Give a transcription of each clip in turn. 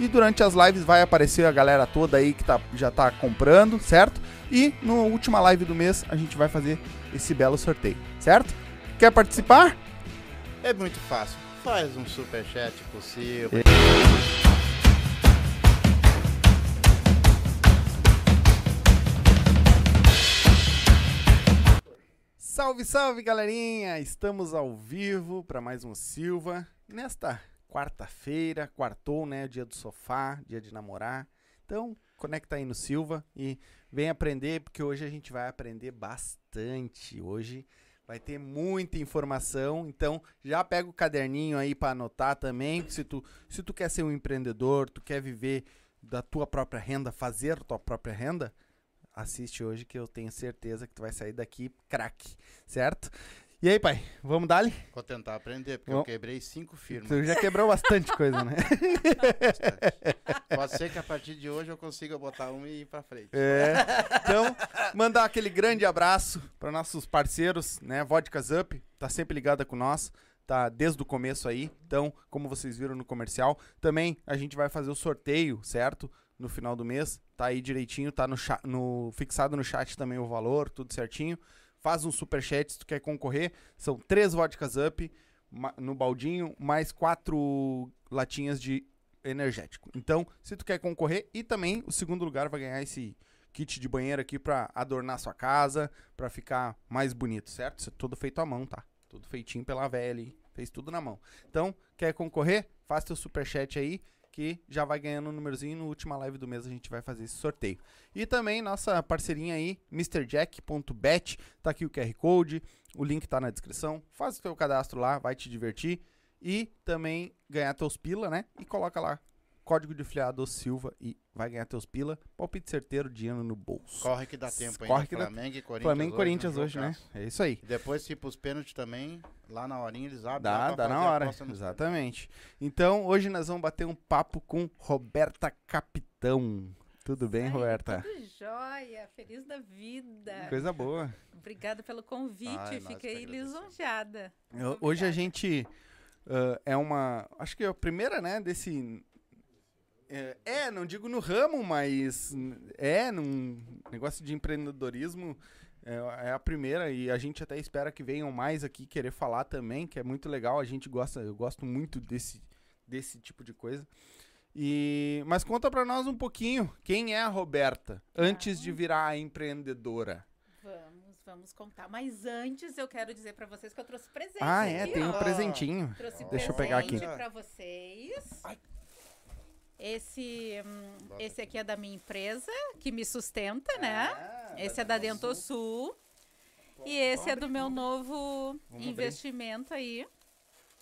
e durante as lives vai aparecer a galera toda aí que tá, já tá comprando, certo? E na última live do mês a gente vai fazer esse belo sorteio, certo? Quer participar? É muito fácil. Faz um super chat possível. Salve, salve, galerinha! Estamos ao vivo para mais um Silva nesta quarta-feira, quartou, né? Dia do sofá, dia de namorar. Então, conecta aí no Silva e vem aprender, porque hoje a gente vai aprender bastante. Hoje vai ter muita informação, então já pega o caderninho aí para anotar também. Se tu, se tu quer ser um empreendedor, tu quer viver da tua própria renda, fazer tua própria renda, assiste hoje que eu tenho certeza que tu vai sair daqui craque, certo? E aí, pai, vamos dar-lhe? Vou tentar aprender, porque Vamos. eu quebrei cinco firmas. Tu já quebrou bastante coisa, né? Pode ser que a partir de hoje eu consiga botar um e ir pra frente. É. Então, mandar aquele grande abraço para nossos parceiros, né? Vodkas Up, tá sempre ligada com nós, tá desde o começo aí. Então, como vocês viram no comercial, também a gente vai fazer o sorteio, certo? No final do mês, tá aí direitinho, tá no, no fixado no chat também o valor, tudo certinho. Faz um super chat se tu quer concorrer. São três vodkas up no baldinho, mais quatro latinhas de energético. Então, se tu quer concorrer, e também o segundo lugar vai ganhar esse kit de banheiro aqui pra adornar sua casa, pra ficar mais bonito, certo? Isso é tudo feito à mão, tá? Tudo feitinho pela velha fez tudo na mão. Então, quer concorrer? Faz teu superchat aí, que já vai ganhando um númerozinho. No última live do mês a gente vai fazer esse sorteio. E também nossa parceirinha aí, MrJack.bet, tá aqui o QR Code, o link tá na descrição. Faz o teu cadastro lá, vai te divertir. E também ganhar teus pila, né? E coloca lá, código de filiado Silva e vai ganhar teus pila. Palpite certeiro, dinheiro no bolso. Corre que dá tempo ainda. Corre que dá- Flamengo e Corinthians. Flamengo e hoje, Corinthians um hoje, né? É isso aí. Depois, se pros pênaltis também, lá na horinha eles abrem. Dá, dá na hora. Exatamente. Então, hoje nós vamos bater um papo com Roberta Capitão. Tudo bem, Ai, Roberta? Tudo jóia, feliz da vida. Coisa boa. Obrigada pelo convite, Ai, que fiquei lisonjeada. Hoje a gente ah, é uma. Acho que é a primeira, né, desse. É, é, não digo no ramo, mas é num negócio de empreendedorismo. É, é a primeira e a gente até espera que venham mais aqui querer falar também, que é muito legal. A gente gosta, eu gosto muito desse, desse tipo de coisa. E, mas conta pra nós um pouquinho, quem é a Roberta antes de virar empreendedora? Vamos, vamos contar. Mas antes eu quero dizer pra vocês que eu trouxe presente. Ah, é, aqui, tem um presentinho. Trouxe Deixa eu pegar aqui. presente pra vocês. Esse, hum, esse aqui é da minha empresa, que me sustenta, né? Ah, Esse é da Dentosul. E esse é do meu novo Vamos investimento aí,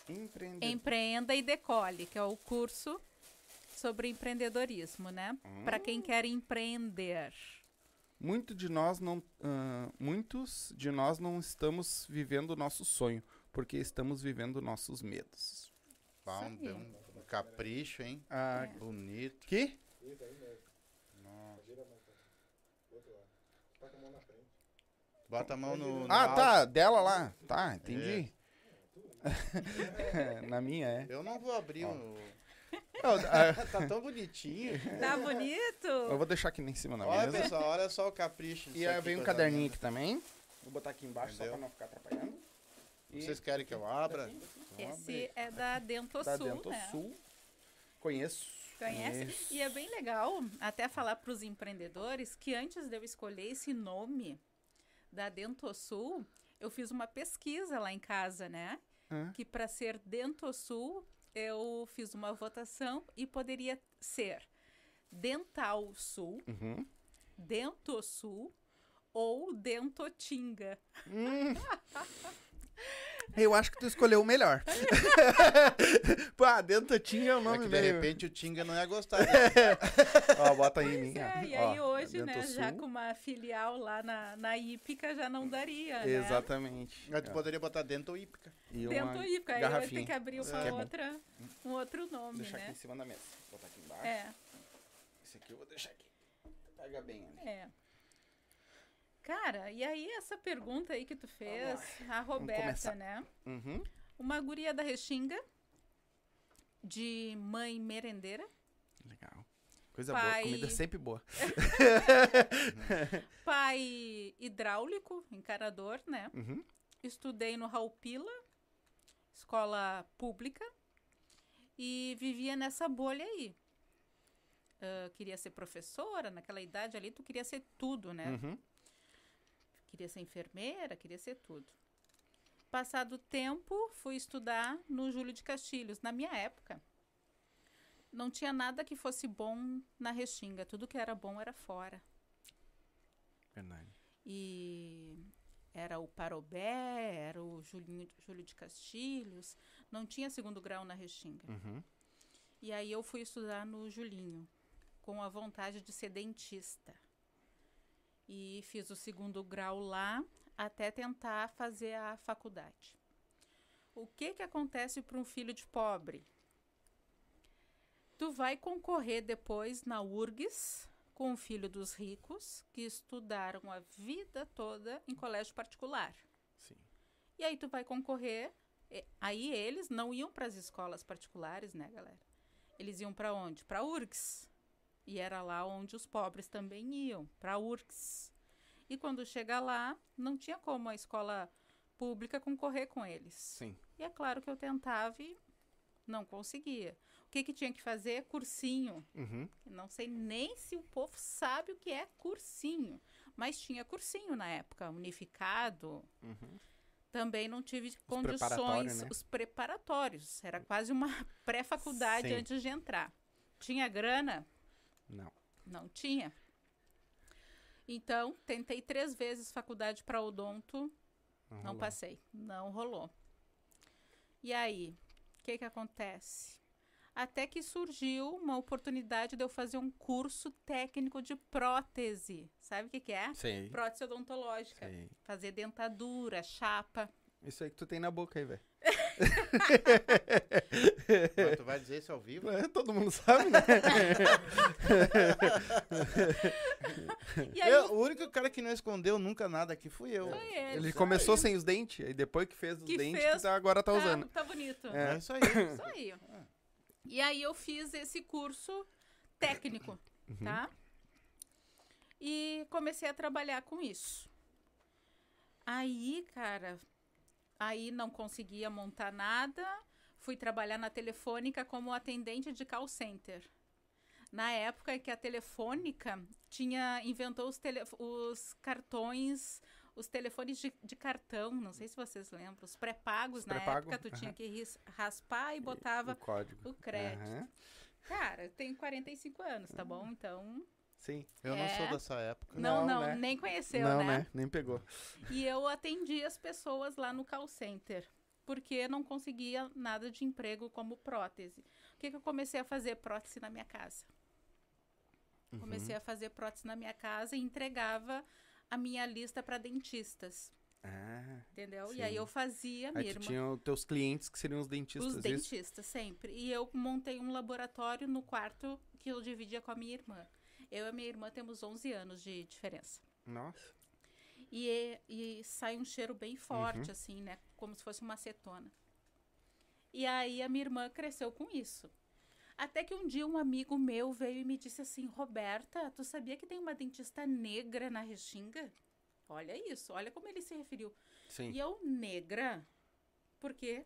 Empreendedor. Empreenda e Decole, que é o curso sobre empreendedorismo, né? Pra quem quer empreender. Muito de nós não, ah, muitos de nós não estamos vivendo o nosso sonho, porque estamos vivendo nossos medos. Pá, Isso aí. capricho, hein? Ah, É. Bonito. que? Bota a mão no. no Ah, alto. tá, dela lá. Tá, entendi. Na minha é. Eu não vou abrir o. Ah, tá tão bonitinho. Tá bonito? eu vou deixar aqui em cima na Olha, mesa. pessoal, olha só o capricho. E aí vem um caderninho aqui também. Vou botar aqui embaixo só Entendeu? pra não ficar atrapalhando. E Vocês querem que eu abra? Esse é da Dentosul, da Dento né? Sul. Conheço. Conhece? Conheço. E é bem legal até falar para os empreendedores que antes de eu escolher esse nome da Dentosul, eu fiz uma pesquisa lá em casa, né? Hã? Que para ser Dentosul, eu fiz uma votação e poderia ser Dental Sul, Uhum. Dentosul ou Dentotinga. Eu acho que tu escolheu o melhor. Pá, Dento tinha o É nome que de meio... repente o Tinga não ia gostar. Ó, bota aí em mim. É, e aí Ó, hoje, né, Dento já Sul. com uma filial lá na, na Ípica, já não daria, né? Exatamente. Mas tu Ó, poderia botar dentro hípica. E Dentro Ípica, aí garrafinha. ter que abrir uma aqui é bom. outra, um outro nome, Deixar aqui né? em cima da mesa. Vou botar aqui embaixo. É, Esse aqui eu vou deixar aqui. Pega bem ali. é. Cara, e aí essa pergunta aí que tu fez, a começar. Roberta, né? Uhum. Uma guria da Restinga, de mãe merendeira, Legal. Coisa Pai- boa. Comida sempre boa. pai hidráulico, encarador, né? Uhum. Estudei no Raul Pila, escola pública, e vivia nessa bolha aí. Ah, queria ser professora, naquela idade ali, tu queria ser tudo, né? Uhum. Queria ser enfermeira, queria ser tudo. Passado o tempo, fui estudar no Júlio de Castilhos. Na minha época, não tinha nada que fosse bom na Restinga. Tudo que era bom era fora. Verdade. E era o Parobé, era o Julinho, Júlio de Castilhos. Não tinha segundo grau na Restinga. Uhum. E aí eu fui estudar no Julinho, com a vontade de ser dentista. E fiz o segundo grau lá, até tentar fazer a faculdade. O que que acontece para um filho de pobre? Tu vai concorrer depois na URGS com o filho dos ricos que estudaram a vida toda em colégio particular. Sim. E aí tu vai concorrer. Aí eles não iam para as escolas particulares, né, galera? Eles iam para onde? Para URGS. E era lá onde os pobres também iam, para URGS. E quando chega lá, não tinha como a escola pública concorrer com eles. Sim. E é claro que eu tentava e não conseguia. O que que tinha que fazer? Cursinho. Uhum. Não sei nem se o povo sabe o que é cursinho, mas tinha cursinho na época, unificado. Uhum. Também não tive preparatórios, condições, né? os preparatórios. Era quase uma pré-faculdade antes de entrar. Tinha grana? Não. Não tinha. Então, tentei três vezes faculdade para odonto, não rolou. passei, não rolou. E aí, o que que acontece? Até que surgiu uma oportunidade de eu fazer um curso técnico de prótese. Sabe o que que é? Sei. Prótese odontológica. Sei. Fazer dentadura, chapa. Isso aí que tu tem na boca aí, velho. Mas tu vai dizer isso ao vivo? É, Todo mundo sabe, né? E aí, Eu- o único cara que não escondeu nunca nada aqui fui eu. foi ele. Ele começou aí. sem os dentes, aí depois que fez os Que dentes, fez- que tá- agora tá usando. Tá, tá bonito. É. É isso aí. Isso aí. E aí eu fiz esse curso técnico, Uhum. tá? E comecei a trabalhar com isso. Aí, cara, aí não conseguia montar nada. Fui trabalhar na Telefônica como atendente de call center. Na época que a Telefônica tinha inventou os, tele, os cartões, os telefones de, de cartão, não sei se vocês lembram, os pré-pagos Os na época, tu tinha que raspar e botava O código. o crédito. Aham. Cara, eu tenho 45 anos, tá bom? Então, Sim. Eu não sou É. dessa época. não, Não, não, né? nem conheceu, não, né? né? Nem pegou. E eu atendi as pessoas lá no call center, porque não conseguia nada de emprego como prótese. O que, que eu comecei a fazer? Prótese na minha casa. Uhum. Comecei a fazer prótese na minha casa e entregava a minha lista para dentistas, Ah, entendeu? Sim. E aí eu fazia, minha aí tu irmã, tinha os teus clientes que seriam os dentistas, os isso? dentistas, sempre. E eu montei um laboratório no quarto que eu dividia com a minha irmã. Eu e minha irmã temos 11 anos de diferença. Nossa. E, e sai um cheiro bem forte, Uhum. assim, né? Como se fosse uma acetona. E aí a minha irmã cresceu com isso. Até que um dia um amigo meu veio e me disse assim: Roberta, tu sabia que tem uma dentista negra na Restinga? Olha isso, olha como ele se referiu. Sim. E eu, negra? Porque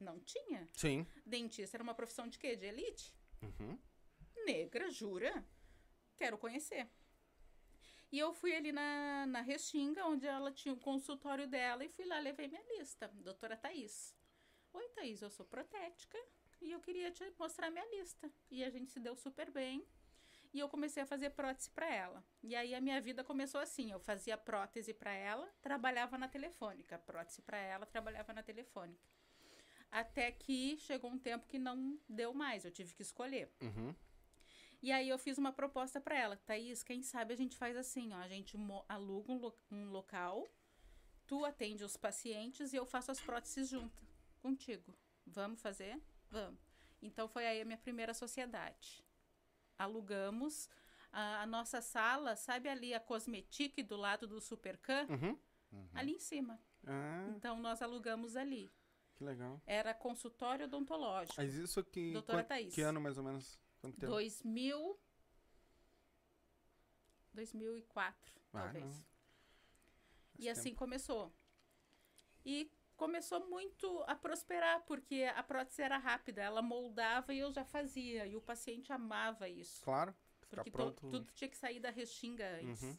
não tinha. Sim. Dentista era uma profissão de quê? De elite? Uhum. Negra, jura? Quero conhecer. E eu fui ali na, na Restinga, onde ela tinha o consultório dela, e fui lá, levei minha lista. Doutora Thaís. Oi, Thaís, eu sou protética e eu queria te mostrar minha lista. E a gente se deu super bem. E eu comecei a fazer prótese para ela. E aí a minha vida começou assim: eu fazia prótese para ela, trabalhava na telefônica. Prótese para ela, trabalhava na telefônica. Até que chegou um tempo que não deu mais, eu tive que escolher. Uhum. E aí eu fiz uma proposta para ela, Thaís, quem sabe a gente faz assim, ó, a gente aluga um, lo- um local, tu atende os pacientes e eu faço as próteses junto contigo. Vamos fazer? Vamos. Então foi aí a minha primeira sociedade. Alugamos a, a nossa sala, sabe ali a Cosmetique do lado do Supercan? Uhum. Ali em cima. Ah, Então nós alugamos ali. que legal. Era consultório odontológico. Mas isso aqui. Doutora quant- Thaís. Que ano mais ou menos? Quanto tempo? 2000 2004, Ah, talvez. E assim começou. E começou muito a prosperar, porque a prótese era rápida, ela moldava e eu já fazia, e o paciente amava isso. Claro. Ficar Porque to- pronto. tudo tinha que sair da restinga antes. Uhum.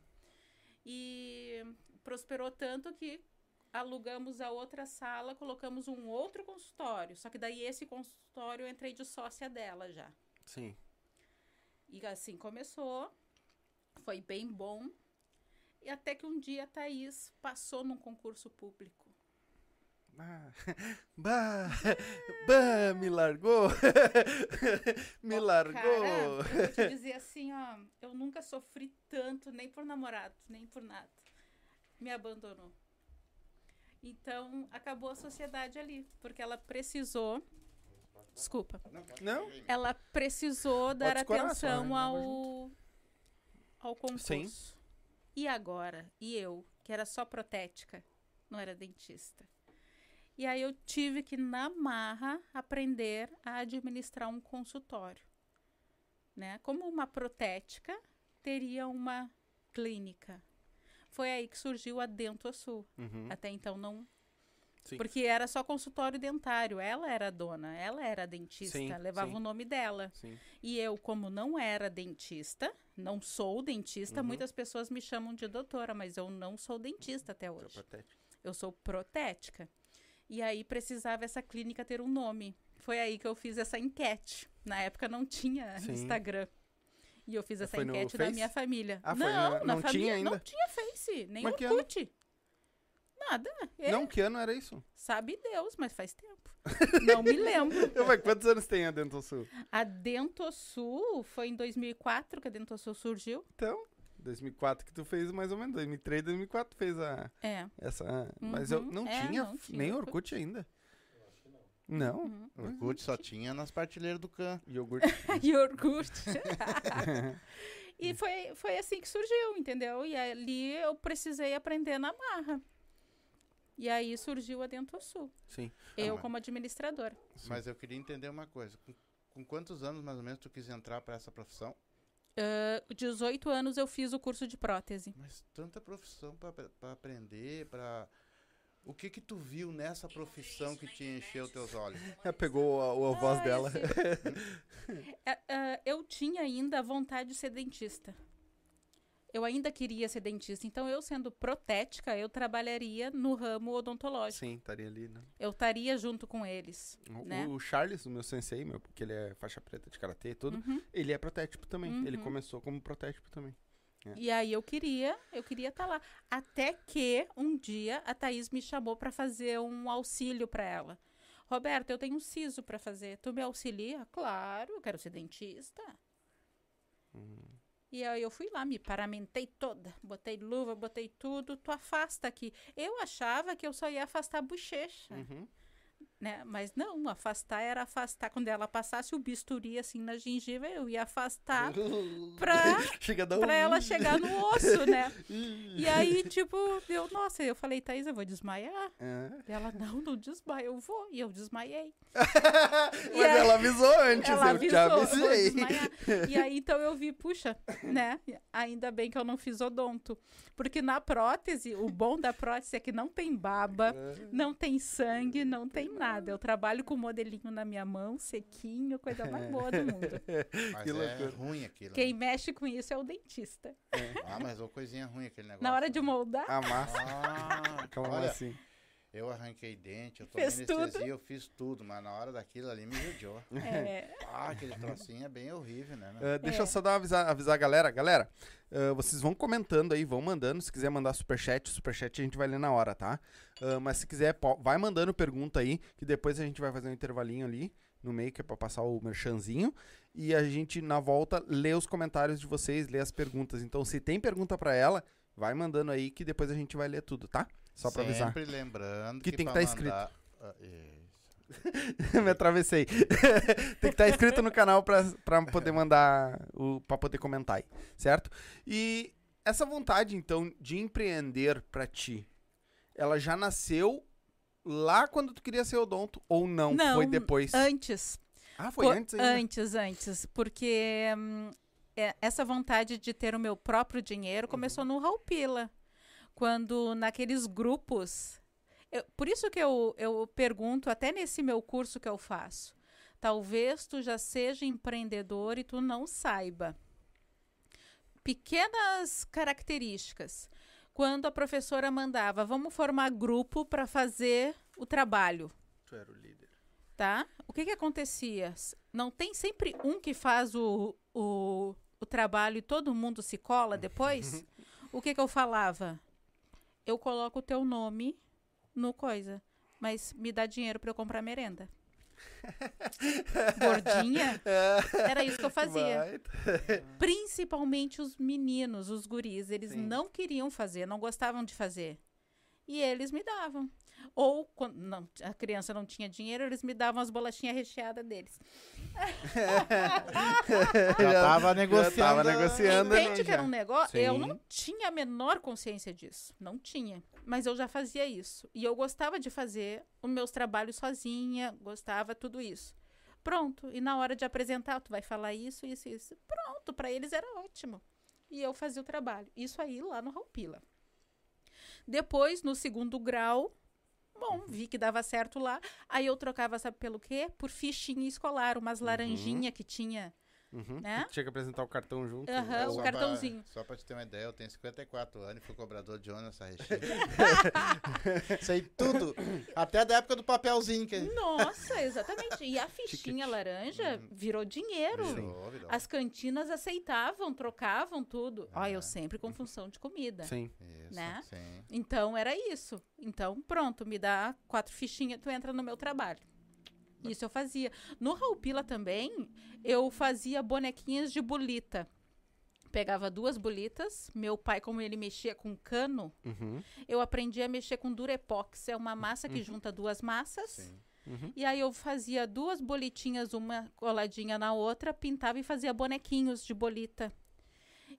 E prosperou tanto que alugamos a outra sala, colocamos um outro consultório. Só que daí esse consultório eu entrei de sócia dela já. Sim. E assim começou. Foi bem bom. E até que um dia a Thaís passou num concurso público. Ah, bah, bah, me largou. me largou. Cara, eu vou te dizer assim, ó. Eu nunca sofri tanto, nem por namorado, nem por nada. Me abandonou. Então, acabou a sociedade ali. Porque ela precisou. Desculpa. Não? Ela precisou dar atenção só, ao, ao concurso. Sim. E agora? E eu, que era só protética, não era dentista. E aí eu tive que, na marra, aprender a administrar um consultório. Né? Como uma protética teria uma clínica. Foi aí que surgiu a Dento Sul. Uhum. Até então não Sim. porque era só consultório dentário. Ela era a dona, ela era a dentista, Sim, levava sim. o nome dela. E eu, como não era dentista, não sou dentista, Uhum. muitas pessoas me chamam de doutora, mas eu não sou dentista até Seu hoje. patético. Eu sou protética. E aí precisava essa clínica ter um nome. Foi aí que eu fiz essa enquete. Na época não tinha. Instagram. E eu fiz essa Foi enquete na Face? minha família. Ah, foi não, na- na não família tinha ainda? não tinha Face, nem Mas? Orkut. Nada. É, Não, que ano era isso? Sabe Deus, mas faz tempo. Não me lembro. Eu, vai, quantos anos tem a Dental Sul? A Dentosul foi em 2004 que a Dentosul surgiu. Então, 2004 que tu fez mais ou menos. 2003, 2004 tu fez a, É. essa... Mas eu Uhum. não É, tinha, não tinha nem Orkut. Orkut ainda. Não? Uhum. Orkut só tinha nas partilheiras do Can. Iogurte. e Orkut. e foi, foi assim que surgiu, entendeu? E ali eu precisei aprender na marra. E aí surgiu a Dentosul. Sim. Eu mas- como administradora. Mas eu queria entender uma coisa. Com, com quantos anos mais ou menos tu quis entrar para essa profissão? Ah, 18 anos eu fiz o curso de prótese. Mas tanta profissão pra, pra aprender, pra... O que que tu viu nessa profissão que te encheu teus olhos? Pegou a, a voz Ah, dela. É, ah, eu tinha ainda vontade de ser dentista. Eu ainda queria ser dentista. Então, eu sendo protética, eu trabalharia no ramo odontológico. Sim, estaria ali, né? Eu estaria junto com eles. O, Né? o Charles, o meu sensei, meu, porque ele é faixa preta de karatê e tudo, Uhum. ele é protétipo também. Ele Uhum. começou como protétipo também. E aí eu queria, eu queria estar lá. Até que um dia a Thaís me chamou para fazer um auxílio para ela. Roberto, eu tenho um siso para fazer. Tu me auxilia? Claro, eu quero ser dentista. E aí eu fui lá, me paramentei toda, botei luva, botei tudo, tu afasta aqui. Eu achava que eu só ia afastar a bochecha, Uhum. Né? Mas não, afastar era afastar. Quando ela passasse o bisturi assim na gengiva, eu ia afastar pra Chega um... pra ela chegar no osso, né? E aí, tipo, eu, nossa, eu falei, Thaís, eu vou desmaiar. É. E ela, não, não desmaia, eu vou. E eu desmaiei. Mas aí- ela avisou antes, Ela eu te avisou, eu vou avisei. E aí, então, eu vi, puxa, né? Ainda bem que eu não fiz odonto. Porque na prótese, o bom da prótese é que não tem baba, não tem sangue, não tem nada. Eu trabalho com o modelinho na minha mão, sequinho, coisa mais boa do mundo. Mas Que é loucura. ruim aquilo. Quem mexe com isso é o dentista. Ah, mas ô coisinha ruim aquele negócio. Na hora de moldar, A massa. Ah, Como olha, assim? Eu arranquei dente, eu tomei Fez tudo. anestesia, eu fiz tudo, mas na hora daquilo ali me judiou. é, Ah, aquele trocinho é bem horrível, né? Ah, deixa eu É. só dar avisar, avisar a galera. Galera, ah, vocês vão comentando aí, vão mandando. Se quiser mandar superchat, superchat a gente vai ler na hora, tá? Ah, mas se quiser, vai mandando pergunta aí, que depois a gente vai fazer um intervalinho ali no meio, que é pra passar o merchanzinho. E a gente, na volta, lê os comentários de vocês, lê as perguntas. Então, se tem pergunta pra ela, vai mandando aí, que depois a gente vai ler tudo, tá? Só pra avisar. Sempre lembrando Que que, tem que pra tá escrito. mandar- Ah. Me atravessei. Tem que estar inscrito no canal pra, pra poder mandar, o, pra poder comentar aí, certo? E essa vontade, então, de empreender pra ti, ela já nasceu lá quando tu queria ser odonto ou não? Não, foi depois? antes. ah, foi Co- antes ainda? Antes, antes. Porque hum, é, essa vontade de ter o meu próprio Uhum. dinheiro começou no Raupila. Quando naqueles grupos. eu- por isso que eu, eu pergunto, até nesse meu curso que eu faço. Talvez tu já seja empreendedor e tu não saiba. Pequenas características. Quando a professora mandava, vamos formar grupo para fazer o trabalho Tu era o líder. tá? O que que acontecia? Não tem sempre um que faz o, o, o trabalho e todo mundo se cola depois? o que que eu falava? Eu coloco o teu nome no coisa, mas me dá dinheiro para eu comprar merenda. Gordinha? Era isso que eu fazia. Principalmente os meninos, os guris, eles Sim. não queriam fazer, não gostavam de fazer. E eles me davam. Ou quando não, a criança não tinha dinheiro, eles me davam as bolachinhas recheadas deles. Já tava negociando. tava negociando. né, Entende que era um negócio? Eu Sim. não tinha a menor consciência disso. Não tinha. Mas eu já fazia isso. E eu gostava de fazer os meus trabalhos sozinha, gostava tudo isso. Pronto. E na hora de apresentar, tu vai falar isso, isso, isso. Pronto. Para eles era ótimo. E eu fazia o trabalho. Isso aí lá no Raupila. Depois, no segundo grau, bom, vi que dava certo lá. Aí eu trocava, sabe pelo quê? Por fichinha escolar, umas laranjinha que tinha, Uhum. né? Tinha que apresentar o cartão junto. Aham, ou- o Só cartãozinho. Pra, só pra te ter uma ideia, eu tenho 54 anos e fui cobrador de ônibus nessa recheia. Sei tudo. Até da época do papelzinho. Que... Nossa, exatamente. E a fichinha laranja virou dinheiro. Virou, virou. As cantinas aceitavam, trocavam tudo. Ó, eu sempre com função de comida. Sim. Isso, né? sim. Então era isso. Então, pronto, me dá quatro fichinhas, tu entra no meu trabalho. Isso eu fazia. No Raupila também, eu fazia bonequinhas de bolita. Pegava duas bolitas, meu pai, como ele mexia com cano, Uhum. eu aprendi a mexer com durepox. É uma massa que junta duas massas. Sim. Uhum. E aí eu fazia duas bolitinhas, uma coladinha na outra, pintava e fazia bonequinhos de bolita.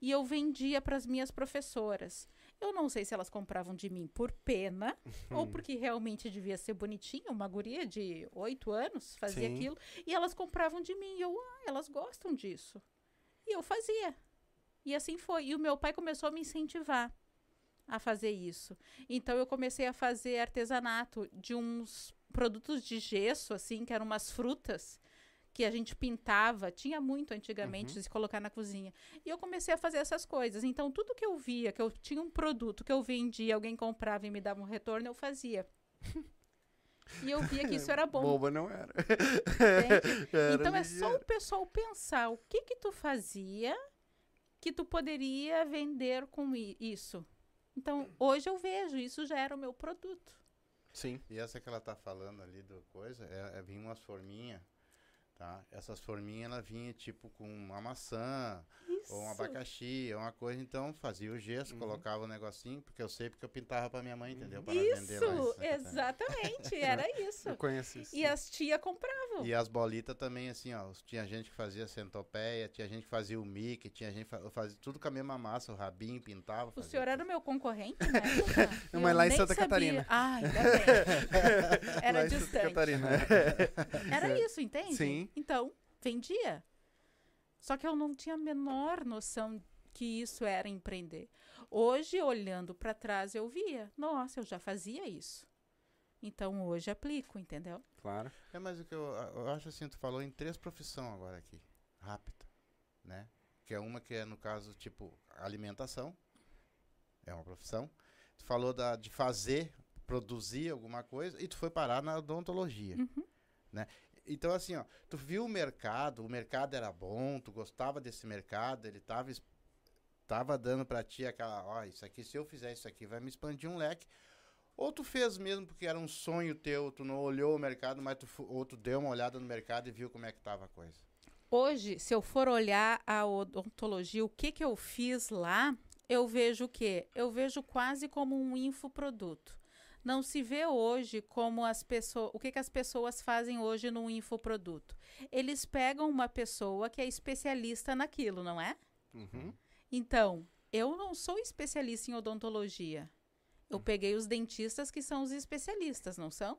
E eu vendia para as minhas professoras. Eu não sei se elas compravam de mim por pena ou porque realmente devia ser bonitinha, uma guria de oito anos fazia Sim. aquilo. E elas compravam de mim. E eu, ah, elas gostam disso. E eu fazia. E assim foi. E o meu pai começou a me incentivar a fazer isso. Então eu comecei a fazer artesanato de uns produtos de gesso, assim, que eram umas frutas que a gente pintava, tinha muito antigamente Uhum. de se colocar na cozinha. E eu comecei a fazer essas coisas. Então, tudo que eu via, que eu tinha um produto que eu vendia, alguém comprava e me dava um retorno, eu fazia. e eu via que isso era bom. Boba não era. Era Então é só o pessoal pensar o que que tu fazia que tu poderia vender com isso. Então, hoje eu vejo, isso já era o meu produto. Sim. E essa que ela tá falando ali do coisa, é, é vinha umas forminhas, tá? Essas forminhas, ela vinha tipo com uma maçã, Isso. ou um abacaxi, ou uma coisa, então fazia o gesso, Uhum. colocava o negocinho, porque eu sei porque eu pintava pra minha mãe, entendeu? Pra ela vender lá Isso, exatamente, era isso. Eu conheço isso. E as tia compravam. E as bolitas também, assim, ó. Tinha gente que fazia centopeia, tinha gente que fazia o Mickey, tinha gente que fa- fazia tudo com a mesma massa, o rabinho, pintava. O senhor era tudo. meu concorrente, né? Mas lá em Santa sabia. Catarina. Ah, ainda bem. Era Lá distante. Catarina. Era isso, entende? Sim. Então, vendia. Só que eu não tinha a menor noção que isso era empreender. Hoje, olhando para trás, eu via. Nossa, eu já fazia isso. Então, hoje aplico, entendeu? Claro. É, mas o que eu, eu acho assim, tu falou em três profissões agora aqui. Rápida, né? Que é uma que é, no caso, tipo, alimentação. É uma profissão. Tu falou da, de fazer, produzir alguma coisa, e tu foi parar na odontologia. Uhum. Então, assim, ó, tu viu o mercado, o mercado era bom, tu gostava desse mercado, ele tava, tava dando pra ti aquela, ó, isso aqui, se eu fizer isso aqui, vai me expandir um leque. Ou tu fez mesmo porque era um sonho teu, tu não olhou o mercado, mas tu, ou tu deu uma olhada no mercado e viu como é que tava a coisa. Hoje, se eu for olhar a odontologia, o que, que eu fiz lá, eu vejo o quê? Eu vejo quase como um infoproduto. Não se vê hoje como as pessoas. O que, que as pessoas fazem hoje no infoproduto? Eles pegam uma pessoa que é especialista naquilo, não é? Uhum. Então, eu não sou especialista em odontologia. Eu peguei os dentistas que são os especialistas, não são?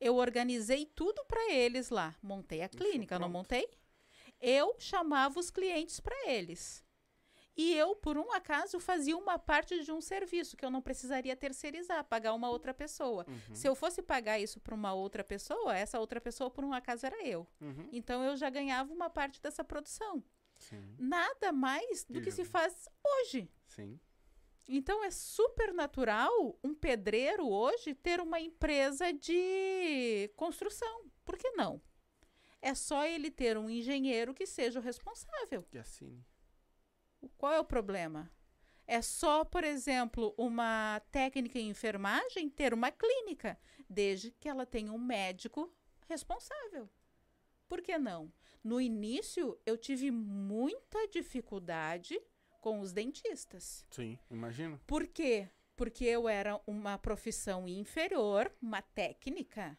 Eu organizei tudo para eles lá. Montei a clínica, não montei? Eu chamava os clientes para eles. E eu, por um acaso, fazia uma parte de um serviço que eu não precisaria terceirizar, pagar uma outra pessoa. Uhum. Se eu fosse pagar isso para uma outra pessoa, essa outra pessoa, por um acaso, era eu. Uhum. Então eu já ganhava uma parte dessa produção. Sim. Nada mais do que se faz hoje. Sim. Então é super natural um pedreiro hoje ter uma empresa de construção. Por que não? É só ele ter um engenheiro que seja o responsável. Que assine. O- Qual é o problema? É só, por exemplo, uma técnica em enfermagem ter uma clínica, desde que ela tenha um médico responsável. Por que não? No início, eu tive muita dificuldade com os dentistas. Sim, imagino. Por quê? Porque eu era uma profissão inferior, uma técnica.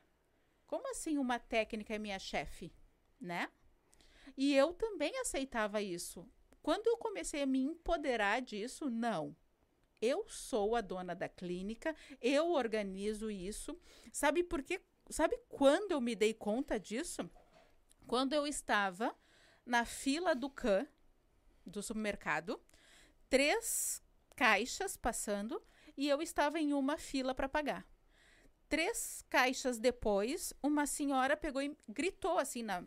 Como assim uma técnica é minha chefe, né? E eu também aceitava isso. Quando eu comecei a me empoderar disso, não. Eu sou a dona da clínica, eu organizo isso. Sabe por quê? Sabe quando eu me dei conta disso? Quando eu estava na fila do CAN, do supermercado, três caixas passando e eu estava em uma fila para pagar. Três caixas depois, uma senhora pegou e gritou assim na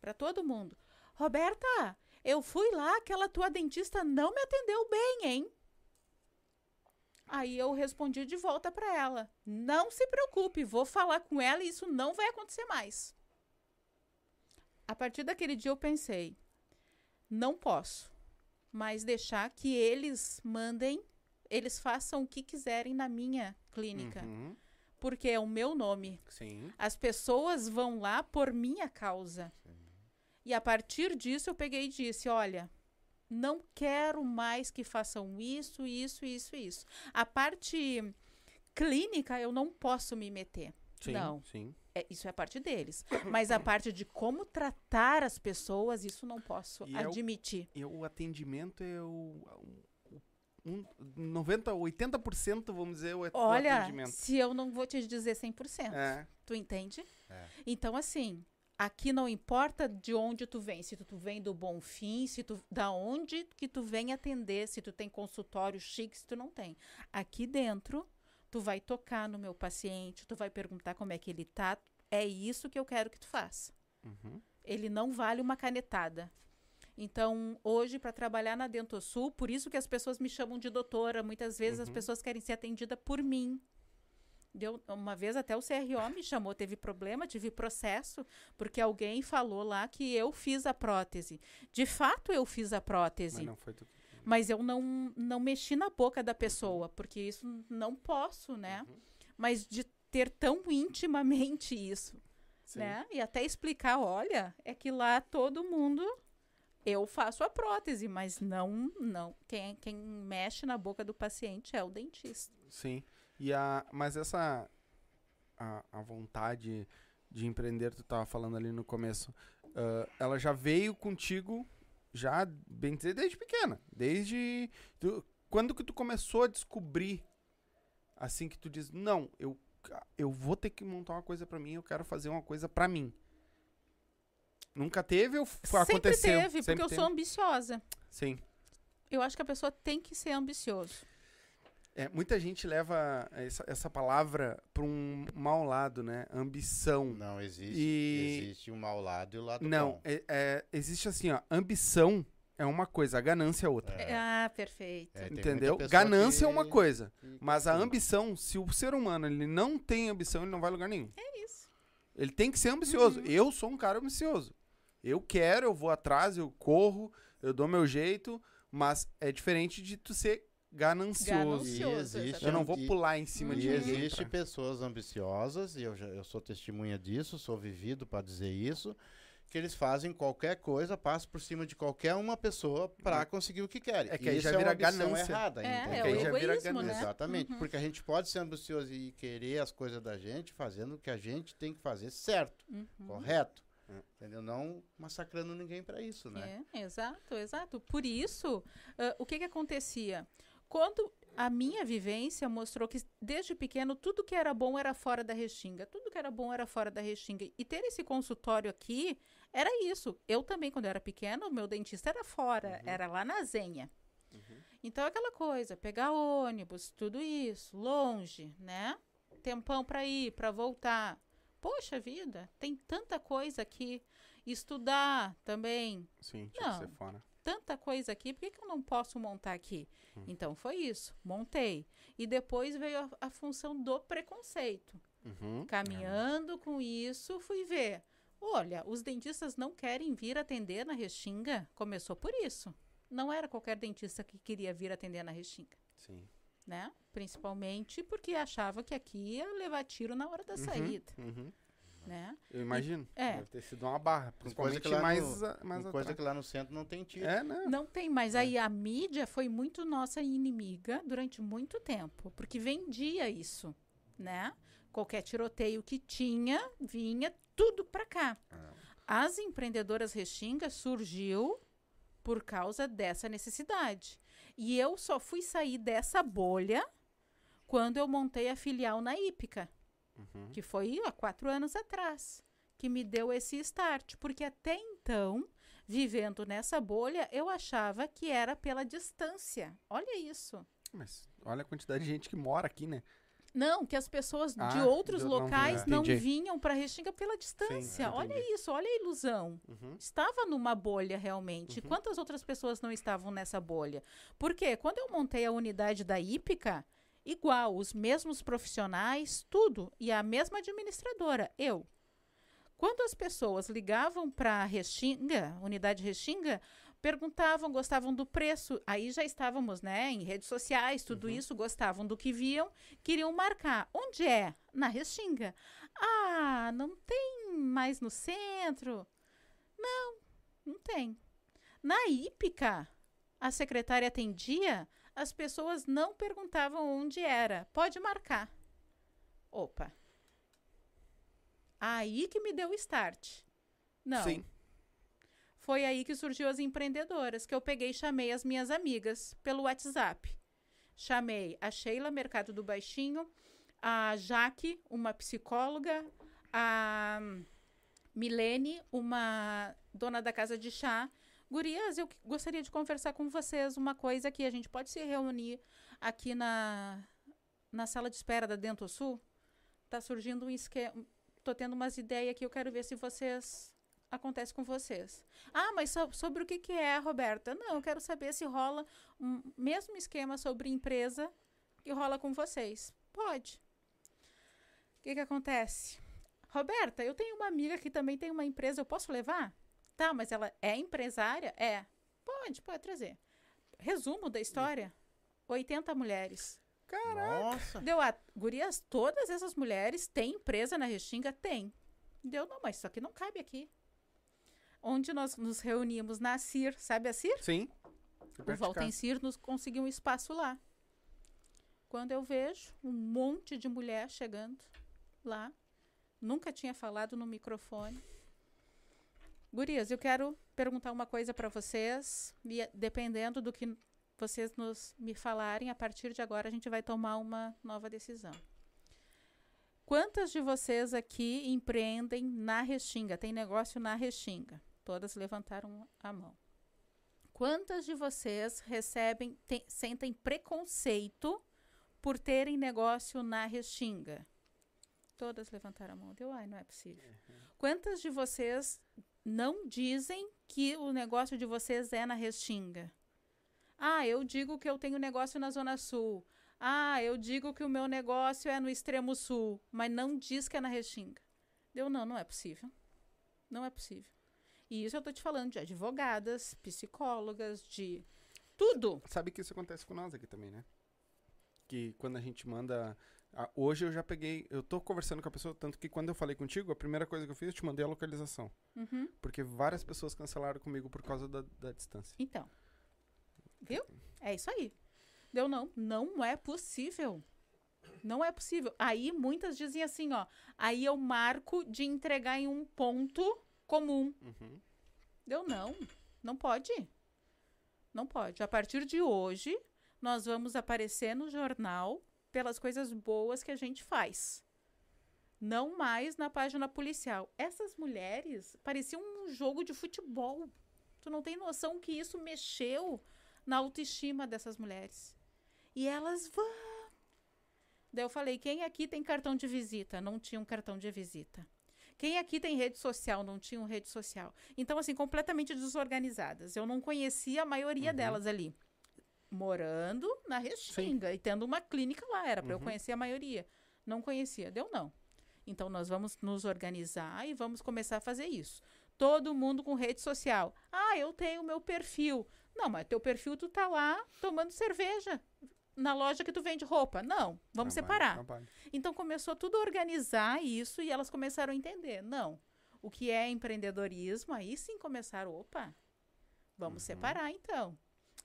para todo mundo: "Roberta, eu fui lá, aquela tua dentista não me atendeu bem, hein?" Aí eu respondi de volta para ela: "Não se preocupe, vou falar com ela e isso não vai acontecer mais." A partir daquele dia eu pensei: não posso mas deixar que eles mandem, eles façam o que quiserem na minha clínica, Uhum. porque é o meu nome. Sim. As pessoas vão lá por minha causa. E a partir disso eu peguei e disse: olha, não quero mais que façam isso, isso, isso, isso. A parte clínica eu não posso me meter. Sim. Não. Sim. É, isso é a parte deles. Mas a parte de como tratar as pessoas, isso não posso E é o- admitir. E o atendimento é o. o- Um, 90, 80%, vamos dizer, o, o Olha, atendimento. se eu não vou te dizer 100%, É. tu entende? É. Então, assim, Aqui não importa de onde tu vem, se tu, tu vem do Bonfim, se tu da onde que tu vem atender, se tu tem consultório chique, se tu não tem. Aqui dentro, tu vai tocar no meu paciente, tu vai perguntar como é que ele tá. É isso que eu quero que tu faça. Uhum. Ele não vale uma canetada. Então, hoje, para trabalhar na Dentosul, por isso que as pessoas me chamam de doutora. Muitas vezes as Uhum. pessoas querem ser atendidas por mim. Deu, uma vez até o CRO me chamou, teve problema, tive processo, porque alguém falou lá que eu fiz a prótese. De fato, eu fiz a Mas prótese, não foi tu. mas eu não, não mexi na boca da pessoa, porque isso não posso, né? Uhum. Mas de ter tão intimamente isso, Sim. né? E até explicar, olha, é que lá todo mundo eu faço a prótese, mas não, não. Quem, quem mexe na boca do paciente é o dentista. Sim. E a, mas essa a, a vontade de empreender, tu tava falando ali no começo, ah, ela já veio contigo já, bem dizer, desde pequena. Desde. tu- quando que tu começou a descobrir assim que tu diz, não, eu, eu vou ter que montar uma coisa pra mim, eu quero fazer uma coisa pra mim. Nunca teve ou Sempre aconteceu? teve, porque Sempre eu teve? sou ambiciosa. Sim. Eu acho que a pessoa tem que ser ambicioso. É, muita gente leva essa, essa palavra pra um mau lado, né? Ambição. Não existe. E- Existe o mau lado e o lado Não, bom. é, é- existe assim, ó. Ambição é uma coisa, a ganância é outra. É. Ah, perfeito. É, entendeu? Ganância é que- uma coisa. Mas a confirma. ambição, se o ser humano ele não tem ambição, ele não vai a lugar nenhum. É isso. Ele tem que ser ambicioso. Uhum. Eu sou um cara ambicioso. Eu quero, eu vou atrás, eu corro, eu dou meu jeito, mas é diferente de tu ser ganancioso. Ganancioso, existe Eu não vou pular em cima E de ninguém. existe pra- pessoas ambiciosas, e eu, já, eu sou testemunha disso, sou vivido para dizer isso, que eles fazem qualquer coisa, passam por cima de qualquer uma pessoa para conseguir o que querem. É que aí Isso já é uma vira ambição ganância. errada, É, é aí o já vira egoísmo, né? Exatamente, Uhum. porque a gente pode ser ambicioso e querer as coisas da gente fazendo o que a gente tem que fazer certo, Uhum. correto. É. Entendeu? Não massacrando ninguém para isso, né? É, exato, exato. Por isso, ah, o que que acontecia? Quando a minha vivência mostrou que desde pequeno tudo que era bom era fora da Restinga, tudo que era bom era fora da Restinga. E ter esse consultório aqui era isso. Eu também, quando eu era pequena, o meu dentista era fora, era lá na Zenha. Então, aquela coisa, pegar ônibus, tudo isso, longe, né? Tempão para ir, para voltar. Poxa vida, tem tanta coisa aqui. Estudar também, Sim, tinha que ser Não. fora. Tanta coisa aqui, por que, que eu não posso montar aqui? Hum. Então foi isso, montei. E depois veio a, a função do preconceito. Uhum. Caminhando com isso, fui ver. Olha, os dentistas não querem vir atender na Restinga. Começou por isso. Não era qualquer dentista que queria vir atender na Restinga, Sim. né? Principalmente porque achava que aqui ia levar tiro na hora da Uhum, saída, uhum. Né? Eu imagino. É. Deve ter sido uma barra. Coisa Principalmente que lá mais, no- a- mais Uma coisa atrás. que lá no centro não tem tiro. É, né? Não tem, mas aí a mídia foi muito nossa inimiga durante muito tempo, porque vendia isso, né? Qualquer tiroteio que tinha, vinha tudo pra cá. As empreendedoras Restinga surgiu por causa dessa necessidade. E eu só fui sair dessa bolha quando eu montei a filial na Ípica, Uhum. que foi há quatro anos atrás, que me deu esse start. Porque até então, vivendo nessa bolha, eu achava que era pela distância. Olha isso. Mas olha a quantidade de gente que mora aqui, né? Não, que as pessoas de Ah, outros de- não locais não, Entendi. vinham para Restinga pela distância. é, olha isso, olha a ilusão. Uhum. Estava numa bolha realmente. Uhum. Quantas outras pessoas não estavam nessa bolha? Porque quando eu montei a unidade da Ípica, igual, os mesmos profissionais, tudo, e a mesma administradora, eu. Quando as pessoas ligavam para a Restinga, unidade Restinga, perguntavam, gostavam do preço. Aí já estávamos, né, em redes sociais, tudo isso, gostavam do que viam, queriam marcar. Onde é? Na Restinga. Ah, não tem mais no centro? Não, não tem. Na Ípica, a secretária atendia, as pessoas não perguntavam onde era. Pode marcar. Opa. Aí que me deu o start. Não. Sim. Foi aí que surgiu as empreendedoras, que eu peguei e chamei as minhas amigas pelo WhatsApp. Chamei a Sheila, Mercado do Baixinho, a Jaque, uma psicóloga, a Milene, uma dona da casa de chá. Gurias, eu gostaria de conversar com vocês uma coisa que a gente pode se reunir aqui na, na sala de espera da Dento Sul. Tá surgindo um esquema. Tô tendo umas ideias que eu quero ver se vocês. Acontece com vocês. Ah, mas so- sobre o que, que é, Roberta? Não, eu quero saber se rola um mesmo esquema sobre empresa que rola com vocês. Pode. O que, que acontece? Roberta, eu tenho uma amiga que também tem uma empresa, eu posso levar? Tá, mas ela é empresária? É. Pode, pode trazer. Resumo da história: 80 mulheres. Nossa. Deu a. Gurias, todas essas mulheres têm empresa na Restinga? Tem. Deu, não, mas isso aqui não cabe aqui. Onde nós nos reunimos na CIR, sabe a CIR? Sim. O Valtem Cir nos conseguiu um espaço lá. Quando eu vejo um monte de mulher chegando lá, nunca tinha falado no microfone. Gurias, eu quero perguntar uma coisa para vocês, e eh, dependendo do que vocês nos me falarem, a partir de agora a gente vai tomar uma nova decisão. Quantas de vocês aqui empreendem na Restinga? Tem negócio na Restinga? Todas levantaram a mão. Quantas de vocês recebem, tem- sentem preconceito por terem negócio na Restinga? Todas levantaram a mão. Deu, ai, não é possível. Quantas de vocês não dizem que o negócio de vocês é na Restinga? Ah, eu digo que eu tenho negócio na Zona Sul. Ah, eu digo que o meu negócio é no extremo sul, mas não diz que é na Restinga. Deu, não, não é possível. Não é possível. E isso eu tô te falando de advogadas, psicólogas, de tudo. Sabe que isso acontece com nós aqui também, né? Que quando a gente manda. Ah, hoje eu já peguei. Eu tô conversando com a pessoa, tanto que quando eu falei contigo, a primeira coisa que eu fiz, eu te mandei a localização. Uhum. Porque várias pessoas cancelaram comigo por causa da, da distância. Então. Viu? É isso aí. Deu não. Não é possível. Não é possível. Aí muitas dizem assim, ó. Aí eu marco de entregar em um ponto comum. Uhum. Deu não. Não pode. Não pode. A partir de hoje, nós vamos aparecer no jornal pelas coisas boas que a gente faz. Não mais na página policial. Essas mulheres pareciam um jogo de futebol. Tu não tem noção que isso mexeu na autoestima dessas mulheres. E elas vão. Daí eu falei: quem aqui tem cartão de visita? Não tinha um cartão de visita. Quem aqui tem rede social? Não tinha uma rede social. Então, assim, completamente desorganizadas. Eu não conhecia a maioria Uhum. delas ali. Morando na Restinga e tendo uma clínica lá. Era para eu Uhum. conhecer a maioria. Não conhecia. Deu não. Então, nós vamos nos organizar e vamos começar a fazer isso. Todo mundo com rede social. Ah, eu tenho meu perfil. Não, mas teu perfil tu tá lá tomando cerveja na loja que tu vende roupa. Não, vamos Trabalho, separar. trabalho. Então começou tudo a organizar isso e elas começaram a entender. Não, o que é empreendedorismo, aí sim começaram, opa, vamos Uhum. separar então.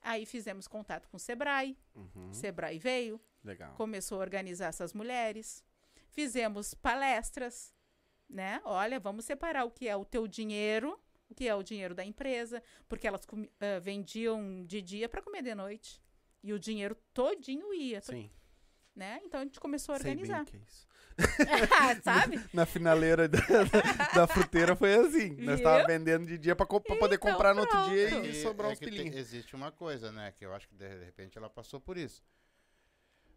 Aí fizemos contato com o Sebrae, Uhum. Sebrae veio, Legal. começou a organizar essas mulheres, fizemos palestras, né? Olha, vamos separar o que é o teu dinheiro, o que é o dinheiro da empresa, porque elas ah, vendiam de dia para comer de noite. E o dinheiro todinho ia, Sim. Né? Então a gente começou a Sei bem organizar. que é isso. Sabe? Na finaleira da, da, fruteira foi assim. Nós Viu? tava vendendo de dia co- pra poder Então, comprar no outro pronto. dia E e sobrar é uns pilinhos. existe uma coisa, né? Que eu acho que de repente ela passou por isso.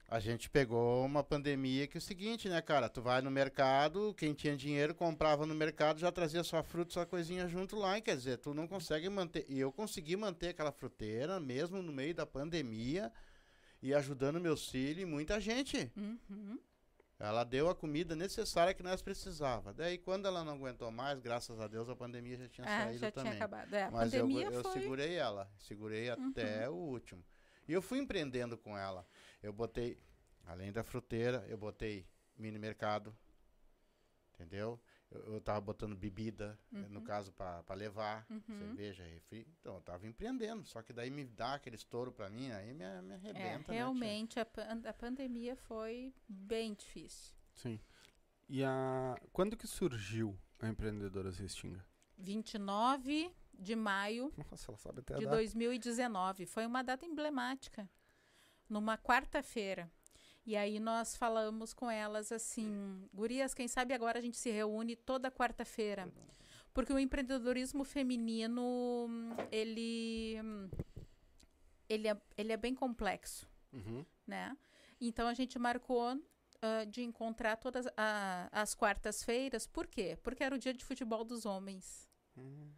A gente pegou uma pandemia que é o seguinte, né, cara? Tu vai no mercado, quem tinha dinheiro comprava no mercado, já trazia sua fruta, sua coisinha junto lá. E quer dizer, tu não consegue manter. E eu consegui manter aquela fruteira, mesmo no meio da pandemia, e ajudando meus filhos e muita gente. Uhum. Ela deu a comida necessária que nós precisava. Daí, quando ela não aguentou mais, graças a Deus, a pandemia já tinha Ah, saído já também. tinha acabado. É, Mas eu, eu foi... Uhum. segurei ela, segurei até o último. E eu fui empreendendo com ela. Eu botei, além da fruteira, eu botei mini mercado, entendeu? Eu, eu tava botando bebida, eh, no Uhum. caso, para levar, Uhum. cerveja, refri. Então, eu tava empreendendo. Só que daí me dá aquele estouro para mim, aí me, me É, arrebenta, né, tia? realmente a, pan- a pandemia foi bem difícil. Sim. E a... quando que surgiu a Empreendedora Restinga? 29 de maio Nossa, ela sabe até a de data. 2019. Foi uma data emblemática. Numa quarta-feira. E aí nós falamos com elas assim, gurias, quem sabe agora a gente se reúne toda quarta-feira. Porque o empreendedorismo feminino, ele, ele, é, ele é bem complexo, Uhum. né? Então a gente marcou ah, de encontrar todas a- as quartas-feiras. Por quê? Porque era o dia de futebol dos homens. Hum.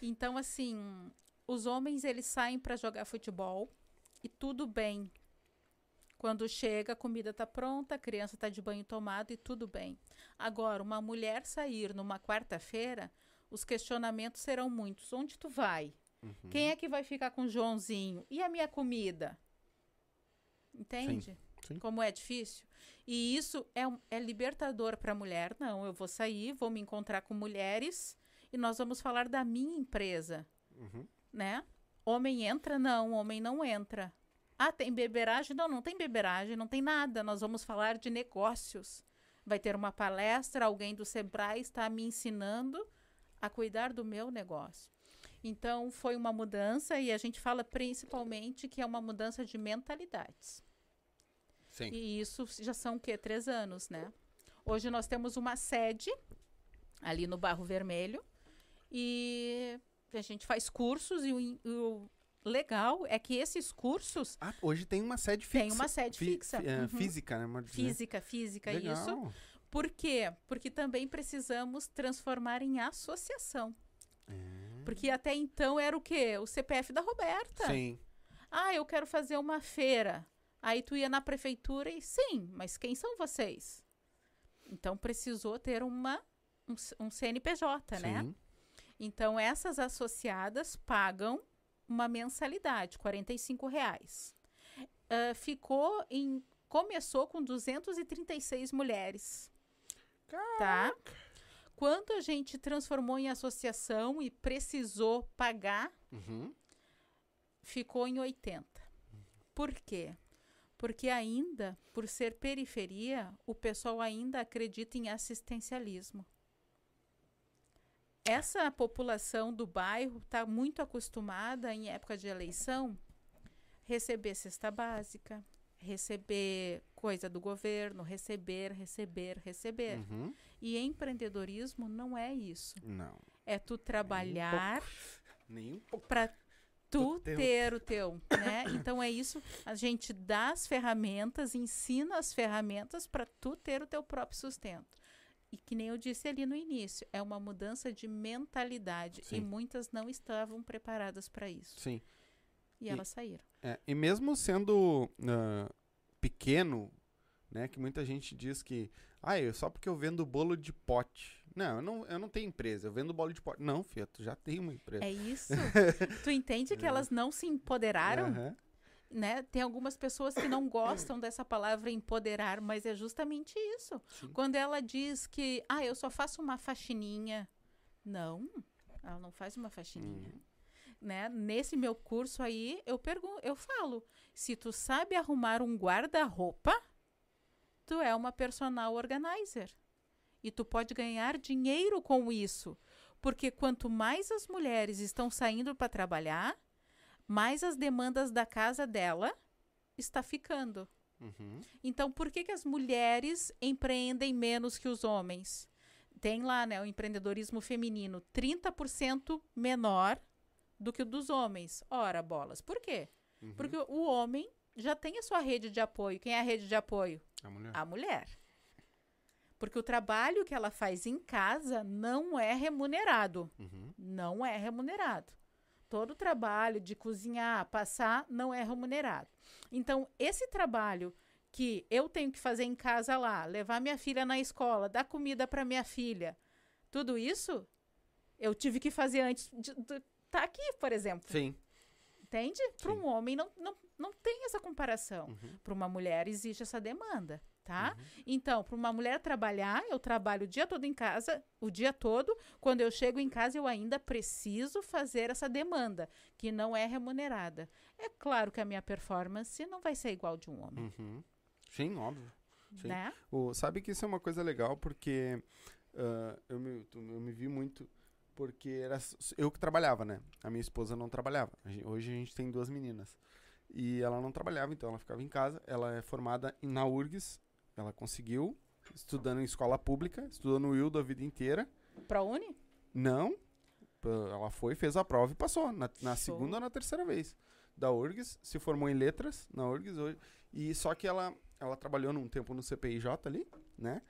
Então, assim, os homens eles saem para jogar futebol e tudo bem. Quando chega, a comida tá pronta, a criança tá de banho tomado e tudo bem. Agora, uma mulher sair numa quarta-feira, os questionamentos serão muitos. Onde tu vai? Uhum. Quem é que vai ficar com o Joãozinho? E a minha comida? Entende? sim. Como é difícil? E isso é, é libertador para a mulher. Não, eu vou sair, vou me encontrar com mulheres e nós vamos falar da minha empresa, Uhum. né? Homem entra? Não, homem não entra. Ah, tem beberagem? Não, não tem beberagem, não tem nada. Nós vamos falar de negócios. Vai ter uma palestra, alguém do Sebrae está me ensinando a cuidar do meu negócio. Então, foi uma mudança e a gente fala principalmente que é uma mudança de mentalidades. Sim. E isso já são o quê? Três anos, né? Hoje nós temos uma sede ali no Barro Vermelho e a gente faz cursos e o, o legal é que esses cursos Ah, hoje tem uma sede fixa. têm uma sede Fi- fixa. fi- é, Uhum. Física, né? Física, física, isso. Legal. Por quê? Porque também precisamos transformar em associação. Porque até então era o quê? O CPF da Roberta. Sim. Ah, eu quero fazer uma feira. Aí tu ia na prefeitura e sim, mas quem são vocês? Então precisou ter uma um, um CNPJ, né? Sim. Então essas associadas pagam uma mensalidade, 45 reais. Ah, ficou em começou com 236 mulheres. Tá? Quando a gente transformou em associação e precisou pagar Uhum. ficou em 80. Por quê? Porque ainda, por ser periferia, o pessoal ainda acredita em assistencialismo. Essa população do bairro está muito acostumada, em época de eleição, receber cesta básica, receber coisa do governo, receber, receber, receber. Uhum. E empreendedorismo não é isso. Não. É tu trabalhar Nem um pouco. para tu Tu ter o teu, né? Então é isso, a gente dá as ferramentas, ensina as ferramentas para tu ter o teu próprio sustento. E que nem eu disse ali no início, é uma mudança de mentalidade Sim. e muitas não estavam preparadas para isso. Sim. E, E- elas saíram. É, e mesmo sendo ah, pequeno, né, que muita gente diz que, ah, eu, só porque eu vendo bolo de pote. Não eu, não, eu não tenho empresa, eu vendo bolo de pote. Não, filha, tu já tem uma empresa. É isso. tu entende que elas não se empoderaram? Aham. Né? Tem algumas pessoas que não gostam dessa palavra empoderar, mas é justamente isso. Sim. Quando ela diz que, ah, eu só faço uma faxininha. Não, ela não faz uma faxininha. Uhum. Né? Nesse meu curso aí, eu pergunto, eu falo, se tu sabe arrumar um guarda-roupa, tu é uma personal organizer. E tu pode ganhar dinheiro com isso. Porque quanto mais as mulheres estão saindo para trabalhar, mais as demandas da casa dela está ficando. Uhum. Então, por que, que as mulheres empreendem menos que os homens? Tem lá, né, o empreendedorismo feminino 30% menor do que o dos homens. Ora, bolas. Por quê? Uhum. Porque o homem já tem a sua rede de apoio. Quem é a rede de apoio? A mulher. A mulher. Porque o trabalho que ela faz em casa não é remunerado. Uhum. Não é remunerado. Todo o trabalho de cozinhar, passar, não é remunerado. Então, esse trabalho que eu tenho que fazer em casa lá, levar minha filha na escola, dar comida para minha filha, tudo isso eu tive que fazer antes de estar tá aqui, por exemplo. Sim. Entende? Para um homem não, não, não tem essa comparação. Uhum. Para uma mulher existe essa demanda, tá? Então, para uma mulher trabalhar, eu trabalho o dia todo em casa, o dia todo. Quando eu chego em casa, eu ainda preciso fazer essa demanda, que não é remunerada. É claro que a minha performance não vai ser igual de um homem, Uhum. Sim, óbvio. Sim. né? O, sabe que isso é uma coisa legal porque ah, eu, me, eu me vi muito porque era eu que trabalhava, né? A minha esposa não trabalhava. Hoje a gente tem duas meninas. E ela não trabalhava, então ela ficava em casa. Ela é formada em- na URGS. Ela conseguiu, estudando em escola pública, estudou no Wildo a vida inteira. Para Uni? Não, Ela foi, fez a prova e passou. Na, na segunda ou na terceira vez. Da URGS, se formou em letras na URGS hoje. E só que ela, ela trabalhou num tempo no CPIJ ali, né?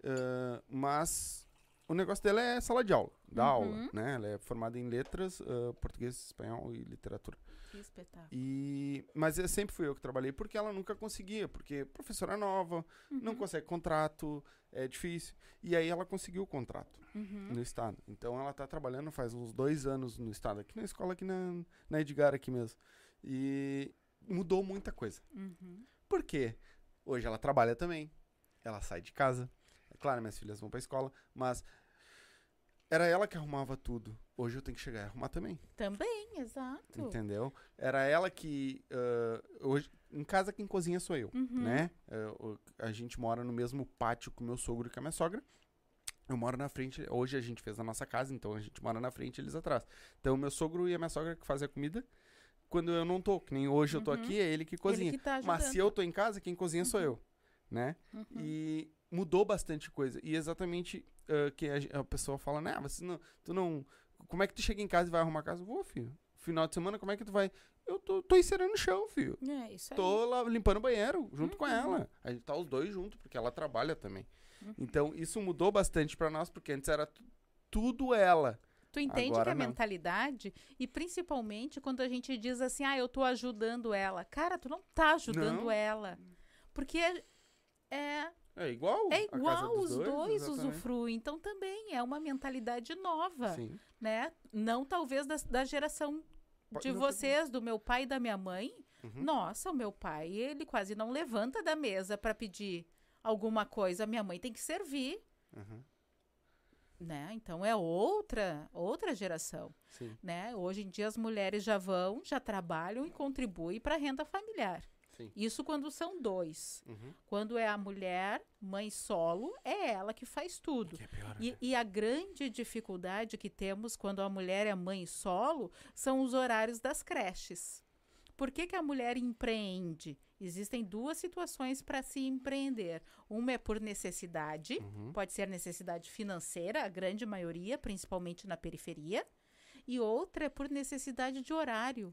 Uh, mas o negócio dela é sala de aula, da Uhum. aula, né? Ela é formada em letras, uh, português, espanhol e literatura. Que espetáculo. E, mas eu sempre fui eu que trabalhei porque ela nunca conseguia, porque professora nova, não Uhum. consegue contrato, é difícil. E aí ela conseguiu o contrato Uhum. no estado. Então ela tá trabalhando faz uns dois anos no estado, aqui na escola, aqui na, na Edgar, aqui mesmo. E mudou muita coisa. Uhum. Por quê? Hoje ela trabalha também, ela sai de casa. É claro, minhas filhas vão pra escola, mas era ela que arrumava tudo. Hoje eu tenho que chegar e arrumar também. Também, exato. Entendeu? Era ela que. ah, hoje, em casa, quem cozinha sou eu. Uhum. Né? O- a gente mora no mesmo pátio com meu sogro e com a minha sogra. Eu moro na frente. Hoje a gente fez a nossa casa, então a gente mora na frente e eles atrás. Então, meu sogro e a minha sogra que fazem a comida. Quando eu não tô, que nem hoje eu tô Uhum. aqui, é ele que cozinha. Ele que tá Mas se eu tô em casa, quem cozinha sou eu. Né? Uhum. E mudou bastante coisa. E exatamente ah, que a, a pessoa fala, né, você não, tu não, como é que tu chega em casa e vai arrumar a casa? Vou, filho. Final de semana, como é que tu vai? Eu tô, tô encerando o chão, filho. É, isso aí. Tô lá limpando o banheiro, junto com Uhum. ela. A gente tá os dois juntos, porque ela trabalha também. Uhum. Então, isso mudou bastante pra nós, porque antes era tu- tudo ela. Tu entende Agora que a não. mentalidade, e principalmente quando a gente diz assim, ah, eu tô ajudando ela. Cara, tu não tá ajudando Não. ela. Porque é, é, É igual. é igual, os dois, exatamente. usufruem. Então também é uma mentalidade nova, Sim. né? Não talvez da, da geração de não vocês, do meu pai e da minha mãe. Uhum. Nossa, o meu pai, ele quase não levanta da mesa para pedir alguma coisa. Minha mãe tem que servir, Uhum. né? Então é outra, outra geração. Sim, né? Hoje em dia as mulheres já vão, já trabalham e contribuem para a renda familiar. Sim. Isso quando são dois. Uhum. Quando é a mulher, mãe solo, é ela que faz tudo. Que é pior, E, né? e a grande dificuldade que temos quando a mulher é mãe solo são os horários das creches. Por que, que a mulher empreende? Existem duas situações para se empreender. Uma é por necessidade, Uhum. pode ser necessidade financeira, a grande maioria, principalmente na periferia, e outra é por necessidade de horário.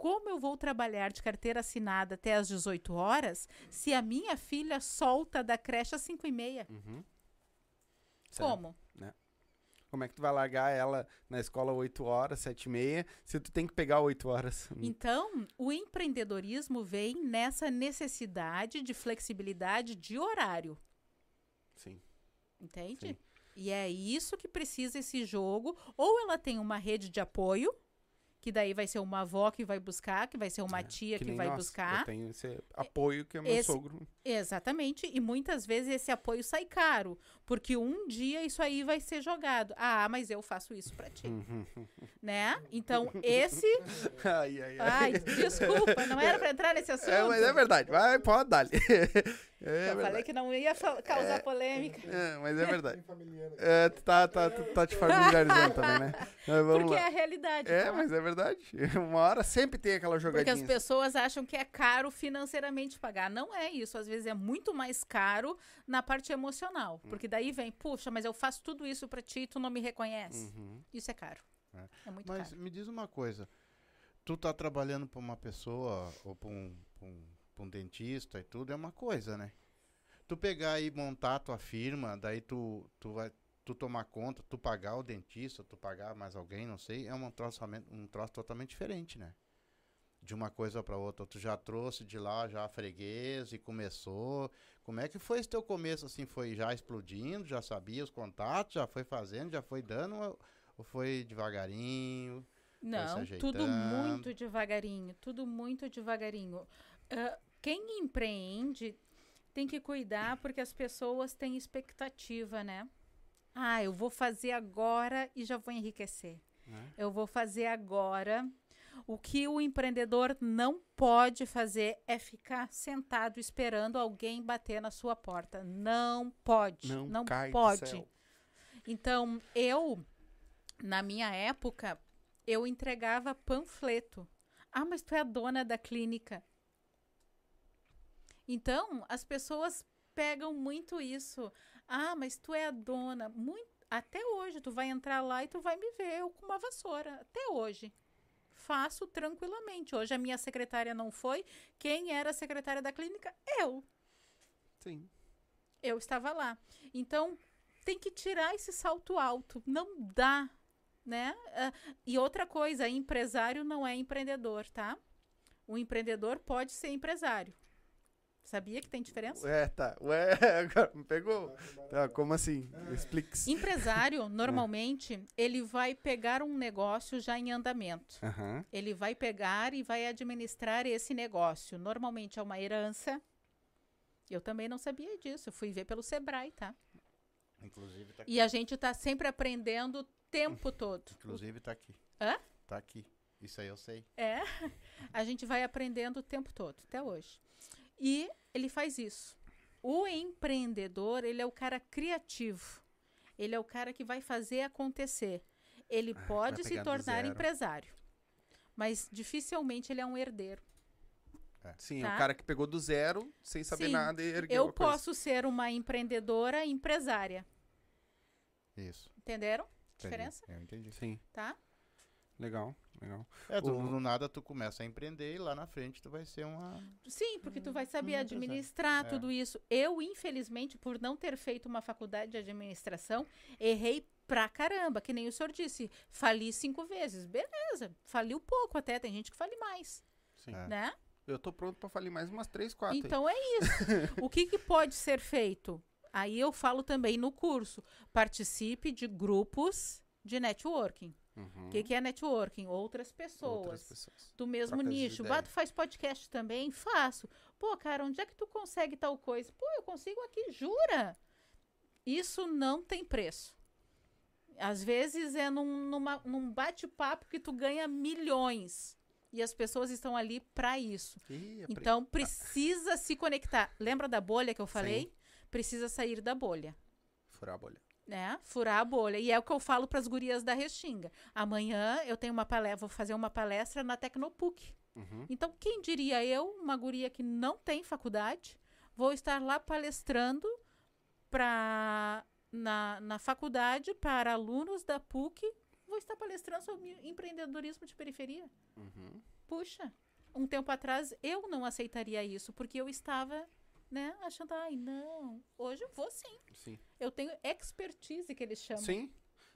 Como eu vou trabalhar de carteira assinada até às 18 horas se a minha filha solta da creche às 5 e meia? Uhum. Como? Como é que tu vai largar ela na escola 8 horas, 7 e meia, se tu tem que pegar 8 horas? Então, o empreendedorismo vem nessa necessidade de flexibilidade de horário, Sim. entende? Sim. E é isso que precisa esse jogo. Ou ela tem uma rede de apoio, que daí vai ser uma avó que vai buscar, que vai ser uma É, tia que, nem vai nós. buscar. Eu tenho esse apoio que é meu Esse- sogro. Exatamente. E muitas vezes esse apoio sai caro, porque um dia isso aí vai ser jogado. Ah, mas eu faço isso pra ti, né? Então, esse. ai, ai, ai. Ai, desculpa, não era pra entrar nesse assunto. É, mas é verdade. Vai, pode dar. É eu falei verdade. que não ia causar polêmica. É, mas é verdade. É, tu tá, tá, tu tá te familiarizando também, né? Mas vamos Porque é lá. a realidade. É, então. mas é verdade. Uma hora sempre tem aquela Porque jogadinha. as pessoas acham que é caro financeiramente pagar. Não é isso. Às vezes é muito mais caro na parte emocional. Hum. Porque daí vem, puxa, mas eu faço tudo isso pra ti e tu não me reconhece. Uhum. Isso é caro. É. É, muito Mas caro. me diz uma coisa. Tu tá trabalhando pra uma pessoa ou pra um, pra um, pra um dentista e tudo, é uma coisa, né? Tu pegar e montar a tua firma, daí tu, tu vai tu tomar conta, tu pagar o dentista, tu pagar mais alguém, não sei, é um troço, um troço totalmente diferente, né? De uma coisa pra outra. Tu já trouxe de lá já a freguês e começou. Como é que foi esse teu começo assim? Foi já explodindo, já sabia os contatos, já foi fazendo, já foi dando ou- ou foi devagarinho? Não, tudo muito devagarinho, tudo muito devagarinho. Ah, quem empreende tem que cuidar porque as pessoas têm expectativa, né? Ah, eu vou fazer agora e já vou enriquecer. Né? Eu vou fazer agora. O que o empreendedor não pode fazer é ficar sentado esperando alguém bater na sua porta. Não pode. Não Não, cai do pode. céu. Então, eu, na minha época, eu entregava panfleto. Ah, mas tu é a dona da clínica. Então, as pessoas pegam muito isso. Ah, mas tu é a dona. Muito, Até hoje, tu vai entrar lá e tu vai me ver eu com uma vassoura. Até hoje. Faço tranquilamente. Hoje a minha secretária não foi. Quem era a secretária da clínica? Eu. Sim. Eu estava lá. Então, tem que tirar esse salto alto. Não dá, né? Ah, e outra coisa, empresário não é empreendedor, tá? O empreendedor pode ser empresário. Sabia que tem diferença? Ué, tá. Ué, agora me pegou. Tá, como assim? Explique-se. Empresário, normalmente, ele vai pegar um negócio já em andamento. Aham. Ele vai pegar e vai administrar esse negócio. Normalmente é uma herança. Eu também não sabia disso. Eu fui ver pelo Sebrae, tá? Inclusive tá aqui. E a gente tá sempre aprendendo o tempo todo. Inclusive tá aqui. Hã? Tá aqui. Isso aí eu sei. É. A gente vai aprendendo o tempo todo, até hoje. E ele faz isso. O empreendedor, ele é o cara criativo. Ele é o cara que vai fazer acontecer. Ele vai pode se tornar empresário. Mas dificilmente ele é um herdeiro. Sim, Tá. o cara que pegou do zero, sem saber Sim, nada e ergueu Eu a coisa. posso ser uma empreendedora empresária. Isso. Entenderam? Entendi. Diferença? Eu entendi. Sim, Tá? legal, legal. É, tu, O- do nada tu começa a empreender e lá na frente tu vai ser uma. Sim, porque tu vai saber hum, administrar é. tudo isso. Eu, infelizmente, por não ter feito uma faculdade de administração, errei pra caramba, que nem o senhor disse. Fali cinco vezes. Beleza, faliu pouco até, tem gente que fale mais, Sim. É. né? Eu tô pronto pra falir mais umas três, quatro. aí. Então é isso. o que, que pode ser feito? Aí eu falo também no curso. Participe de grupos de networking. Uhum. O que, que é networking? Outras pessoas. Outras pessoas. do mesmo Trocas nicho. tu faz podcast também? Faço. Pô, cara, onde é que tu consegue tal coisa? Pô, eu consigo aqui, jura? Isso não tem preço. Às vezes é num, numa- num bate-papo que tu ganha milhões. E as pessoas estão ali para isso. Ih, Então precisa se conectar. Lembra da bolha que eu falei? Precisa sair da bolha Furar a bolha. Né? Furar a bolha. E é o que eu falo para as gurias da Restinga. Amanhã eu tenho uma palestra, vou fazer uma palestra na Tecnopuc. Uhum. Então, quem diria eu, uma guria que não tem faculdade, vou estar lá palestrando pra, na, na faculdade para alunos da PUC, vou estar palestrando sobre empreendedorismo de periferia. Uhum. Puxa, um tempo atrás eu não aceitaria isso, porque eu estava, né, achando, ai, não, hoje eu vou sim. Sim. Eu tenho expertise, que eles chamam. Sim.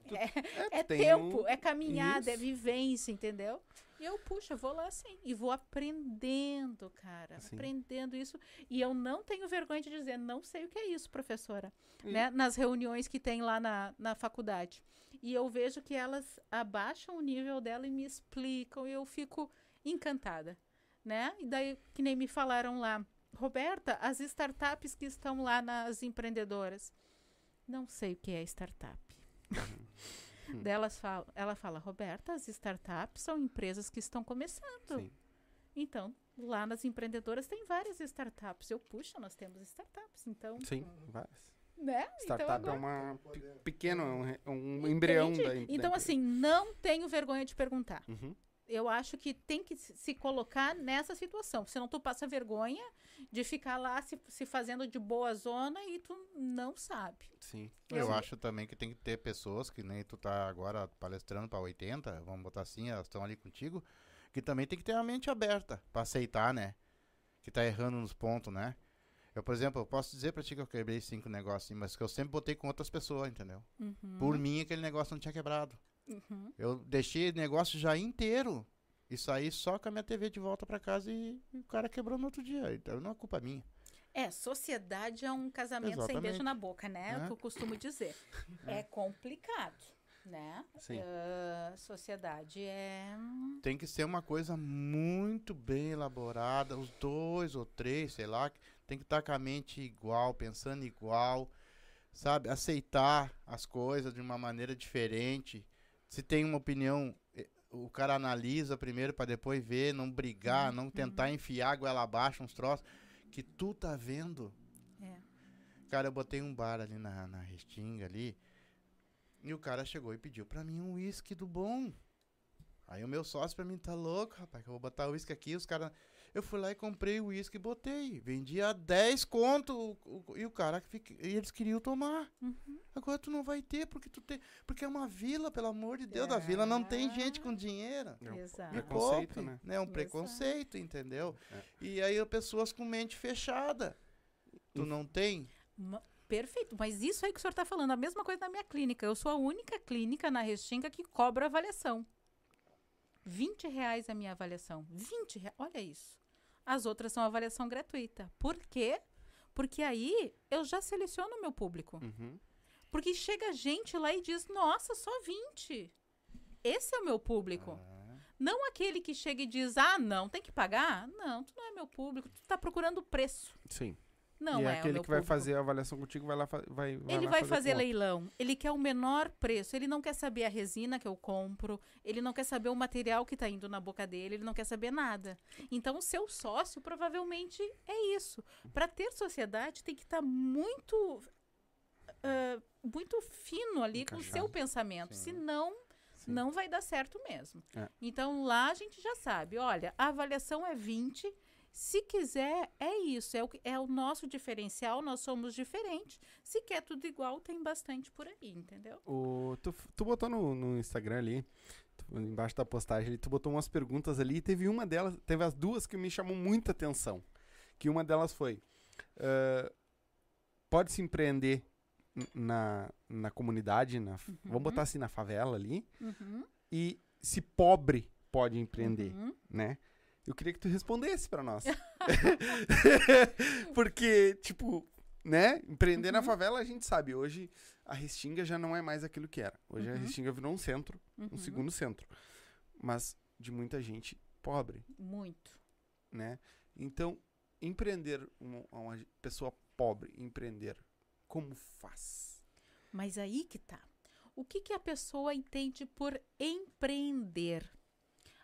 Tu- É, tu É tem tempo, um- é caminhada, é Isso. vivência, entendeu? E eu, puxa, vou lá sim. E vou aprendendo, cara. Sim. Aprendendo isso. E eu não tenho vergonha de dizer, não sei o que é isso, professora. E- Né? Nas reuniões que tem lá na, na faculdade. E eu vejo que elas abaixam o nível dela e me explicam. E eu fico encantada. Né? E daí, que nem me falaram lá. Roberta, as startups que estão lá nas empreendedoras. Não sei o que é startup. Delas fala, ela fala, Roberta, as startups são empresas que estão começando. Sim. Então, lá nas empreendedoras tem várias startups. Eu, puxa, nós temos startups. Então, Sim, várias. né? Startup então, é agora- uma pe- pequeno, um, um embrião da Então, assim, não tenho vergonha de perguntar. Uhum. Eu acho que tem que se colocar nessa situação. Senão tu passa vergonha de ficar lá se, se fazendo de boa zona e tu não sabe. Sim. Eu, Eu- acho também que tem que ter pessoas que nem tu tá agora palestrando para 80, vamos botar assim, elas estão ali contigo, que também tem que ter a mente aberta para aceitar, né? Que tá errando nos pontos, né? Eu, por exemplo, eu posso dizer pra ti que eu quebrei cinco negócios, assim, mas que eu sempre botei com outras pessoas, entendeu? Uhum, Por mim, aquele negócio não tinha quebrado. Uhum. Eu deixei o negócio já inteiro e saí só com a minha TV de volta pra casa e, e o cara quebrou no outro dia. Então não é culpa minha. É, sociedade é um casamento sem Exatamente. beijo na boca, né? É o É. que eu costumo dizer. É complicado, né? Sim. Ah, sociedade é. Tem que ser uma coisa muito bem elaborada, os dois ou três, sei lá, tem que estar com a mente igual, pensando igual, sabe? Aceitar as coisas de uma maneira diferente. Se tem uma opinião, eh, o cara analisa primeiro para depois ver, não brigar, não tentar enfiar a goela abaixo uns troços que tu tá vendo. É. Cara, eu botei um bar ali na, na Restinga ali. E o cara chegou e pediu pra mim um uísque do bom. Aí o meu sócio pra mim tá louco, rapaz, que eu vou botar uísque aqui, os caras. Eu fui lá e comprei o uísque e botei. Vendia a 10 conto o- o- e o cara que fica, e eles queriam tomar. Uhum. Agora tu não vai ter porque tu tem, porque é uma vila, pelo amor de Deus, a vila não tem gente com dinheiro. É um Exato. Preconceito, né? né? Um Exato. preconceito, entendeu? É. E aí pessoas com mente fechada. Tu não tem? Ma- Perfeito, mas isso aí que o senhor está falando, a mesma coisa na minha clínica. Eu sou a única clínica na Restinga que cobra avaliação. 20 reais a minha avaliação. 20 reais, olha isso. As outras são avaliação gratuita. Por quê? Porque aí eu já seleciono o meu público. Uhum. Porque chega gente lá e diz, nossa, só 20. Esse é o meu público. Não aquele que chega e diz, ah, não, tem que pagar? Não, tu não é meu público, tu tá procurando preço. Sim. Não e é, o aquele meu que vai público. fazer a avaliação contigo vai lá vai, vai Ele lá vai fazer conta. leilão. Ele quer o menor preço. Ele não quer saber a resina que eu compro. Ele não quer saber o material que está indo na boca dele. Ele não quer saber nada. Então, o seu sócio provavelmente é isso. Para ter sociedade, tem que estar muito, ah, muito fino ali com o Encaixado. seu pensamento. Sim. Senão, Sim. não vai dar certo mesmo. É. Então, lá a gente já sabe. Olha, a avaliação é 20. Se quiser, é isso. É o, é o nosso diferencial. Nós somos diferentes. Se quer tudo igual, tem bastante por aí, entendeu? O, tu, tu botou no, no Instagram ali, tu- embaixo da postagem, ali, tu botou umas perguntas ali e teve uma delas, teve as duas que me chamou muita atenção. Que uma delas foi: ah, pode-se empreender n- na, na comunidade, na, f- vamos botar assim, na favela ali, Uhum. e se pobre pode empreender, Uhum. né? Eu queria que tu respondesse pra nós. Porque, tipo, né? Empreender na Uhum. favela a gente sabe. Hoje a Restinga já não é mais aquilo que era. Hoje a Uhum. Restinga virou um centro, um Uhum. segundo centro. Mas de muita gente pobre, Muito. né? Então, empreender, uma, uma pessoa pobre, empreender, como faz? Mas aí que tá. O que, que a pessoa entende por empreender?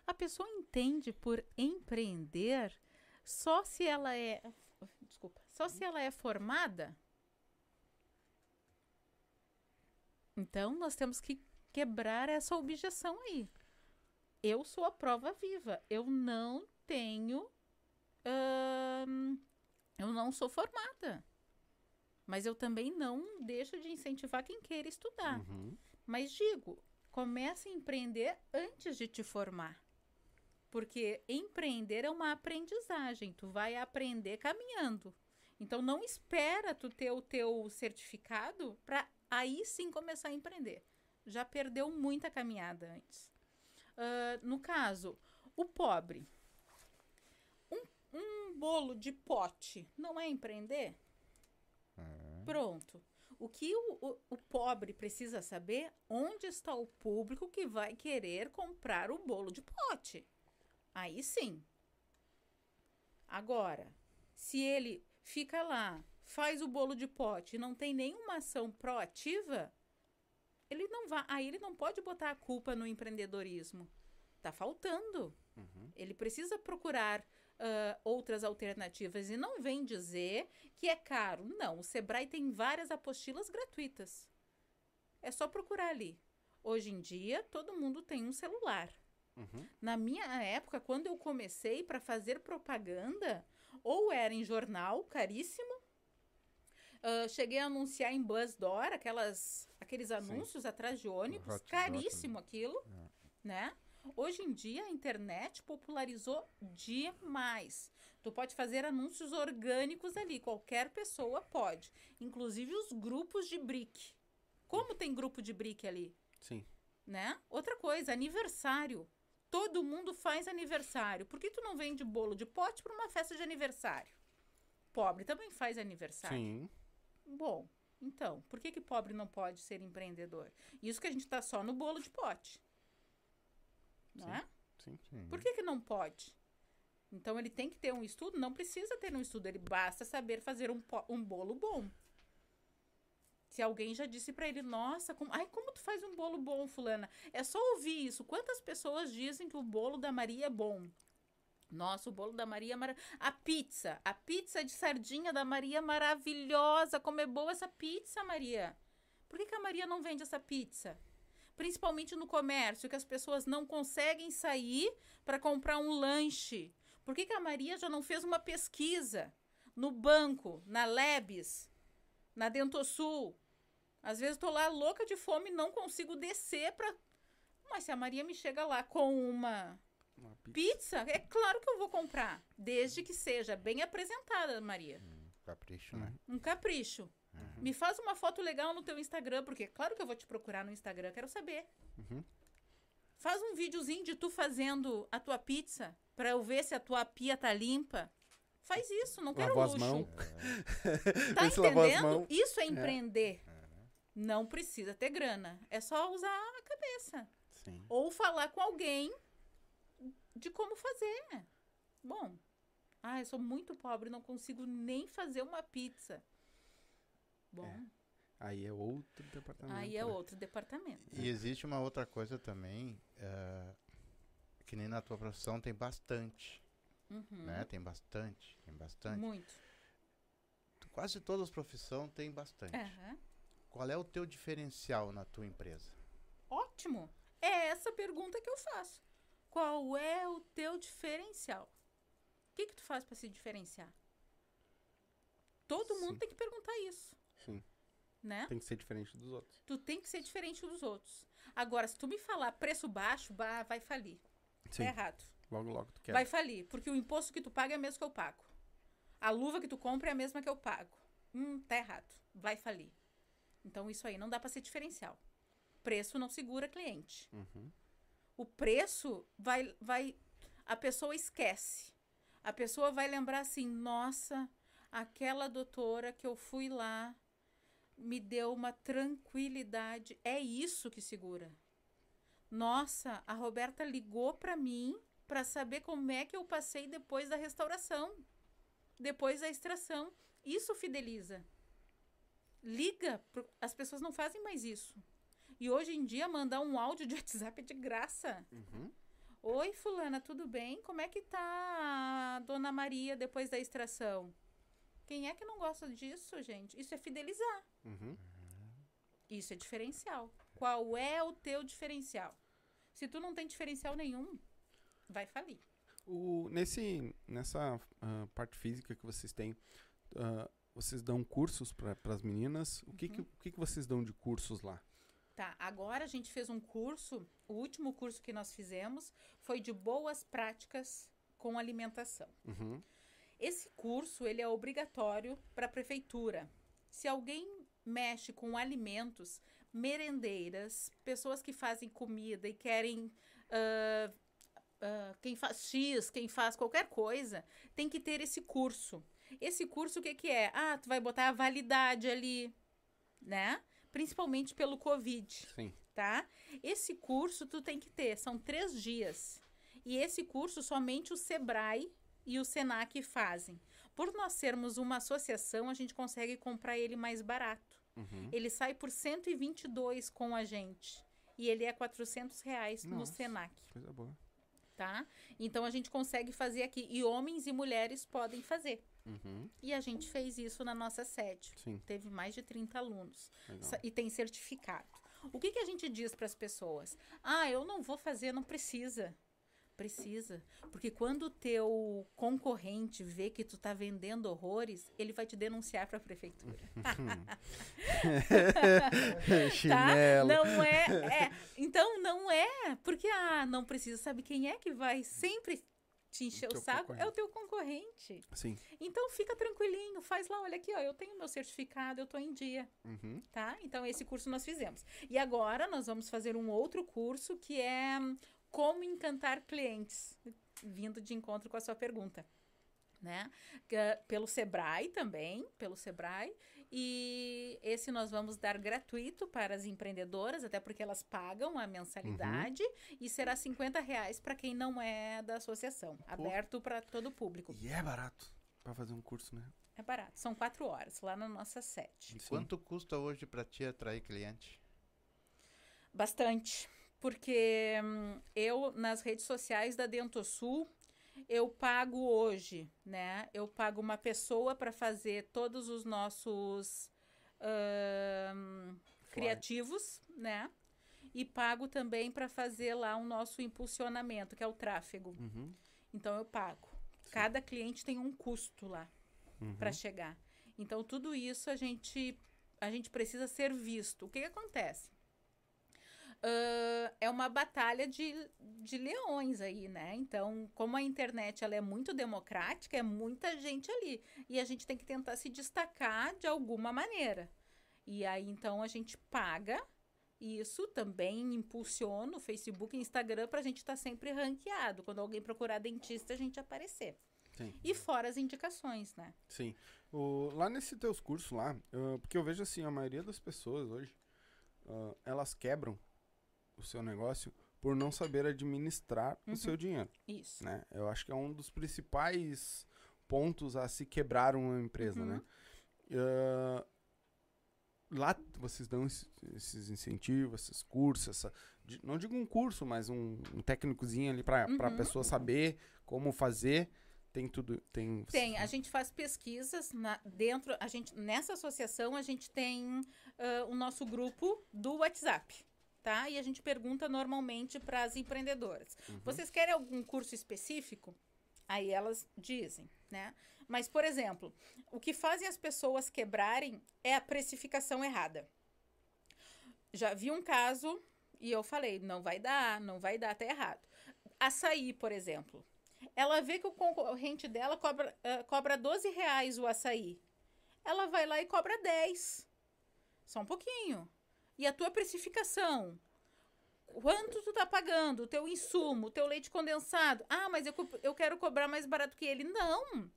A pessoa entende por empreender só se ela é. Desculpa. Só se ela é formada? Então, nós temos que quebrar essa objeção aí. Eu sou a prova viva. Eu não tenho. ahn, eu não sou formada. Mas eu também não deixo de incentivar quem queira estudar. Uhum. Mas digo, comece a empreender antes de te formar. Porque empreender é uma aprendizagem, tu vai aprender caminhando. Então não espera tu ter o teu certificado para aí sim começar a empreender. Já perdeu muita caminhada antes. Ah, no caso, o pobre. Um, um bolo de pote não é empreender? Pronto. O que o, o, o pobre precisa saber, onde está o público que vai querer comprar o bolo de pote. Aí sim. Agora, se ele fica lá, faz o bolo de pote e não tem nenhuma ação proativa, ele não vai, aí ele não pode botar a culpa no empreendedorismo. Tá faltando. Ele precisa procurar ah, outras alternativas e não vem dizer que é caro. Não, o Sebrae tem várias apostilas gratuitas. É só procurar ali. Hoje em dia, todo mundo tem um celular. Uhum. Na minha época, quando eu comecei para fazer propaganda, ou era em jornal, caríssimo. ah, cheguei a anunciar em Buzz Door, aquelas, aqueles anúncios atrás de ônibus, Hot caríssimo aquilo, né? Hoje em dia, a internet popularizou demais. Tu pode fazer anúncios orgânicos ali, qualquer pessoa pode. Inclusive os grupos de brick. Como tem grupo de brick ali? Sim. né? Outra coisa, aniversário. Todo mundo faz aniversário. Por que tu não vende bolo de pote para uma festa de aniversário? Pobre também faz aniversário. Sim. Bom, então, por que que pobre não pode ser empreendedor? Isso que a gente está só no bolo de pote. Não Sim. é? Sim. Por que que não pode? Então ele tem que ter um estudo? Não precisa ter um estudo, ele basta saber fazer um, um bolo bom. Se alguém já disse pra ele, nossa, como, ai, como tu faz um bolo bom, fulana? É só ouvir isso. Quantas pessoas dizem que o bolo da Maria é bom? Nossa, o bolo da Maria é maravilhoso. A pizza, a pizza de sardinha da Maria é maravilhosa. Como é boa essa pizza, Maria. Por que, que a Maria não vende essa pizza? Principalmente no comércio, que as pessoas não conseguem sair para comprar um lanche. Por que, que a Maria já não fez uma pesquisa no banco, na Lebes, na Dentosul? Às vezes tô lá louca de fome e não consigo descer pra. Mas se a Maria me chega lá com uma Uma pizza. pizza, é claro que eu vou comprar. Desde que seja bem apresentada, Maria. Capricho, né? Um capricho. Me faz uma foto legal no teu Instagram, porque claro que eu vou te procurar no Instagram, quero saber. Uhum. Faz um videozinho de tu fazendo a tua pizza pra eu ver se a tua pia tá limpa. Faz isso, não quero Lavou as luxo. mãos. Tá lavou as entendendo? mãos. Isso é empreender. Não precisa ter grana. É só usar a cabeça. Sim. Ou falar com alguém de como fazer. Bom, ah, eu sou muito pobre, não consigo nem fazer uma pizza. Bom, Aí é outro departamento. aí é né? outro departamento. E existe uma outra coisa também, eh, que nem na tua profissão tem bastante, Uhum. né? Tem bastante, tem bastante. Muito. Quase todas as profissões têm bastante. Aham. Qual é o teu diferencial na tua empresa? Ótimo. É essa pergunta que eu faço. Qual é o teu diferencial? O que, que tu faz para se diferenciar? Todo mundo Sim. tem que perguntar isso, Sim. né? Tem que ser diferente dos outros. Tu tem que ser diferente dos outros. Agora, se tu me falar preço baixo, bah, vai falir. Sim. É errado. Logo, logo tu quer. Vai falir, porque o imposto que tu paga é o mesmo que eu pago. A luva que tu compra é a mesma que eu pago. Hum, tá errado. Vai falir. Então isso aí não dá para ser diferencial. Preço não segura cliente. Uhum. O preço vai vai a pessoa esquece. A pessoa vai lembrar assim: "Nossa, aquela doutora que eu fui lá me deu uma tranquilidade. É isso que segura. Nossa, a Roberta ligou para mim para saber como é que eu passei depois da restauração, depois da extração. Isso fideliza. Liga, as pessoas não fazem mais isso. E hoje em dia mandar um áudio de WhatsApp é de graça. Uhum. Oi, fulana, tudo bem? Como é que tá a dona Maria depois da extração? Quem é que não gosta disso, gente? Isso é fidelizar. Uhum. Isso é diferencial. Qual é o teu diferencial? Se tu não tem diferencial nenhum, vai falir. O, nesse, nessa ah, parte física que vocês têm, ah, vocês dão cursos para as meninas. O, que, Uhum. que, o que, que vocês dão de cursos lá? Tá, agora a gente fez um curso, o último curso que nós fizemos foi de boas práticas com alimentação. Uhum. Esse curso ele é obrigatório para a prefeitura. Se alguém mexe com alimentos, merendeiras, pessoas que fazem comida e querem ah, ah, quem faz X, quem faz qualquer coisa, tem que ter esse curso. Esse curso o que que é? Ah, tu vai botar a validade ali, né? Principalmente pelo Covid Sim. tá? Esse curso tu tem que ter, são três dias. E esse curso somente o Sebrae e o Senac fazem. Por nós sermos uma associação, a gente consegue comprar ele mais barato. Uhum. Ele sai por 122 com a gente. E ele é 400 reais no Nossa. Senac, Coisa boa. tá? Então a gente consegue fazer aqui. E homens e mulheres podem fazer. Uhum. E a gente fez isso na nossa sede. Sim, Teve mais de 30 alunos legal. e tem certificado. O que, que a gente diz para as pessoas? Ah, eu não vou fazer, não precisa. Precisa, porque quando o teu concorrente vê que tu tá vendendo horrores, ele vai te denunciar para a prefeitura. Tá? Chinelo. Não é, é. Então não é, porque ah, não precisa. Sabe quem é que vai sempre te encher o saco? É o teu concorrente. Sim. Então fica tranquilinho, faz lá, olha aqui, ó, eu tenho meu certificado, eu tô em dia. Uhum. tá? Então, esse curso nós fizemos. E agora nós vamos fazer um outro curso que é como encantar clientes, vindo de encontro com a sua pergunta. Né? É Pelo Sebrae também, pelo Sebrae. E esse nós vamos dar gratuito para as empreendedoras, até porque elas pagam a mensalidade. E será 50 reais para quem não é da associação. Aberto para todo o público. E é barato pra fazer um curso, né? É barato. São quatro horas lá na nossa sede. E quanto custa hoje pra ti atrair cliente? Bastante. Porque hum, eu, nas redes sociais da Dentosul, eu pago hoje, né? Eu pago uma pessoa para fazer todos os nossos criativos, né? E pago também para fazer lá o nosso impulsionamento, que é o tráfego. Uhum. Então eu pago. Cada cliente tem um custo lá Uhum. para chegar. Então, tudo isso a gente, a gente precisa ser visto. O que, que acontece? Ah, é uma batalha de, de leões aí, né? Então, como a internet ela é muito democrática, é muita gente ali. E a gente tem que tentar se destacar de alguma maneira. E aí, então, a gente paga isso também impulsiona o Facebook e Instagram para a gente estar sempre ranqueado. Quando alguém procurar dentista, a gente aparecer. Sim. E fora as indicações, né? Sim. O, lá nesse teus cursos lá, ah, porque eu vejo assim, a maioria das pessoas hoje, ah, elas quebram o seu negócio por não saber administrar Uhum. o seu dinheiro, Isso. né? Eu acho que é um dos principais pontos a se quebrar uma empresa, Uhum. né? Ah, lá vocês dão esse- esses incentivos, esses cursos, essa, não digo um curso, mas um, um técnicozinho ali para a Uhum. pessoa saber como fazer. Tem tudo, tem. Tem, a gente faz pesquisas na- dentro, a gente nessa associação a gente tem ah, o nosso grupo do WhatsApp, tá? E a gente pergunta normalmente para as empreendedoras. Uhum. Vocês querem algum curso específico? Aí elas dizem, né? Mas, por exemplo, o que fazem as pessoas quebrarem é a precificação errada. Já vi um caso e eu falei, não vai dar, não vai dar, tá errado. Açaí, por exemplo. Ela vê que o concorrente dela cobra, ah, cobra 12 reais o açaí. Ela vai lá e cobra 10. Só um pouquinho. E a tua precificação? Quanto tu tá pagando? O teu insumo, o teu leite condensado? Ah, mas eu, eu quero cobrar mais barato que ele. Não!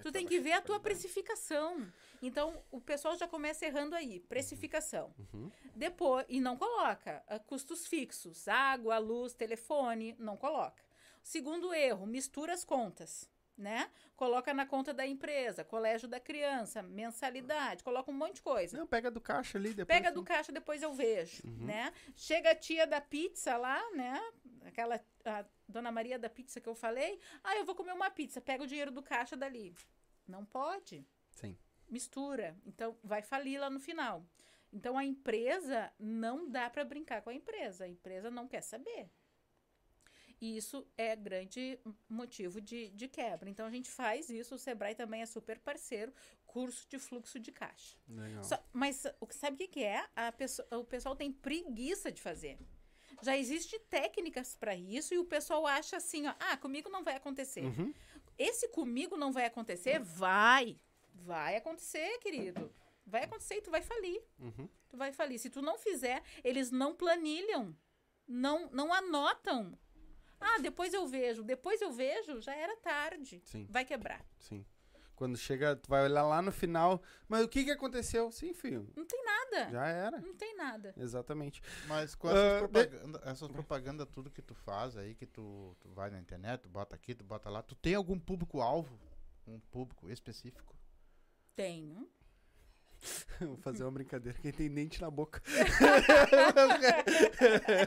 Tu tem que ver a tua precificação. Então, o pessoal já começa errando aí. Precificação. Uhum. Depois, e não coloca ah, custos fixos, água, luz, telefone, não coloca. Segundo erro, mistura as contas, né? Coloca na conta da empresa, colégio da criança, mensalidade, coloca um monte de coisa. Não, pega do caixa ali depois. Pega do caixa, depois eu vejo, né? Chega a tia da pizza lá, né? Aquela a Dona Maria da pizza que eu falei. Ah, eu vou comer uma pizza. Pega o dinheiro do caixa dali. Não pode Sim. mistura. Então, vai falir lá no final. Então, a empresa não dá para brincar com a empresa. A empresa não quer saber. E isso é grande motivo de, de quebra. Então, a gente faz isso. O Sebrae também é super parceiro. Curso de fluxo de caixa. Só- mas o que sabe o que, que é? A pesso- o pessoal tem preguiça de fazer. Já existem técnicas para isso e o pessoal acha assim, ó, ah, comigo não vai acontecer. Uhum. Esse comigo não vai acontecer? Vai. Vai acontecer, querido. Vai acontecer e tu vai falir. Uhum. Tu vai falir. Se tu não fizer, eles não planilham. Não, não anotam. Ah, depois eu vejo. Depois eu vejo, já era tarde. Sim, Vai quebrar. sim. Quando chega, tu vai olhar lá no final. Mas o que que aconteceu? Sim, filho. Não tem nada. Já era. Não tem nada. Exatamente. Mas com Ah, essas de- propaganda, essas propaganda tudo que tu faz aí, que tu, tu vai na internet, tu bota aqui, tu bota lá, tu tem algum público-alvo? Um público específico? Tenho. Vou fazer uma brincadeira. Quem tem dente na boca.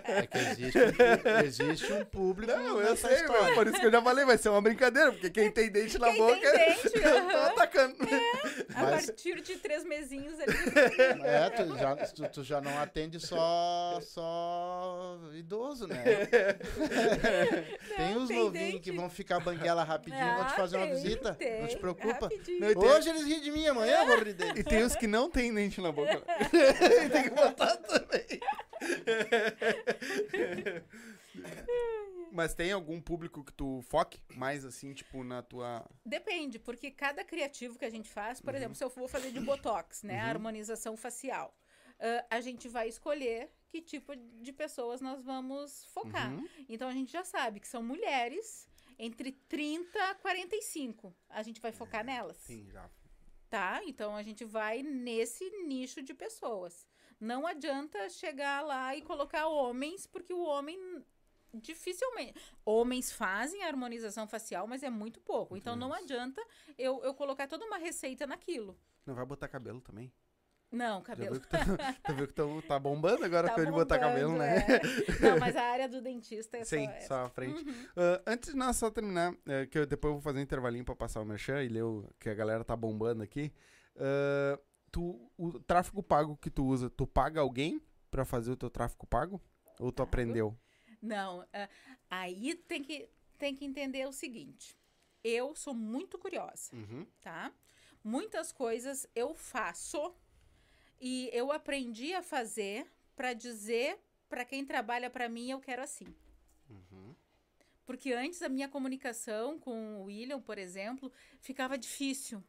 É que existe um, existe um público Não, eu sei, história. por isso que eu já falei, vai ser uma brincadeira, porque quem tem dente na Quem boca. tem dente, eu tô atacando. A Mas- partir de três mesinhos ali. É, tu já, tu, tu já não atende só, só idoso, né? tem os tem novinhos dente. que vão ficar banguela rapidinho, vão te Ah, fazer uma tem, visita. não tem, te preocupa. Não, e tem- Hoje eles riem de mim, amanhã eu vou rir E deles. tem os que não tem dente na boca. tem que botar também. Mas tem algum público que tu foque mais assim, tipo, na tua. Depende, porque cada criativo que a gente faz, Uhum. por exemplo, se eu for fazer de botox, né, a harmonização facial, ah, a gente vai escolher que tipo de pessoas nós vamos focar. Uhum. Então a gente já sabe que são mulheres entre 30 a 45. A gente vai focar nelas. Sim, já. Tá? Então a gente vai nesse nicho de pessoas. Não adianta chegar lá e colocar homens, porque o homem dificilmente. Homens fazem harmonização facial, mas é muito pouco. Então não adianta eu, eu colocar toda uma receita naquilo. Não vai botar cabelo também. Não, Já cabelo. viu que tá, tu viu que tá, tá bombando agora Tá com ele botar cabelo, né? é. Não, mas a área do dentista é Sim, só essa. só a frente. Uhum. Ah, antes de nós só terminar, eh, que eu depois eu vou fazer um intervalinho pra passar o merchan e ler o que a galera tá bombando aqui. Ah, tu, o tráfego pago que tu usa, tu paga alguém pra fazer o teu tráfego pago? Ou tu Pago. aprendeu? Não, ah, aí tem que, tem que entender o seguinte. eu sou muito curiosa, Uhum. tá? Muitas coisas eu faço e eu aprendi a fazer pra dizer pra quem trabalha pra mim eu quero assim. Porque antes a minha comunicação com o William, por exemplo, ficava difícil.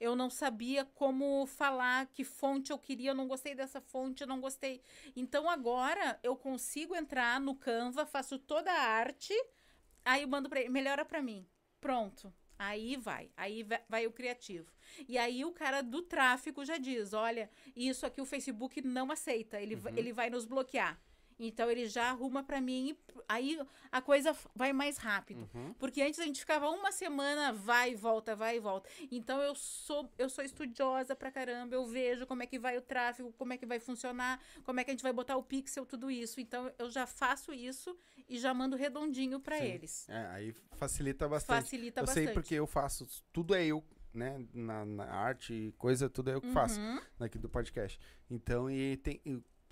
Eu não sabia como falar, que fonte eu queria, eu não gostei dessa fonte, eu não gostei. Então agora eu consigo entrar no Canva, faço toda a arte, aí eu mando para ele, melhora para mim. Pronto. Aí vai, aí vai, vai o criativo. E aí o cara do tráfego já diz, olha, isso aqui o Facebook não aceita, ele, va- ele vai nos bloquear. Então ele já arruma para mim, e aí a coisa vai mais rápido. Porque antes a gente ficava uma semana, vai e volta, vai e volta. Então eu sou eu sou estudiosa pra caramba, eu vejo como é que vai o tráfego, como é que vai funcionar, como é que a gente vai botar o pixel, tudo isso. Então eu já faço isso e já mando redondinho pra Sim. eles. É, aí facilita bastante. Facilita eu bastante. sei porque eu faço, tudo é eu, né? Na, na arte e coisa, tudo é eu que faço Uhum, aqui do podcast. Então, e tem.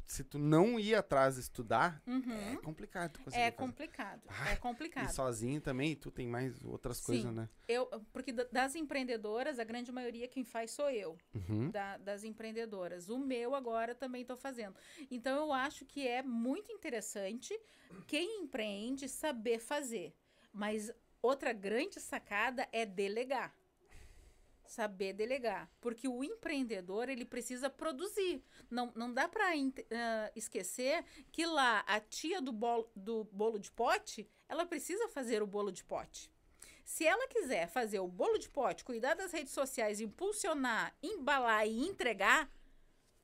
E se tu não ir atrás estudar, uhum. é complicado. É fazer. complicado, Ah, é E complicado. sozinho também, tu tem mais outras Sim. coisas, né? Eu, porque da- das empreendedoras, a grande maioria quem faz sou eu. Uhum. da- das empreendedoras. O meu agora também estou fazendo. Então eu acho que é muito interessante quem empreende saber fazer. Mas outra grande sacada é delegar. Saber delegar. Porque o empreendedor, ele precisa produzir. Não, não dá para esquecer que lá a tia do bolo, do bolo de pote, ela precisa fazer o bolo de pote. Se ela quiser fazer o bolo de pote, cuidar das redes sociais, impulsionar, embalar e entregar,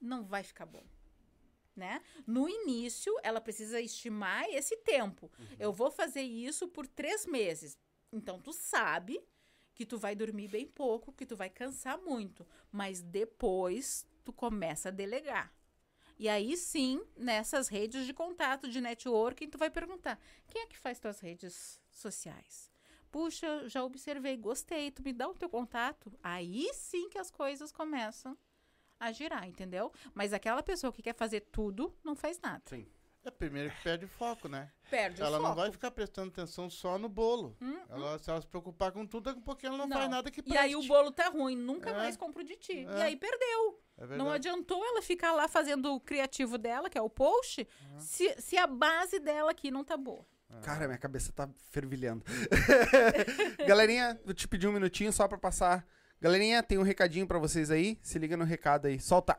não vai ficar bom. Né? No início, ela precisa estimar esse tempo. Eu vou fazer isso por três meses. Então, tu sabe que tu vai dormir bem pouco, que tu vai cansar muito. Mas depois, tu começa a delegar. E aí sim, nessas redes de contato, de networking, tu vai perguntar: quem é que faz tuas redes sociais? Puxa, já observei, gostei, tu me dá o teu contato? Aí sim que as coisas começam a girar, entendeu? Mas aquela pessoa que quer fazer tudo, não faz nada. Sim. É primeiro que perde o foco, né? Perde ela o não foco. vai ficar prestando atenção só no bolo. Hum, Ela, se ela se preocupar com tudo, daqui a pouquinho ela não, Não. faz nada que E preste. aí o bolo tá ruim, nunca É. mais compro de ti. É. E aí perdeu. É Não adiantou ela ficar lá fazendo o criativo dela, que é o post, se, se a base dela aqui não tá boa. Cara, minha cabeça tá fervilhando. Galerinha, vou te pedir um minutinho só pra passar. Galerinha, tem um recadinho pra vocês aí. Se liga no recado aí. Solta.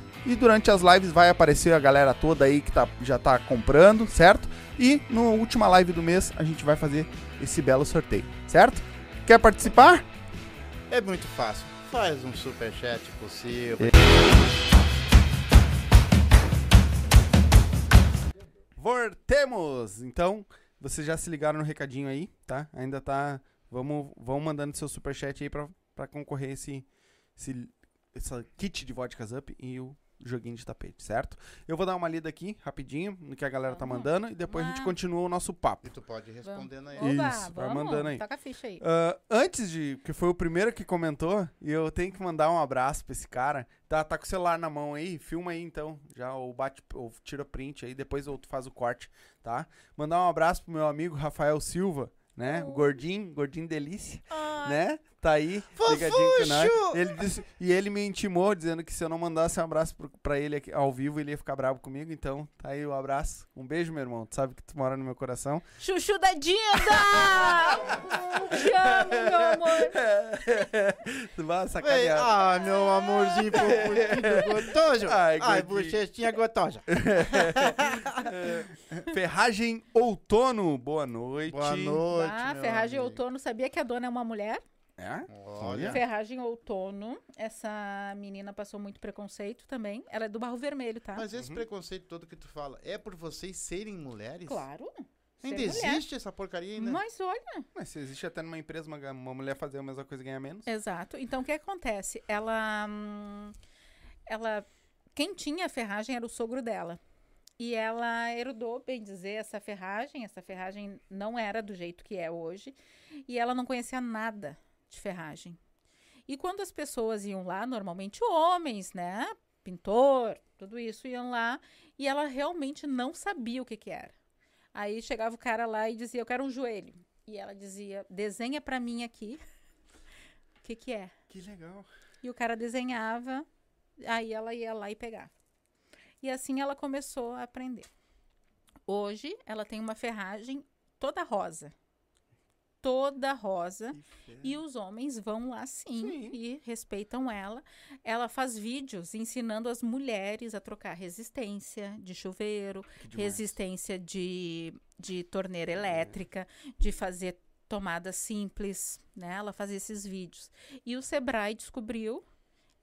e durante as lives vai aparecer a galera toda aí que tá, já tá comprando, certo? E na última live do mês a gente vai fazer esse belo sorteio, certo? Quer participar? É muito fácil. Faz um superchat possível. Voltemos! Então, vocês já se ligaram no recadinho aí, tá? Ainda tá. Vamos, vamos mandando seu superchat aí pra, pra concorrer esse, esse, essa kit de vodkas up e o joguinho de tapete, certo? Eu vou dar uma lida aqui, rapidinho, no que a galera tá mandando e depois a gente continua o nosso papo. E tu pode ir respondendo aí. Oba, Isso, vai vamos, mandando aí. Toca a ficha aí. Ah, antes de. que foi o primeiro que comentou, e eu tenho que mandar um abraço pra esse cara. Tá, tá com o celular na mão aí, filma aí então. Já ou bate, ou tira print aí, depois ou tu faz o corte, tá? Mandar um abraço pro meu amigo Rafael Silva, né? O Oi. gordinho, gordinho delícia, Ai, né? Tá aí, ligadinho com nós. Ele disse, e ele me intimou, dizendo que se eu não mandasse um abraço pro, pra ele aqui, ao vivo, ele ia ficar bravo comigo. Então, tá aí o abraço. Um beijo, meu irmão. Tu sabe que tu mora no meu coração. Chuchu da Dinda! Te amo, meu amor. tu vai sacanear. ah, meu amorzinho gostoso. Ai, Ai, bochechinha gostosa. Ferragem Outono, boa noite. Boa noite, Ah, meu Ferragem amigo. Outono. Sabia que a dona é uma mulher? É? Olha. Ferragem Outono. Essa menina passou muito preconceito também. Ela é do Barro Vermelho, tá? Mas esse preconceito todo que tu fala, é por vocês serem mulheres? Claro. Ainda existe essa porcaria ainda? Mas olha, Mas se existe até numa empresa uma, uma mulher fazer a mesma coisa e ganhar menos. Exato. Então, o que acontece? Ela, hum, ela, quem tinha a ferragem era o sogro dela. E ela herdou, bem dizer, essa ferragem. Essa ferragem não era do jeito que é hoje. E ela não conhecia nada de ferragem. E quando as pessoas iam lá, normalmente homens, né? Pintor, tudo isso, iam lá. E ela realmente não sabia o que que era. Aí chegava o cara lá e dizia, eu quero um joelho. E ela dizia, desenha pra mim aqui. O que que é? Que legal. E o cara desenhava, aí ela ia lá e pegava. E assim ela começou a aprender. Hoje ela tem uma ferragem toda rosa. Toda rosa. E os homens vão lá sim, Sim. e respeitam ela. Ela faz vídeos ensinando as mulheres a trocar resistência de chuveiro, resistência de, de torneira elétrica, de fazer tomadas simples, né? Ela faz esses vídeos. E o Sebrae descobriu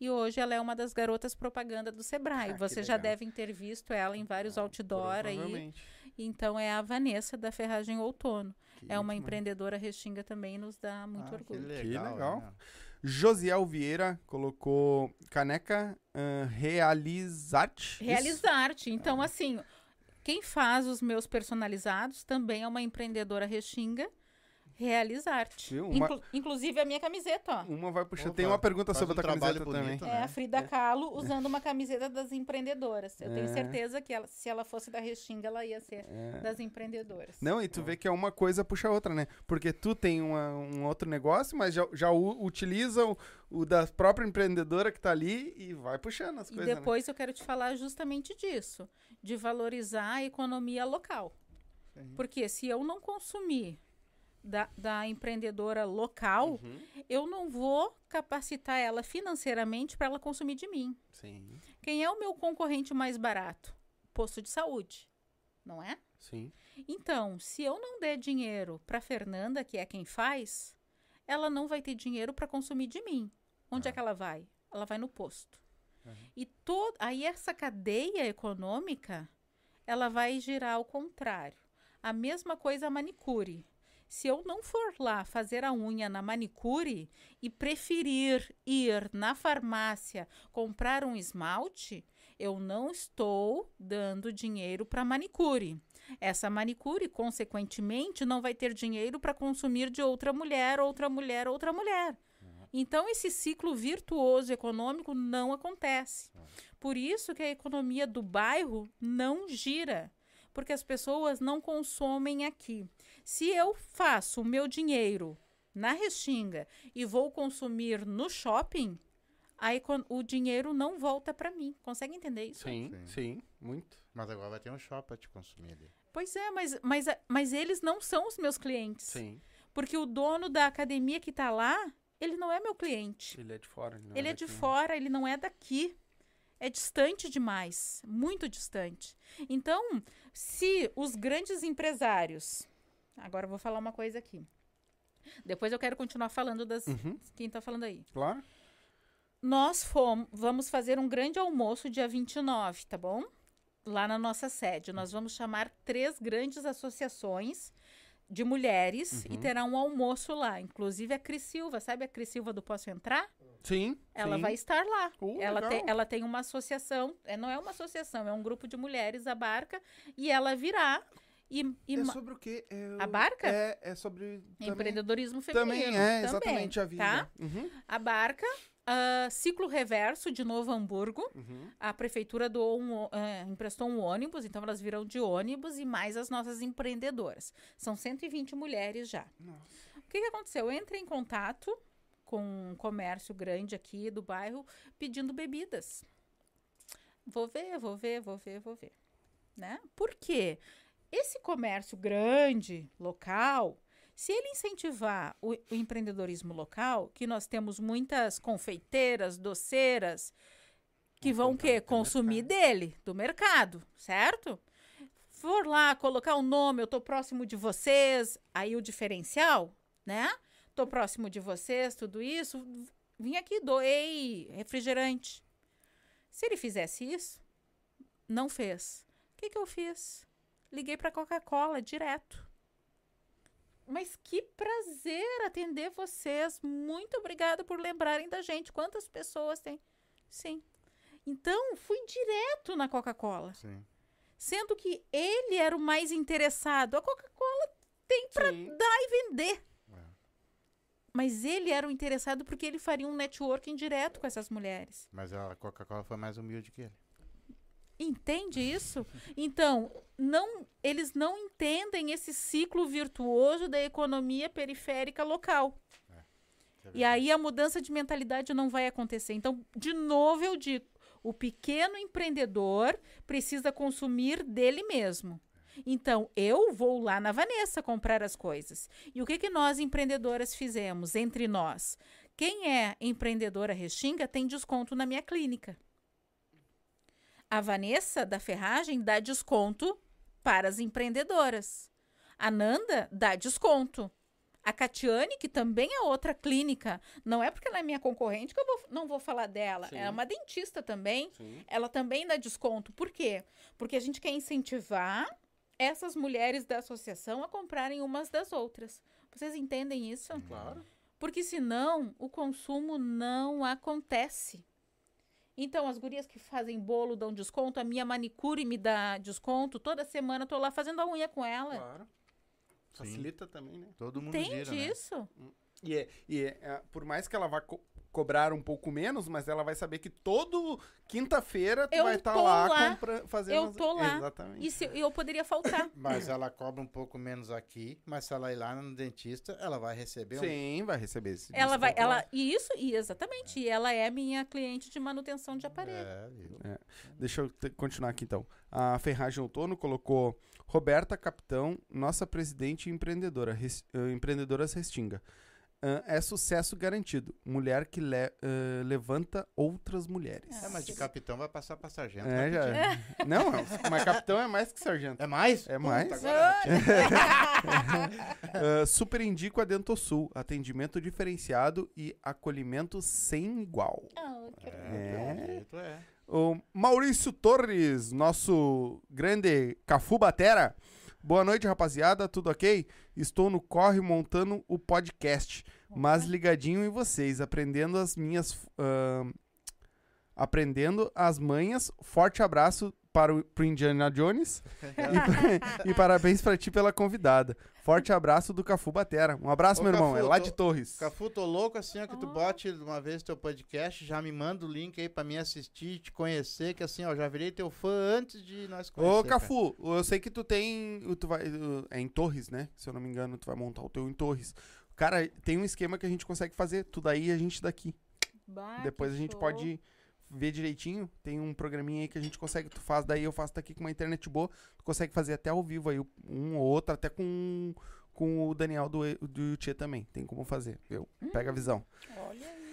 e hoje ela é uma das garotas propaganda do Sebrae. Ah, que Você já devem ter visto ela em vários outdoor aí. Então é a Vanessa da Ferragem Outono. Que É uma empreendedora restinga também e nos dá muito Ah, que orgulho. legal. legal. né? Josiel Vieira colocou caneca uh, Realizarte. Realizarte. Então, assim, quem faz os meus personalizados também é uma empreendedora restinga. Realizarte. Viu? Uma- Inclu- inclusive a minha camiseta, ó. Uma vai puxar. Opa, Tem uma pergunta sobre um a tua trabalho camiseta bonito, também. né? É a Frida Kahlo usando uma camiseta das empreendedoras. Eu tenho É. certeza que ela- se ela fosse da Restinga, ela ia ser É. das empreendedoras. Não, e tu vê que é uma coisa puxa a outra, né? Porque tu tem uma- um outro negócio, mas já, já utiliza o, o da própria empreendedora que tá ali e vai puxando as E coisas, né? depois eu quero te falar justamente disso, de valorizar a economia local. Sim. Porque se eu não consumir da, da empreendedora local, Uhum. eu não vou capacitar ela financeiramente para ela consumir de mim. Sim, Quem é o meu concorrente mais barato? Posto de saúde, não é? sim. Então, se eu não der dinheiro para Fernanda, que é quem faz, ela não vai ter dinheiro para consumir de mim. Onde é que ela vai? Ela vai no posto. E to aí essa cadeia econômica, ela vai girar ao contrário. A mesma coisa a manicure. Se eu não for lá fazer a unha na manicure e preferir ir na farmácia comprar um esmalte, eu não estou dando dinheiro para manicure. Essa manicure, consequentemente, não vai ter dinheiro para consumir de outra mulher, outra mulher, outra mulher. Então, esse ciclo virtuoso econômico não acontece. Por isso que a economia do bairro não gira, porque as pessoas não consomem aqui. Se eu faço o meu dinheiro na Restinga e vou consumir no shopping, aí o dinheiro não volta para mim. Consegue entender isso? Sim, Sim. sim, muito. Mas agora vai ter um shopping pra te consumir ali. Pois é, mas, mas, mas eles não são os meus clientes. Sim. Porque o dono da academia que tá lá, ele não é meu cliente. Ele é de fora. não Ele é de daqui. fora, ele não é daqui. É distante demais, muito distante. Então, se os grandes empresários. Agora eu vou falar uma coisa aqui. Depois eu quero continuar falando das. Uhum, Quem tá falando aí? claro. Nós fomos, vamos fazer um grande almoço dia 29, tá bom? Lá na nossa sede. Nós vamos chamar três grandes associações de mulheres e Uhum. terá um almoço lá. Inclusive a Cris Silva, sabe a Cris Silva do Posso Entrar? Sim. Ela sim. vai estar lá. Uh, ela, legal. tem, ela tem uma associação, é, não é uma associação, é um grupo de mulheres, a Barca, e ela virá e, e É sobre o quê? É A barca? É, é sobre. Também, empreendedorismo feminino. também é, exatamente a vida. Tá? Uhum, A Barca, ah, Ciclo Reverso de Novo Hamburgo, uhum. a prefeitura doou um, eh, emprestou um ônibus, então elas virão de ônibus e mais as nossas empreendedoras. São 120 mulheres já. Nossa. O que, que aconteceu? Eu entrei em contato com um comércio grande aqui do bairro pedindo bebidas. Vou ver, vou ver, vou ver, vou ver. Né? Por quê? Esse comércio grande, local, se ele incentivar o, o empreendedorismo local, que nós temos muitas confeiteiras, doceiras, que Vão do Consumir dele, do mercado, certo? For lá, colocar o nome, eu tô próximo de vocês, aí o diferencial, né? Tô próximo de vocês, tudo isso, vim aqui, doei refrigerante. Se ele fizesse isso, não fez. O que, que eu fiz? Liguei para Coca-Cola direto. Mas que prazer atender vocês. Muito obrigada por lembrarem da gente. Quantas pessoas tem? Sim. Então, fui direto na Coca-Cola. Sim. Sendo que ele era o mais interessado. A Coca-Cola tem para dar e vender. É. Mas ele era o interessado porque ele faria um networking direto com essas mulheres. Mas a Coca-Cola foi mais humilde que ele. Entende isso? Então, não, eles não entendem esse ciclo virtuoso da economia periférica local. Isso é E aí a mudança de mentalidade não vai acontecer. Então, de novo eu digo, o pequeno empreendedor precisa consumir dele mesmo. Então, eu vou lá na Vanessa comprar as coisas. E o que, que nós empreendedoras fizemos entre nós? Quem é empreendedora Restinga tem desconto na minha clínica. A Vanessa da Ferragem dá desconto para as empreendedoras. A Nanda dá desconto. A Catiane, que também é outra clínica, não é porque ela é minha concorrente que eu vou- não vou falar dela. Sim. É uma dentista também. Sim. Ela também dá desconto. Por quê? Porque a gente quer incentivar essas mulheres da associação a comprarem umas das outras. Vocês entendem isso? Claro. Porque senão o consumo não acontece. Então, as gurias que fazem bolo dão desconto, a minha manicure me dá desconto. Toda semana eu tô lá fazendo a unha com ela. Claro. Facilita também, né? Todo mundo Entende gira, né? E, é, e é, é, por mais que ela vá co- cobrar um pouco menos, mas ela vai saber que todo quinta-feira tu Eu vai estar tô lá, lá. compra- fazendo Eu as- tô lá. Exatamente. E se, eu poderia faltar. Mas ela cobra um pouco menos aqui, mas se ela ir lá no dentista, ela vai receber um Sim, vai receber esse ela vai, ela, e isso, e exatamente. E ela é minha cliente de manutenção de aparelho. É, viu? Deixa eu te- continuar aqui então. A Ferragem Outono colocou Roberta Capitão, nossa presidente e empreendedora, res- eh, empreendedoras Restinga. Ah, é sucesso garantido. Mulher que le- eh, levanta outras mulheres. É, mas de capitão vai passar pra sargento. É, já. rapidinho. Não, mas capitão é mais que sargento. É mais? É mais. Puta, Ah, super indico a Dentosul. Atendimento diferenciado e acolhimento sem igual. Ah, que- É, jeito é. O Maurício Torres, nosso grande Cafu Batera. Boa noite, rapaziada. Tudo ok? Estou no corre montando o podcast, mas ligadinho em vocês, aprendendo as minhas. ahn, aprendendo as manhas. Forte abraço para o pro Indiana Jones e, e parabéns para ti pela convidada. Forte abraço do Cafu Batera. Um abraço, Ô, meu irmão. Cafu, é lá tô- de Torres. Cafu, tô louco assim, ó, que tu Ah. bote uma vez teu podcast, já me manda o link aí pra mim assistir, te conhecer, que assim, ó, já virei teu fã antes de nós conhecer. Ô, cara. Cafu, eu sei que tu tem. Tu vai, é em Torres, né? Se eu não me engano, tu vai montar o teu em Torres. Cara, tem um esquema que a gente consegue fazer. Tu daí e a gente daqui. Bah, Depois a gente show. pode ver direitinho. Tem um programinha aí que a gente consegue, tu faz, daí eu faço daqui com uma internet boa. Tu consegue fazer até ao vivo aí, um ou outro, até com, com o Daniel do, do Yuchê também. Tem como fazer, viu? Pega a visão. Olha aí.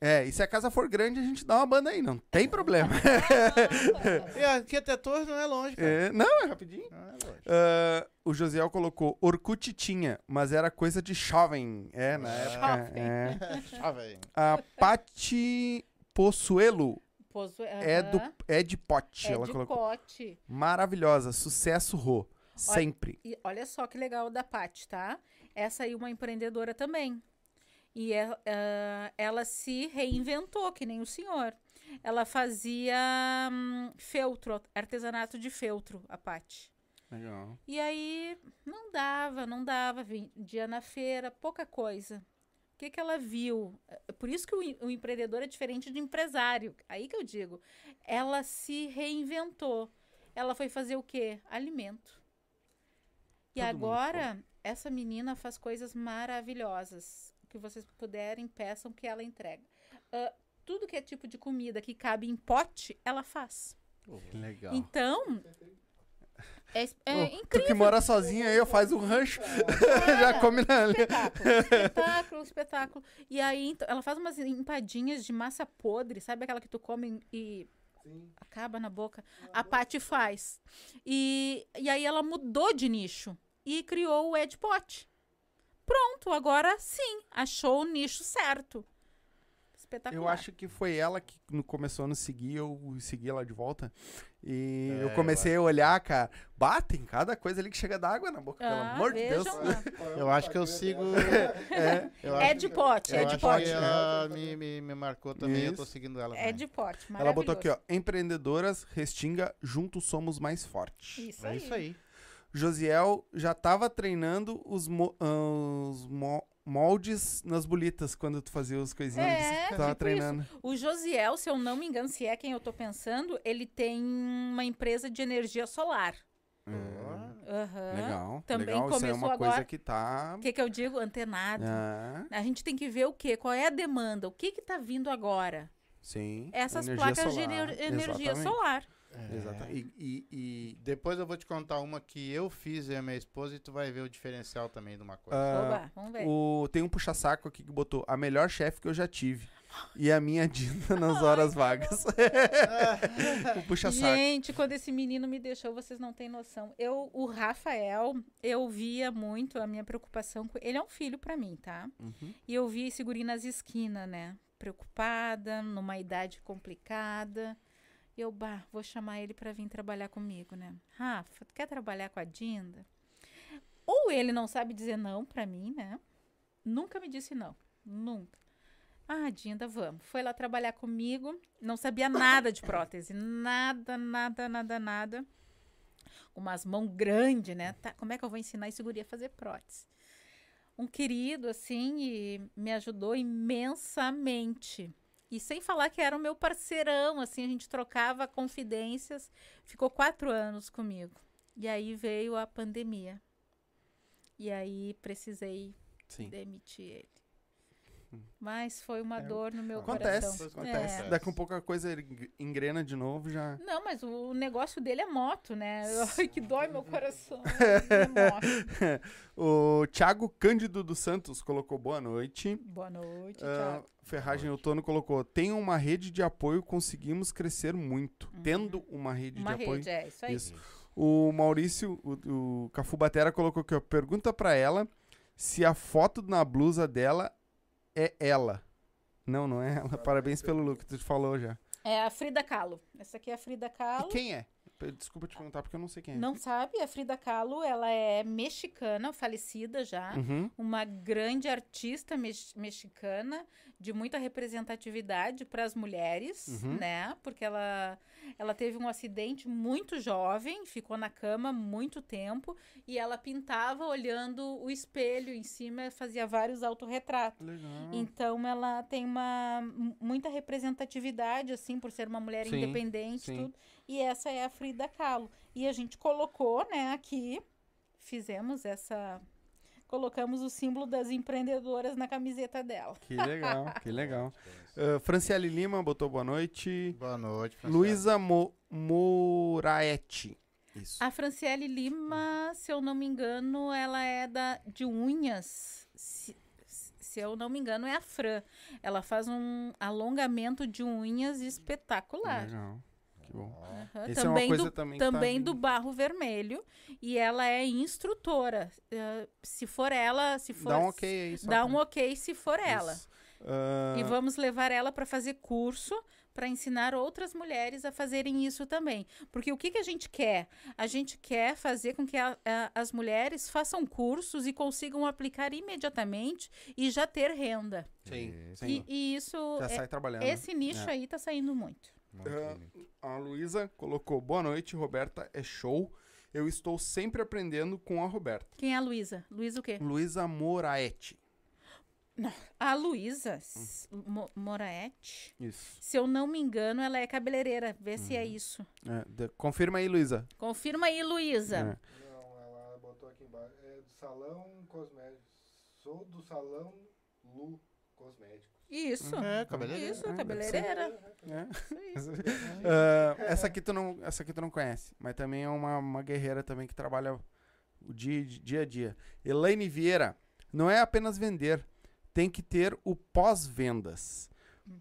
É, e se a casa for grande, a gente dá uma banda aí, não tem problema. E aqui até Torres não é longe, cara. É, não, é rapidinho. Não é longe. Ah, o Josiel colocou, Orkut tinha, mas era coisa de jovem. É, na época. Jovem. É. Velho. A Pati Possuelo Pozo- é, do, é de pote, É ela de colocou. pote. Maravilhosa, sucesso, Rô. Sempre. E olha só que legal da Paty, tá? Essa aí é uma empreendedora também. E é- é, ela se reinventou, que nem o senhor. Ela fazia hum, feltro, artesanato de feltro, a Paty. Legal. E aí não dava, não dava. Vendia na feira, pouca coisa. O que, que ela viu? É Por isso que o, o empreendedor é diferente de empresário. Aí que eu digo. Ela se reinventou. Ela foi fazer o quê? Alimento. E Todo agora, essa menina faz coisas maravilhosas. Que vocês puderem, peçam que ela entrega. Ah, tudo que é tipo de comida que cabe em pote, ela faz. Legal. Então, é, é Ô, incrível. Tu que mora sozinho aí, faz um rancho. Já come na linha. Espetáculo, espetáculo, espetáculo. E aí, então, ela faz umas empadinhas de massa podre, sabe aquela que tu come e acaba na boca? A Paty faz. E, e aí ela mudou de nicho e criou o Ed Pot. Pronto, agora sim, achou o nicho certo. Espetacular. Eu acho que foi ela que no- começou a nos seguir, eu segui ela de volta. E É, eu comecei a olhar, cara. Batem cada coisa ali que chega d'água na boca, pelo Ah, amor de Deus. Eu acho que eu sigo. É. Eu acho, Ed Pot, eu Ed acho Pot. que ela me, me, me marcou também. Eu tô Isso. seguindo ela. Ed Pot, Ela botou aqui, ó. Empreendedoras, Restinga, juntos somos mais fortes. Isso É aí. isso aí. Josiel já tava treinando os, mo- ah, os mo- moldes nas bolitas quando tu fazia as coisinhas. É, tava tipo treinando. O Josiel, se eu não me engano, se é quem eu tô pensando, ele tem uma empresa de energia solar. Aham. Legal. Também legal. Isso aí é começou uma coisa agora- que tá. O que, que eu digo? Antenado. Ah, A gente tem que ver o quê? Qual é a demanda? O que que tá vindo agora? sim. Essas placas de solar. ener- energia Exatamente. solar. Exatamente. E, e- e, Depois eu vou te contar uma que eu fiz e a minha esposa e tu vai ver o diferencial também de uma coisa. ah, Oba, vamos ver. o, tem um puxa-saco aqui que botou a melhor chefe que eu já tive. E a minha Dina nas horas vagas. o puxa-saco. Gente, quando esse menino me deixou, vocês não têm noção. Eu, o Rafael, eu via muito a minha preocupação com ele. é um filho pra mim, tá? Uhum. E eu via esse guri nas esquinas, né? Preocupada, numa idade complicada. Eu, bah, vou chamar ele pra vir trabalhar comigo, né? Rafa, tu quer trabalhar com a Dinda? Ou ele não sabe dizer não pra mim, né? Nunca me disse não. Nunca. Ah, Dinda, vamos. Foi lá trabalhar comigo. Não sabia nada de prótese. Nada, nada, nada, nada. Com umas mãos grandes, né? Tá, como é que eu vou ensinar esse guri a fazer prótese? um querido, assim, e me ajudou imensamente. E sem falar que era o meu parceirão, assim, a gente trocava confidências. Ficou quatro anos comigo. E aí veio a pandemia. E aí precisei Sim. demitir ele. Mas foi uma É, dor no meu Acontece, coração. acontece. É. Daqui um pouco a coisa eng- engrena de novo já. Não, mas o negócio dele é moto, né? Ai, que dói meu coração. É moto. o Thiago Cândido dos Santos colocou boa noite. Boa noite, Ah, Thiago. Ferragem Outono colocou: tem uma rede de apoio, conseguimos crescer muito. Tendo uma rede Uhum. Uma de apoio. rede, é isso aí. Isso. O Maurício, o, o Cafu Batera colocou aqui, ó. Pergunta pra ela se a foto na blusa dela é ela. Não, não é ela. Parabéns pelo look, tu falou já. É a Frida Kahlo. Essa aqui é a Frida E Kahlo. quem é? Desculpa te perguntar porque eu não sei quem é. Não sabe? A Frida Kahlo, ela é mexicana, falecida já. Uhum. Uma grande artista mex- mexicana de muita representatividade para as mulheres, Uhum. né? Porque ela, ela teve um acidente muito jovem, ficou na cama muito tempo e ela pintava olhando o espelho em cima, fazia vários autorretratos. Legal. Então ela tem uma muita representatividade assim por ser uma mulher Sim, independente sim. tudo. E essa é a Frida Kahlo. E a gente colocou, né, aqui fizemos essa colocamos o símbolo das empreendedoras na camiseta dela. Que legal, que legal. Uh, Franciele Lima botou boa noite. Boa noite, Franciele. Luísa Mo Moraete. Isso. A Franciele Lima, se eu não me engano, ela é da de unhas. Se, se eu não me engano, é a Fran. Ela faz um alongamento de unhas espetacular. Legal. Que bom. Aham, Isso é uma também coisa do, também que tá também vindo. do barro vermelho. E ela é instrutora. Eh, se for ela, se for. Dá um ok aí. só Dá um ok se for ela. Isso. Ah, E vamos levar ela para fazer curso para ensinar outras mulheres a fazerem isso também. Porque o que, que a gente quer? A gente quer fazer com que a- a- as mulheres façam cursos e consigam aplicar imediatamente e já ter renda. Sim, E- sim. E, e isso, Já é- sai trabalhando. esse nicho É. aí tá saindo muito. Bonito. A Luísa colocou boa noite, Roberta, é show. Eu estou sempre aprendendo com a Roberta. Quem é a Luísa? Luísa o quê? Luísa Moraete. A Luísa Mo- Moraete. Isso. Se eu não me engano, ela é cabeleireira. Vê se é isso. É, de- confirma aí, Luísa. Confirma aí, Luísa. É. Não, ela botou aqui embaixo. É do salão cosmético. Sou do salão Lu Cosméticos. Isso. É, cabeleireira. Isso, É, cabeleireira. É. Isso. Ah, essa aqui tu não, essa aqui tu não conhece, mas também é uma, uma guerreira também que trabalha o dia, dia a dia. Elaine Vieira, não é apenas vender, tem que ter o pós-vendas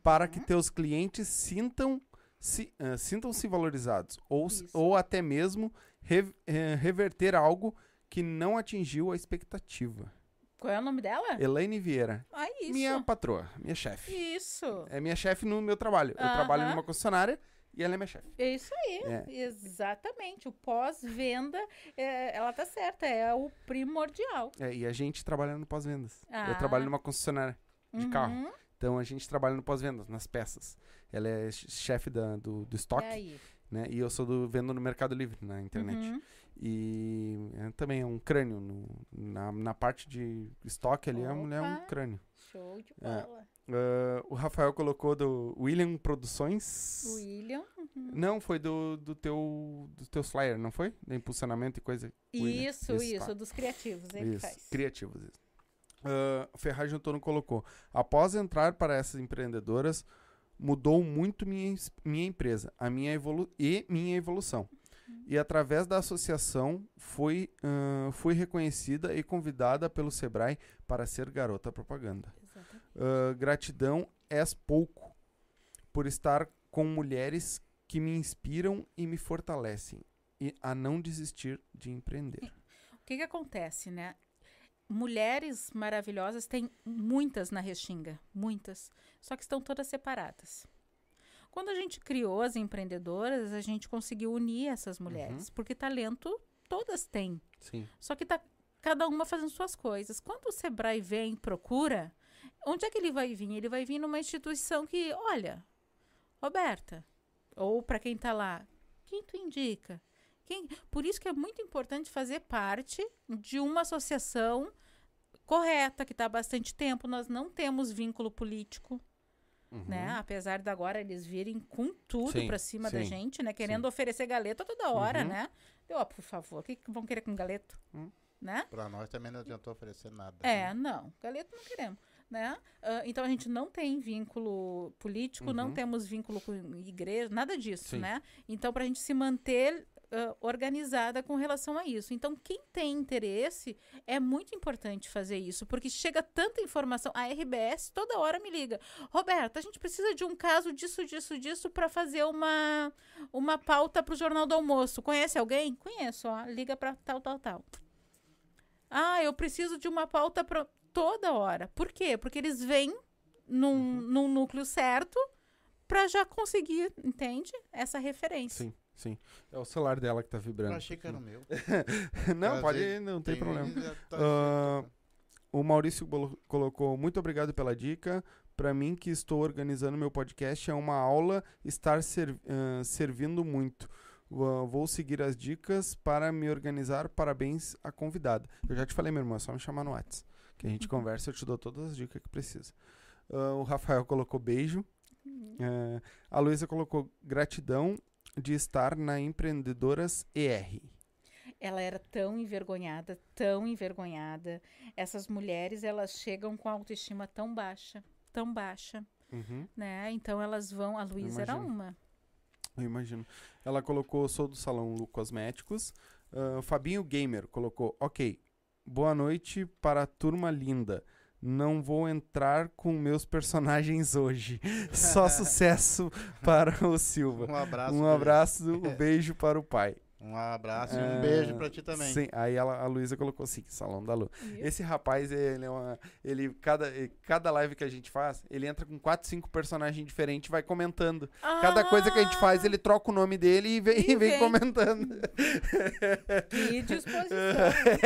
para que teus clientes sintam se ah, sintam-se valorizados ou, Isso. ou até mesmo re- eh, reverter algo que não atingiu a expectativa. Qual é o nome dela? Elaine Vieira, Ah, isso. minha patroa, minha chefe. Isso. É minha chefe no meu trabalho. Eu trabalho numa concessionária e ela é minha chefe. É isso aí. É. Exatamente. O pós-venda, é, ela tá certa, é o primordial. É, e a gente trabalha no pós-vendas. Eu Ah. trabalho numa concessionária de carro. Uhum. Então a gente trabalha no pós-vendas, nas peças. Ela é ch- chefe da- do, do E estoque, aí? né? E eu sou do vendo no Mercado Livre, na internet. Uhum. E é, também é um crânio. no- na, na parte de estoque ali, a mulher é um Opa. crânio. Show de É. bola. Ah, o Rafael colocou do William Produções. William. uhum. Não, foi do, do teu do teu flyer, não foi? De impulsionamento e coisa. Isso, Isso, isso, tá. dos criativos, ele Isso, faz. criativos. Isso. Ah, Ferragem Antônio colocou. Após entrar para essas empreendedoras, mudou muito minha, minha empresa a minha evolu e minha evolução. E através da associação fui, fui reconhecida e convidada pelo Sebrae para ser garota propaganda. Ah, gratidão és pouco por estar com mulheres que me inspiram e me fortalecem e a não desistir de empreender. O que que acontece, né? Mulheres maravilhosas tem muitas na Restinga, muitas, só que estão todas separadas. Quando a gente criou as empreendedoras, a gente conseguiu unir essas mulheres, porque talento todas têm. Sim. Só que tá cada uma fazendo suas coisas. Quando o Sebrae vem e procura, onde é que ele vai vir? Ele vai vir numa instituição que, olha, Roberta, ou para quem tá lá, quem tu indica? Quem? Por isso que é muito importante fazer parte de uma associação correta, que está há bastante tempo. Nós não temos vínculo político, né? Apesar de agora eles virem com tudo Sim, para cima da sim, gente, né? Querendo oferecer galeta toda hora, Uhum. né? Eu, ó, por favor, o que, que vão querer com galeto? Hum. Né? Pra nós também não adiantou oferecer nada. É, não. Galeto não queremos. Né? Ah, então a gente não tem vínculo político, não Uhum. temos vínculo com igreja, nada disso, Sim. né? Então, para a gente se manter ah, organizada com relação a isso. Então, quem tem interesse, é muito importante fazer isso, porque chega tanta informação. A RBS toda hora me liga. Roberta, a gente precisa de um caso disso, disso, disso para fazer uma, uma pauta para o Jornal do Almoço. Conhece alguém? Conheço, ó. Liga para tal, tal, tal. Ah, eu preciso de uma pauta pra toda hora. Por quê? Porque eles vêm num, Uhum. num núcleo certo para já conseguir, entende? Essa referência. Sim, sim. É o celular dela que tá Eu vibrando. achei que era o meu. não, pode, vezes não tem, problema. e já tá certo. O Maurício colocou muito obrigado pela dica. Para mim que estou organizando meu podcast é uma aula estar ser- ah, servindo muito. Vou vou seguir as dicas para me organizar. Parabéns à convidada. Eu já te falei, meu irmão, é só me chamar no WhatsApp. Que a gente conversa, eu te dou todas as dicas que precisa. Ah, o Rafael colocou beijo. Ah, a Luísa colocou gratidão de estar na Empreendedoras ER. Ela era tão envergonhada, tão envergonhada. Essas mulheres, elas chegam com a autoestima tão baixa, tão baixa, Uhum, né? Então elas vão. A Luísa era uma. eu imagino. Ela colocou, sou do salão Lu Cosméticos. Ah, Fabinho Gamer colocou, ok, boa noite para a turma linda. Não vou entrar com meus personagens hoje. Só sucesso para o Silva. Um abraço. Um abraço, um beijo para o pai. Um abraço e Ah, um beijo pra ti também. Sim, aí ela, a Luísa colocou assim, Salão da Lu. Viu? Esse rapaz, ele é uma. Ele, cada, cada live que a gente faz, ele entra com 4, 5 personagens diferentes e vai comentando. Cada coisa que a gente faz, ele troca o nome dele e vem, Ah! E vem vem. comentando. Que disposição.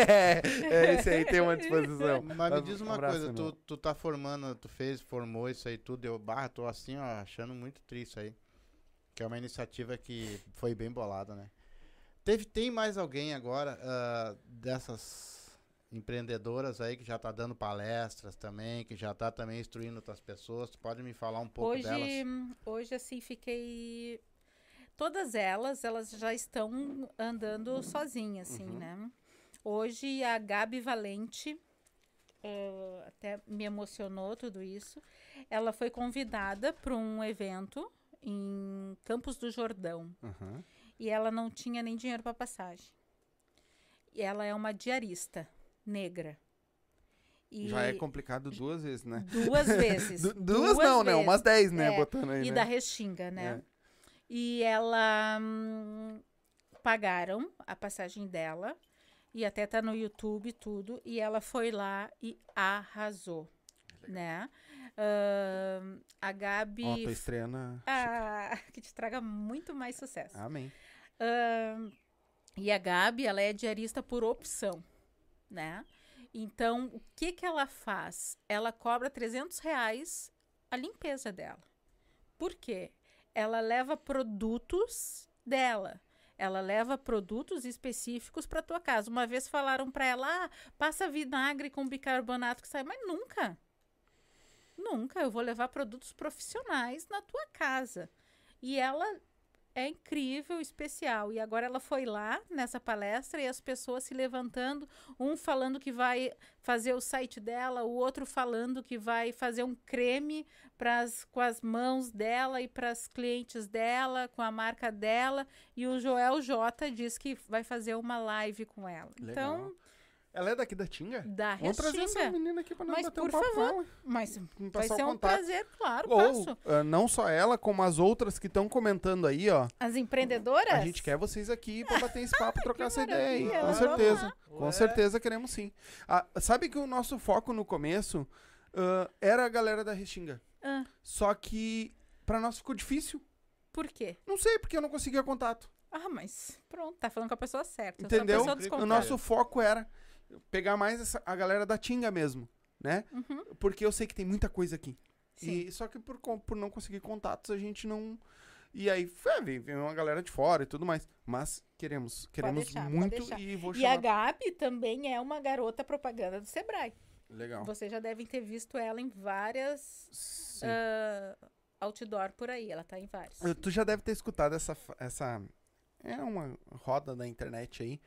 é, é, esse aí tem uma disposição. Mas me diz Um uma abraço, coisa, tu, tu tá formando, tu fez, formou isso aí tudo, eu barra, tô assim, ó, achando muito triste aí. Que é uma iniciativa que foi bem bolada, né? Teve, tem mais alguém agora ah, dessas empreendedoras aí que já tá dando palestras também, que já tá também instruindo outras pessoas? Tu pode me falar um pouco hoje, delas? hoje, assim, fiquei. Todas elas, elas já estão andando sozinhas, assim, Uhum. né? Hoje a Gabi Valente, eh, até me emocionou tudo isso. Ela foi convidada para um evento em Campos do Jordão Aham. E ela não tinha nem dinheiro para passagem. E ela é uma diarista negra. E Já é complicado duas vezes, né? duas vezes. Du- duas, não, né? vezes. Umas 10, né? É, Botando aí, E né? da Restinga, né? É. E ela hum, pagaram a passagem dela e até tá no YouTube tudo e ela foi lá e arrasou, né? Ahn, a Gabi Ó, tua estreia na... ah, que te traga muito mais sucesso. Amém. Ahn, e a Gabi, ela é diarista por opção, né? Então, o que que ela faz? Ela cobra 300 reais a limpeza dela. Por quê? Ela leva produtos dela. Ela leva produtos específicos para tua casa. Uma vez falaram para ela, ah, passa vinagre com bicarbonato que sai, mas nunca. Nunca. Eu vou levar produtos profissionais na tua casa. E ela é incrível, especial. E agora ela foi lá nessa palestra e as pessoas se levantando, um falando que vai fazer o site dela, o outro falando que vai fazer um creme pras, com as mãos dela e para as clientes dela, com a marca dela. E o Joel J diz que vai fazer uma live com ela. Legal. Então, Ela é daqui da Tinga? da Vamos trazer essa Restinga. menina aqui pra nós Mas, bater por um papo favor, com ela. Mas vai ser um contato. prazer, claro, Ou, passo. ah, não só ela, como as outras que estão comentando aí, ó. As empreendedoras? A gente quer vocês aqui pra bater esse papo, trocar essa ideia aí. maravilha, Com vamos certeza. Com Ué. certeza queremos sim. Ah, sabe que o nosso foco no começo ah, era a galera da Restinga. Ah, Só que pra nós ficou difícil. por quê? Não sei, porque eu não conseguia contato. Ah, mas pronto, tá falando com a pessoa certa. Eu sou a Entendeu? pessoa O nosso foco era pegar mais essa- a galera da Tinga mesmo, né? Uhum, Porque eu sei que tem muita coisa aqui. sim. E, só que por, por não conseguir contatos, a gente não. E aí, foi, vem, vem uma galera de fora e tudo mais. Mas queremos, queremos deixar, muito e vou E a chamar. Gabi também é uma garota propaganda do Sebrae. Legal. Vocês já devem ter visto ela em várias ah, outdoor por aí. Ela tá em várias. Uh, Tu já deve ter escutado essa, essa. É uma roda da internet aí.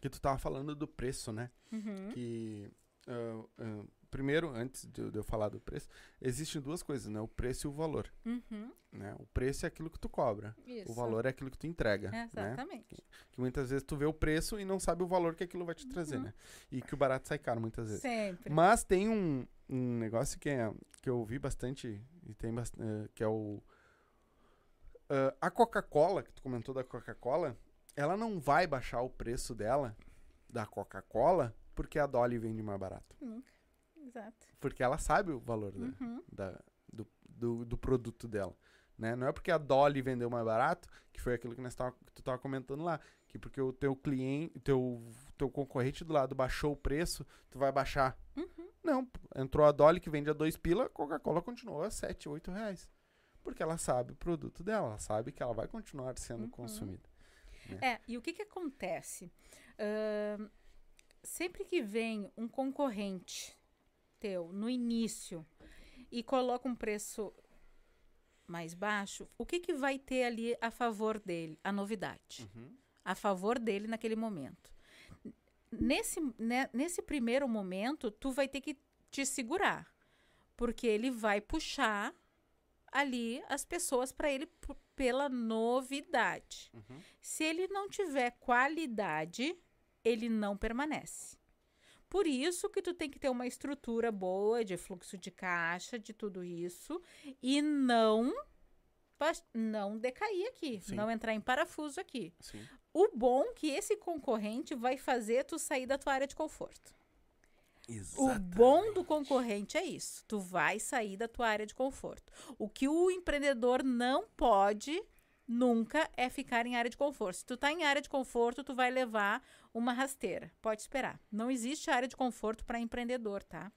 Que tu tava falando do preço, né? Uhum. Que. ah, ah, primeiro, antes de eu, de eu falar do preço, existem duas coisas, né? O preço e o valor. Uhum. Né? O preço é aquilo que tu cobra. Isso. O valor é aquilo que tu entrega. né? Exatamente. Que muitas vezes tu vê o preço e não sabe o valor que aquilo vai te trazer, Uhum. né? E que o barato sai caro muitas vezes. Sempre. Mas tem um, um negócio que, é, que eu vi bastante, e tem bast- eh, que é o. ah, a Coca-Cola, que tu comentou da Coca-Cola, ela não vai baixar o preço dela, da Coca-Cola, porque a Dolly vende mais barato. Nunca. Exato. Porque ela sabe o valor da- Uhum. da- do, do, do produto dela. Né? Não é porque a Dolly vendeu mais barato, que foi aquilo que, nós tava, que tu tava comentando lá, que porque o teu cliente, teu, teu concorrente do lado baixou o preço, tu vai baixar. Uhum. Não, entrou a Dolly que vende a dois pila, a Coca-Cola continuou a 7, 8 reais. Porque ela sabe o produto dela, ela sabe que ela vai continuar sendo Uhum. consumida. É, e o que que acontece? Ahn, sempre que vem um concorrente teu no início e coloca um preço mais baixo, o que que vai ter ali a favor dele? A novidade. Uhum. A favor dele naquele momento. nesse, né, nesse primeiro momento, tu vai ter que te segurar. Porque ele vai puxar ali as pessoas para ele pela novidade. Uhum. Se ele não tiver qualidade, ele não permanece. Por isso que tu tem que ter uma estrutura boa de fluxo de caixa, de tudo isso, e não não decair aqui, Sim. não entrar em parafuso aqui. Sim. O bom é que esse concorrente vai fazer tu sair da tua área de conforto. O bom do concorrente é isso. Tu vai sair da tua área de conforto. O que o empreendedor não pode nunca é ficar em área de conforto. Se tu tá em área de conforto, tu vai levar uma rasteira. Pode esperar. Não existe área de conforto para empreendedor, tá?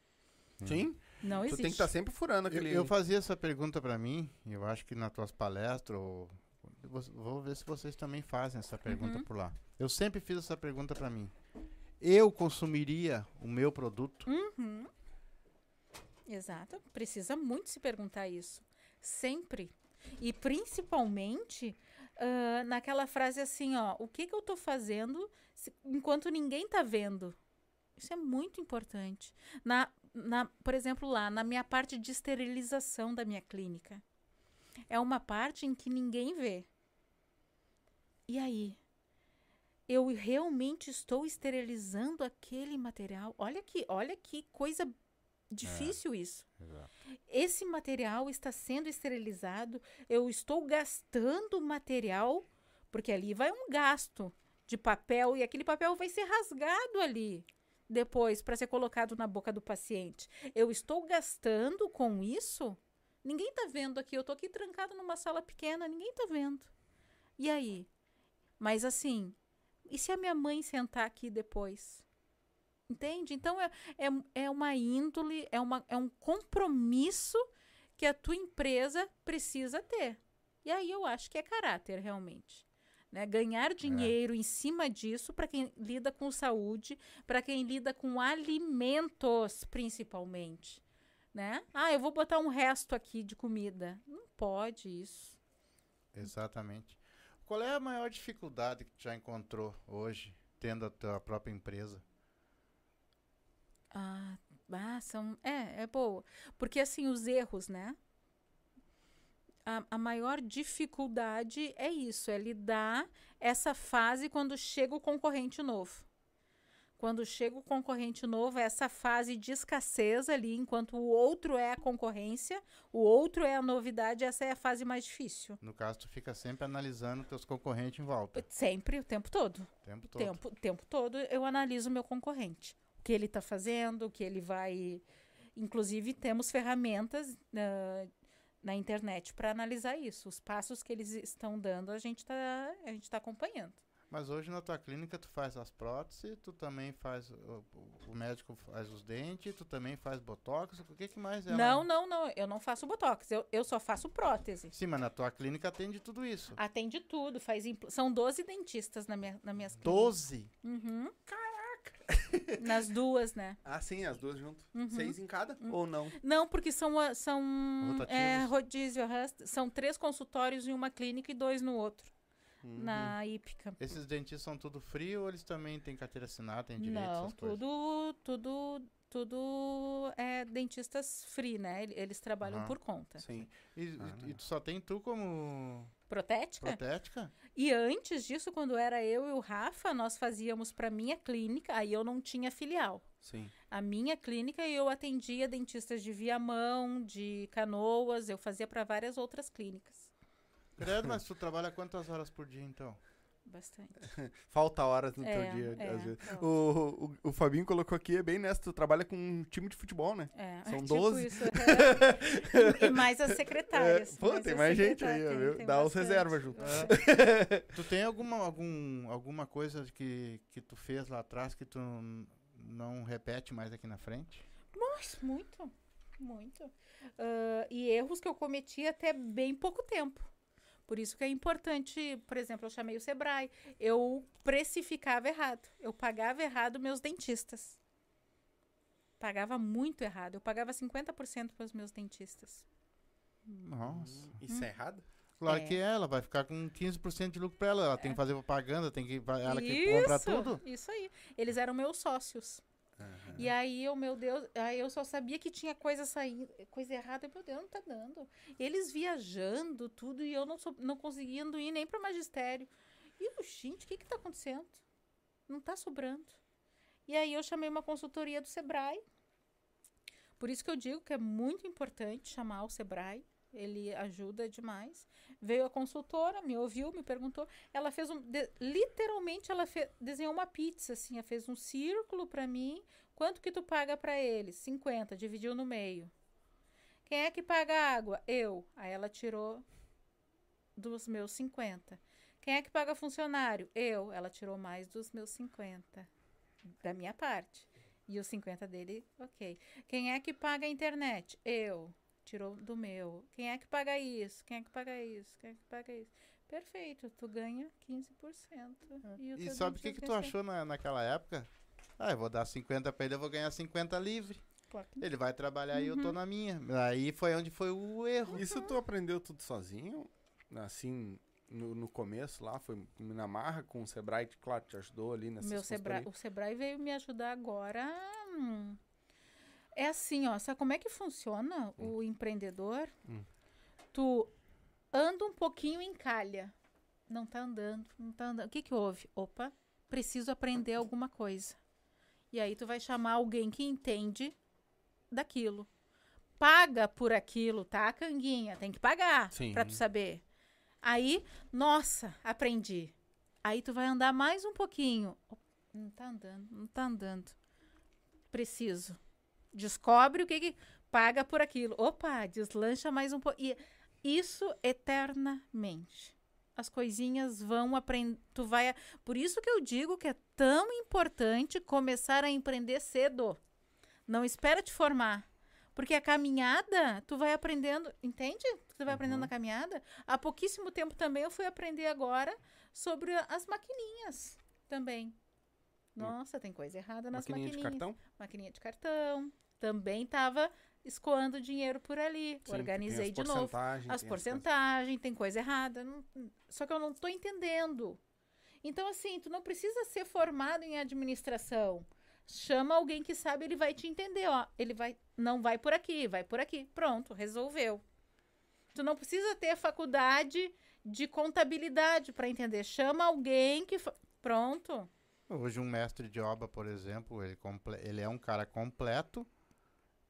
Sim. Não Tu existe. tem que estar sempre furando Eu, aquele. eu fazia essa pergunta pra mim, e eu acho que nas tuas palestras, ou, vou- ver se vocês também fazem essa pergunta Uhum. por lá. Eu sempre fiz essa pergunta pra mim. Eu consumiria o meu produto? Uhum. Exato. Precisa muito se perguntar isso. Sempre. E principalmente ah, naquela frase assim, ó, o que, que eu tô fazendo se- enquanto ninguém tá vendo? Isso é muito importante. Na, na, por exemplo, lá, na minha parte de esterilização da minha clínica. É uma parte em que ninguém vê. E aí? Eu realmente estou esterilizando aquele material? Olha que, olha que coisa difícil isso. Esse material está sendo esterilizado, eu estou gastando material, porque ali vai um gasto de papel e aquele papel vai ser rasgado ali depois para ser colocado na boca do paciente. Eu estou gastando com isso? Ninguém está vendo aqui, eu estou aqui trancado numa sala pequena, ninguém está vendo. E aí? Mas assim, e se a minha mãe sentar aqui depois? Entende? Então é, é, é uma índole, é, uma, é um compromisso que a tua empresa precisa ter. E aí eu acho que é caráter, realmente. Né? Ganhar dinheiro em cima disso para quem lida com saúde, para quem lida com alimentos, principalmente. Né? Ah, eu vou botar um resto aqui de comida. Não pode isso. Exatamente. Qual é a maior dificuldade que já encontrou hoje, tendo a tua própria empresa? Ah, ah, são. É, é boa. Porque assim, os erros, né? A, a maior dificuldade é isso, é lidar essa fase quando chega o concorrente novo. Quando chega o concorrente novo, é essa fase de escassez ali, enquanto o outro é a concorrência, o outro é a novidade, essa é a fase mais difícil. No caso, tu fica sempre analisando teus concorrentes em volta, Sempre, o tempo todo. o tempo todo. tempo, o tempo todo eu analiso o meu concorrente. O que ele está fazendo, o que ele vai. Inclusive, temos ferramentas ah, na internet para analisar isso. Os passos que eles estão dando, a gente está tá acompanhando. Mas hoje na tua clínica tu faz as próteses, tu também faz, o, o médico faz os dentes, tu também faz botox, o que que mais é? não, lá? não, não. Eu não faço botox. Eu, eu só faço prótese. Sim, mas na tua clínica atende tudo isso. Atende tudo. Faz impl- São 12 dentistas na minha, nas minhas clínicas. Doze? Uhum. Nas duas, né? Ah, sim, as duas juntas. Uhum. Seis em cada? Ou não? Não, porque são, a- são é, rodízio, são três consultórios em uma clínica e dois no outro, Uhum. na hípica. Esses dentistas são tudo frio ou eles também têm carteira assinada, têm direito, Não, essas coisas? tudo, tudo, tudo é dentistas free, né? Ele- Eles trabalham Aham. por conta. Sim. E, e- Ah, e tu só tem tu como Protética? protética? E antes disso, quando era eu e o Rafa, nós fazíamos para minha clínica, aí eu não tinha filial. Sim. A minha clínica eu atendia dentistas de Viamão, de Canoas, eu fazia para várias outras clínicas. Credo, mas tu trabalha quantas horas por dia então? Bastante. Falta horas no É, teu dia, é, às vezes. O, o, o Fabinho colocou aqui, é bem nessa, tu trabalha com um time de futebol, né? É, São tipo 12? isso, é. e mais as secretárias. É, pô, mais tem mais gente aí, secretárias, tem- viu? tem Dá os bastante. reservas junto. É. tu tem alguma, algum, alguma coisa que, que tu fez lá atrás que tu não repete mais aqui na frente? Nossa, muito, muito. Ah, e erros que eu cometi até bem pouco tempo. Por isso que é importante, por exemplo, eu chamei o Sebrae, eu precificava errado, eu pagava errado meus dentistas. Pagava muito errado, eu pagava 50% para os meus dentistas. Nossa. Isso é errado? Claro É. que é, ela vai ficar com 15% de lucro pra ela. Ela tem que fazer propaganda, tem que. Ela que compra Isso, tudo. Isso aí. Eles eram meus sócios. Aham. E aí, eu, meu Deus, aí eu só sabia que tinha coisa saindo, coisa errada. Meu Deus, não tá dando. Eles viajando, tudo, e eu não, sou, não conseguindo ir nem pro magistério. E eu, gente, o que que tá acontecendo? Não tá sobrando. E aí eu chamei uma consultoria do Sebrae. Por isso que eu digo que é muito importante chamar o Sebrae. Ele ajuda demais. Veio a consultora, me ouviu, me perguntou. Ela fez um. de- literalmente, ela desenhou uma pizza, assim. Ela fez um círculo pra mim. Quanto que tu paga pra eles? 50, dividiu no meio. Quem é que paga a água? Eu. Aí ela tirou dos meus 50. Quem é que paga funcionário? Eu. Ela tirou mais dos meus 50. Da minha parte. E os 50 dele, ok. Quem é que paga a internet? Eu. Tirou do meu. Quem é que paga isso? Quem é que paga isso? Quem é que paga isso? Perfeito, tu ganha 15%. E, o E teu sabe o 25% que, que tu achou na, naquela época? Ah, eu vou dar 50 pra ele, eu vou ganhar 50 livre. Claro. Ele vai trabalhar e eu Uhum. tô na minha. Aí foi onde foi o erro. Isso tu aprendeu tudo sozinho? Assim, no, no começo lá, foi na marra com o Sebrae, que, claro, te ajudou ali nessa Meu Sebrae, o Sebrae veio me ajudar agora. hum. É assim, ó, sabe como é que funciona o empreendedor? Hum. Tu anda um pouquinho e encalha. Não tá andando, não tá andando. O que que houve? Opa, preciso aprender alguma coisa. E aí tu vai chamar alguém que entende daquilo. Paga por aquilo, tá, Canguinha? Tem que pagar pra tu saber. Aí, nossa, aprendi. Aí tu vai andar mais um pouquinho. Não tá andando, não tá andando. Preciso. Descobre o que que paga por aquilo. Opa, deslancha mais um pouco. E isso eternamente. As coisinhas vão aprender, tu vai, a- por isso que eu digo que é tão importante começar a empreender cedo. Não espera te formar. Porque a caminhada, tu vai aprendendo, entende? Tu vai aprendendo Uhum. na caminhada. Há pouquíssimo tempo também eu fui aprender agora sobre a- as maquininhas também. Nossa, tem coisa errada nas Maquininha de maquininhas. cartão? Maquininha de cartão. Também tava escoando dinheiro por ali. Sim, Organizei de as novo. porcentagens, As tem porcentagens, tem coisa errada. não- só que eu não tô entendendo. Então, assim, tu não precisa ser formado em administração. Chama alguém que sabe, ele vai te entender, ó. Ele vai, não vai por aqui, vai por aqui. Pronto, resolveu. Tu não precisa ter faculdade de contabilidade para entender. Chama alguém que pronto. Hoje um mestre de obra, por exemplo, ele, ele é um cara completo.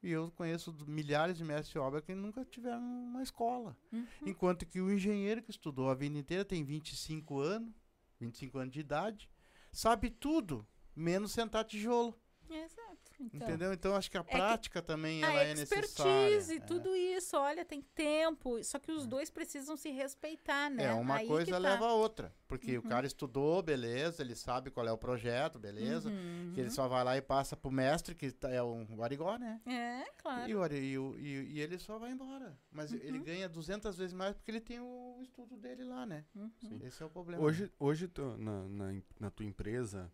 E eu conheço milhares de mestres de obra que nunca tiveram uma escola. Uhum. Enquanto que o engenheiro que estudou a vida inteira tem 25 anos, 25 anos de idade, sabe tudo, menos sentar tijolo. Exato. Então, Entendeu? Então acho que a que prática também a ela é necessária. expertise, é. tudo isso, olha, tem tempo. Só que os dois precisam se respeitar, né? É, uma Aí que coisa tá. leva a outra. Porque o Uhum. cara estudou, beleza, ele sabe qual é o projeto, beleza. Uhum. Que ele só vai lá e passa pro mestre, que tá- é um o Arigó, né? É, claro. E, o e, o- e- e ele só vai embora. Mas Uhum. ele ganha 200 vezes mais porque ele tem o estudo dele lá, né? Uhum. Esse é o problema. Hoje, hoje tu, na, na, na tua empresa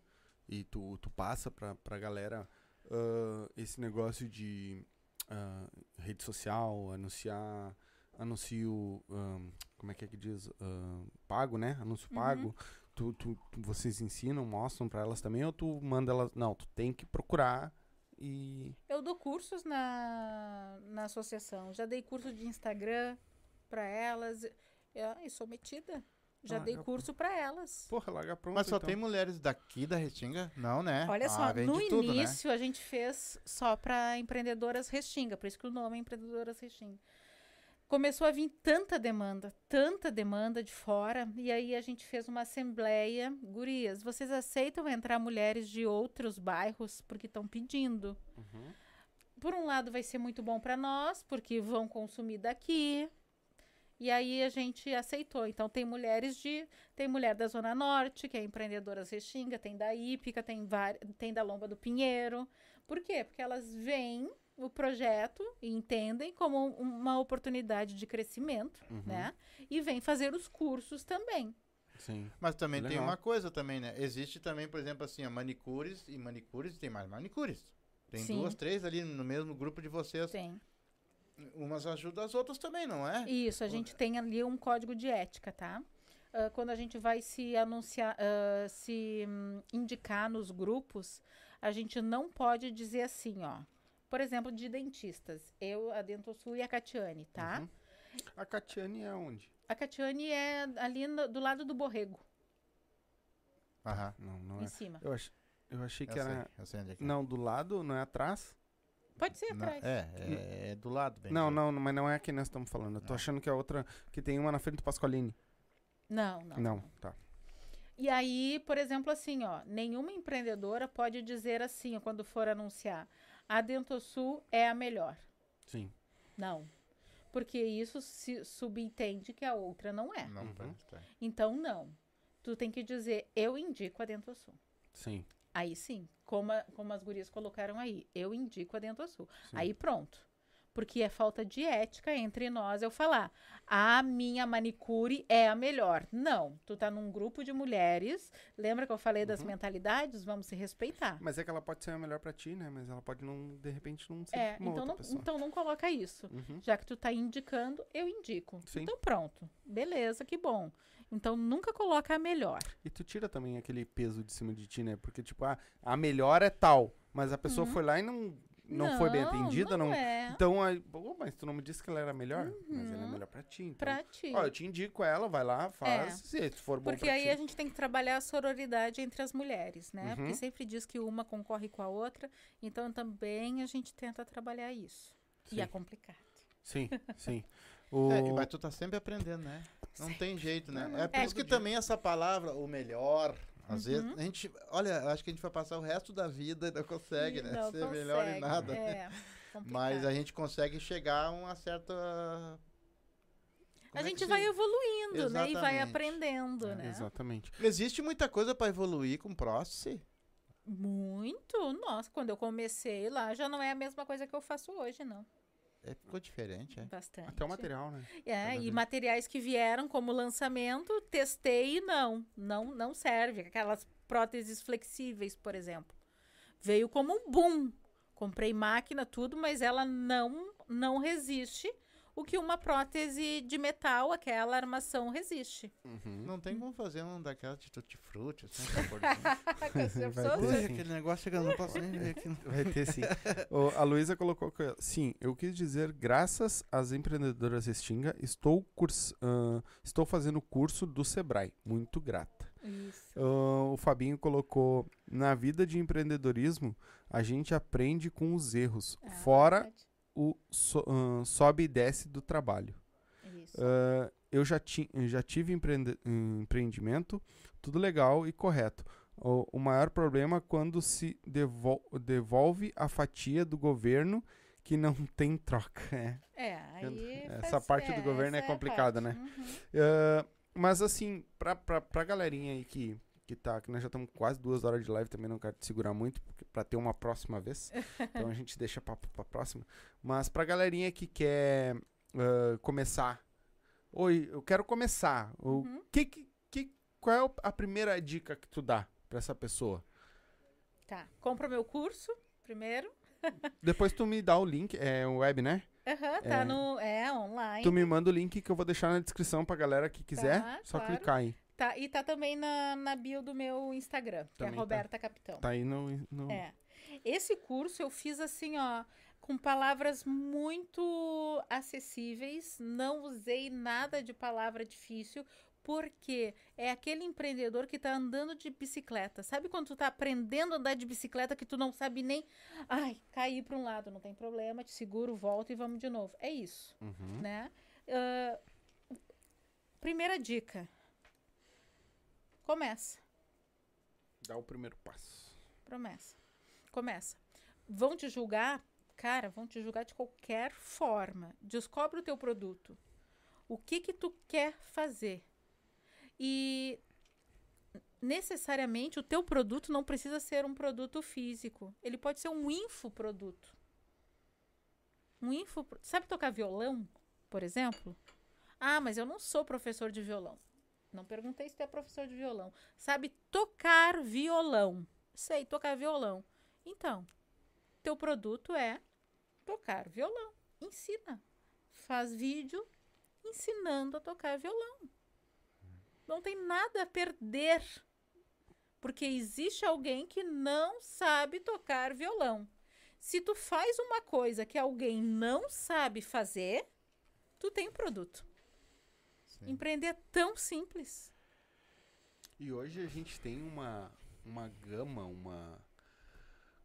e tu, tu passa pra, pra galera ah, esse negócio de ah, rede social, anunciar, anuncio, ah, como é que é que diz? Ah, pago, né? Anúncio Uhum. pago. Tu, tu, tu- vocês ensinam, mostram pra elas também ou tu manda elas... Não, tu tem que procurar e... Eu dou cursos na, na associação. Já dei curso de Instagram para elas. Eu, e sou metida. Já Ah, dei curso para elas. Porra, larga pronto Mas só então. tem mulheres daqui da Restinga? Não, né? Olha Ah, só, vende no tudo, né? início a gente fez só para empreendedoras Restinga, por isso que o nome é Empreendedoras Restinga. Começou a vir tanta demanda, tanta demanda de fora, e aí a gente fez uma assembleia. Gurias, vocês aceitam entrar mulheres de outros bairros porque estão pedindo? Uhum. por um lado vai ser muito bom para nós, porque vão consumir daqui. E aí a gente aceitou. Então tem mulheres de, tem mulher da Zona Norte, que é empreendedoras Restinga, tem da Ípica, tem vari- tem da Lomba do Pinheiro. Por quê? Porque elas veem o projeto e entendem como um- uma oportunidade de crescimento, Uhum. né? E vêm fazer os cursos também. Sim. Mas também tem Legal. uma coisa também, né? Existe também, por exemplo, assim, manicures e manicures, tem mais manicures. Tem Sim. duas, três ali no mesmo grupo de vocês. Tem. Umas ajudam as outras também, não é? Isso, a gente tem ali um código de ética, tá? Ah, quando a gente vai se anunciar, ah, se hum, indicar nos grupos, a gente não pode dizer assim, ó. Por exemplo, de dentistas. Eu, a Dentosul e a Catiane, tá? Uhum. A Catiane é onde? A Catiane é ali no- do lado do borrego, Aham. Não, não em é. cima. Eu, ach... eu achei Eu que sei, era. eu sei onde é que é. Não, do lado, não é atrás? Pode ser Não, atrás. é, é, é do lado. Bem Não, dizer. não, mas não é a que nós estamos falando. Eu tô Não. achando que é outra. Que tem uma na frente do Pasqualini. Não, não. Não, tá. E aí, por exemplo, assim, ó, nenhuma empreendedora pode dizer assim, ó, quando for anunciar, a Dentosul é a melhor. Sim. Não. Porque isso se subentende que a outra não é. Não, Uhum. tá. Então, não. Tu tem que dizer, eu indico a Dentosul. Sim. Aí sim, como, a- como as gurias colocaram aí, eu indico a Dentosul. Aí pronto. Porque é falta de ética entre nós eu falar, a minha manicure é a melhor. Não, tu tá num grupo de mulheres, lembra que eu falei das Uhum. mentalidades? Vamos se respeitar. Mas é que ela pode ser a melhor pra ti, né? Mas ela pode não, de repente, não ser É, então não, pessoa. então não coloca isso. Uhum. Já que tu tá indicando, eu indico. Sim. Então pronto. Beleza, que bom. Então nunca coloca a melhor. E tu tira também aquele peso de cima de ti, né? Porque, tipo, ah, a melhor é tal, mas a pessoa foi lá e não, não, foi bem atendida, não. Uhum. Não é. Então, aí, pô, mas tu não me disse que ela era melhor? Mas ela é melhor pra ti. Então, Pra ti. ó, eu te indico ela, vai lá, faz, se for bom Porque pra aí ti. a gente tem que trabalhar a sororidade entre as mulheres, né? Uhum. Porque sempre diz que uma concorre com a outra, então também a gente tenta trabalhar isso. Sim. E é complicado. Sim, sim. O... É, mas tu tá sempre aprendendo, né? Não tem jeito, né? Não, É por É. isso que também essa palavra, o melhor, às Uhum. vezes, a gente, olha, eu acho que a gente vai passar o resto da vida e não consegue, E né? não Ser melhor em consegue, nada. É, Mas a gente consegue chegar a uma certa. A Como é que gente se- vai evoluindo, né? E vai Exatamente. aprendendo, É, né? Exatamente. Existe muita coisa pra evoluir com próstase. Muito. Nossa, quando eu comecei lá, já não é a mesma coisa que eu faço hoje, não. É, ficou diferente, é. Bastante. Até o material, né? É, Cada e vez. materiais que vieram como lançamento, testei e não, não, não serve. Aquelas próteses flexíveis, por exemplo. Veio como um boom. Comprei máquina, tudo, mas ela não, não resiste o que uma prótese de metal, aquela armação, resiste. Uhum. Não tem como fazer um daquela de tutti-frutti, assim. Ui, sim. aquele negócio chega, eu não posso nem ver aqui. Vai ter sim. Ô, a Luísa colocou que. Sim, eu quis dizer, graças às empreendedoras Restinga, estou, curs, ah, estou fazendo o curso do Sebrae. Muito grata. Isso. Ah, o Fabinho colocou: na vida de empreendedorismo, a gente aprende com os erros. Ah, fora verdade. O so- ah, sobe e desce do trabalho. Isso. Ah, eu já, ti, já tive empreende- empreendimento, tudo legal e correto. O, o maior problema é quando se devol- devolve a fatia do governo que não tem troca. É. É, aí. Essa faz- parte do governo é a complicada, parte. né? Uhum. Ah, mas assim, pra, pra, pra galerinha aí que, que tá, que nós já estamos quase duas horas de live, também não quero te segurar muito, pra ter uma próxima vez. então a gente deixa pra, pra próxima. Mas pra galerinha que quer ah, começar. Oi, eu quero começar. O Uhum. que, que, que, qual é a primeira dica que tu dá pra essa pessoa? Tá. Compra o meu curso primeiro. Depois tu me dá o link, é o web, né? Aham, tá É. no. É, online. Tu me manda o link que eu vou deixar na descrição pra galera que quiser. Tá, só claro. clicar aí. Tá, e tá também na, na bio do meu Instagram, que Também é tá. Roberta Capitão. Tá aí no. no... É. Esse curso eu fiz assim, ó, com palavras muito acessíveis, não usei nada de palavra difícil, porque é aquele empreendedor que tá andando de bicicleta. Sabe quando tu tá aprendendo a andar de bicicleta que tu não sabe nem, ai, cair para um lado, não tem problema, te seguro, volta e vamos de novo. É isso Uhum. né? Ah, primeira dica. Começa. Dá o primeiro passo. Promessa. Começa. Vão te julgar? Cara, vão te julgar de qualquer forma. Descobre o teu produto. O que que tu quer fazer? E necessariamente o teu produto não precisa ser um produto físico. Ele pode ser um infoproduto. Um info, sabe tocar violão, por exemplo? Ah, mas eu não sou professor de violão. Não perguntei se tu é professor de violão. Sabe tocar violão? Sei tocar violão. Então, teu produto é tocar violão. ensina. Faz vídeo ensinando a tocar violão. Não tem nada a perder. Porque existe alguém que não sabe tocar violão. Se tu faz uma coisa que alguém não sabe fazer, tu tem um produto. Sim. Empreender é tão simples. E hoje a gente tem uma, uma gama, uma.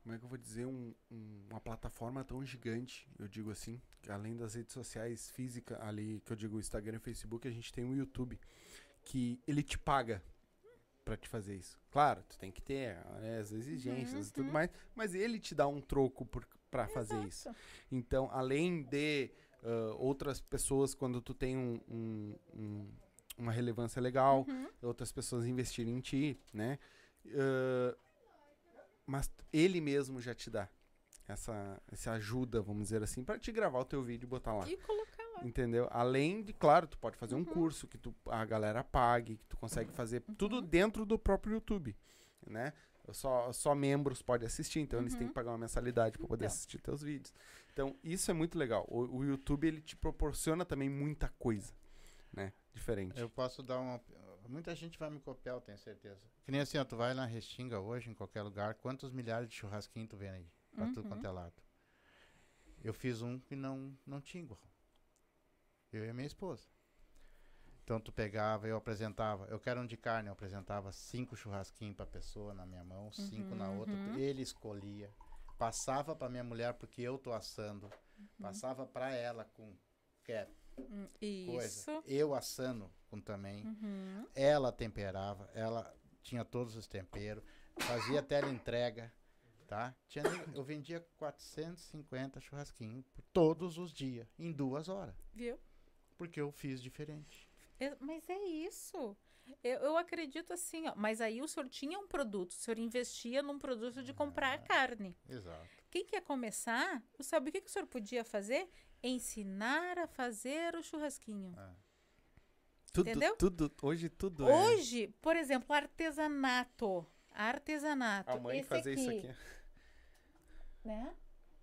Como é que eu vou dizer? Um, um- uma plataforma tão gigante, eu digo assim, que além das redes sociais físicas, ali que eu digo Instagram e Facebook, a gente tem o YouTube, que ele te paga pra te fazer isso. Claro, tu tem que ter né, as exigências e tudo Uhum. mais, mas ele te dá um troco por, pra fazer isso. Então, além de ah, outras pessoas, quando tu tem um- um- um- uma relevância legal, Uhum. outras pessoas investirem em ti, né? Ah, mas ele mesmo já te dá essa, essa ajuda, vamos dizer assim, pra te gravar o teu vídeo e botar lá. E colocar lá. Entendeu? Além de, claro, tu pode fazer um Uhum. curso que tu, a galera pague, que tu consegue fazer tudo dentro do próprio YouTube, né? Só, só membros podem assistir, então eles têm Uhum. que pagar uma mensalidade para poder Então. assistir teus vídeos. Então, isso é muito legal. O, o YouTube, ele te proporciona também muita coisa, né? Diferente. Eu posso dar uma. Muita gente vai me copiar, eu tenho certeza. Que nem assim, ó, tu vai na Restinga hoje, em qualquer lugar, quantos milhares de churrasquinhos tu vê aí? Pra tudo Uhum. quanto é lado. Eu fiz um que não, não tinha igual. Eu e a minha esposa. Então tu pegava, eu apresentava, eu quero um de carne, eu apresentava cinco churrasquinhos pra pessoa na minha mão, cinco na outra, Uhum. ele escolhia. Passava pra minha mulher porque eu tô assando. Uhum. Passava pra ela com Hum, coisa. Isso. Eu assando com também. Uhum. Ela temperava, ela tinha todos os temperos, fazia teleentrega, tá? Tinha, eu vendia 450 churrasquinhos todos os dias, em duas horas, Viu? porque eu fiz diferente. É, mas é isso. Eu, eu acredito assim, ó. Mas aí o senhor tinha um produto, o senhor investia num produto de comprar Ah. carne. Exato. Quem quer começar, sabe o que, que o senhor podia fazer? Ensinar a fazer o churrasquinho. tudo, entendeu? tudo, hoje tudo é. Hoje, por exemplo, artesanato. Artesanato. A mãe Esse fazer isso aqui, aqui. Né?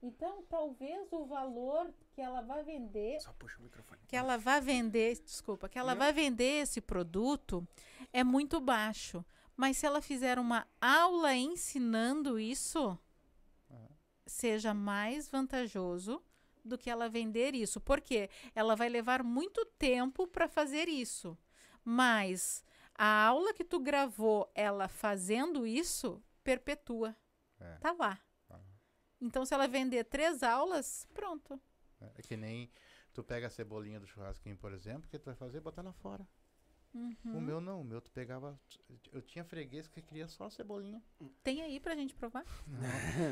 Então, talvez o valor que ela vai vender Só puxa o microfone. que ela vai vender, desculpa, que ela vai vender esse produto é muito baixo. Mas se ela fizer uma aula ensinando isso, Aham. seja mais vantajoso do que ela vender isso. Porque ela vai levar muito tempo para fazer isso. Mas a aula que tu gravou, ela fazendo isso, perpetua. É. Tá lá. Então, se ela vender três aulas, pronto. É que nem tu pega a cebolinha do churrasquinho, por exemplo, o que tu vai fazer? Botar lá fora. Uhum. O meu não, o meu tu pegava. Eu tinha freguês que queria só a cebolinha. Tem aí pra gente provar?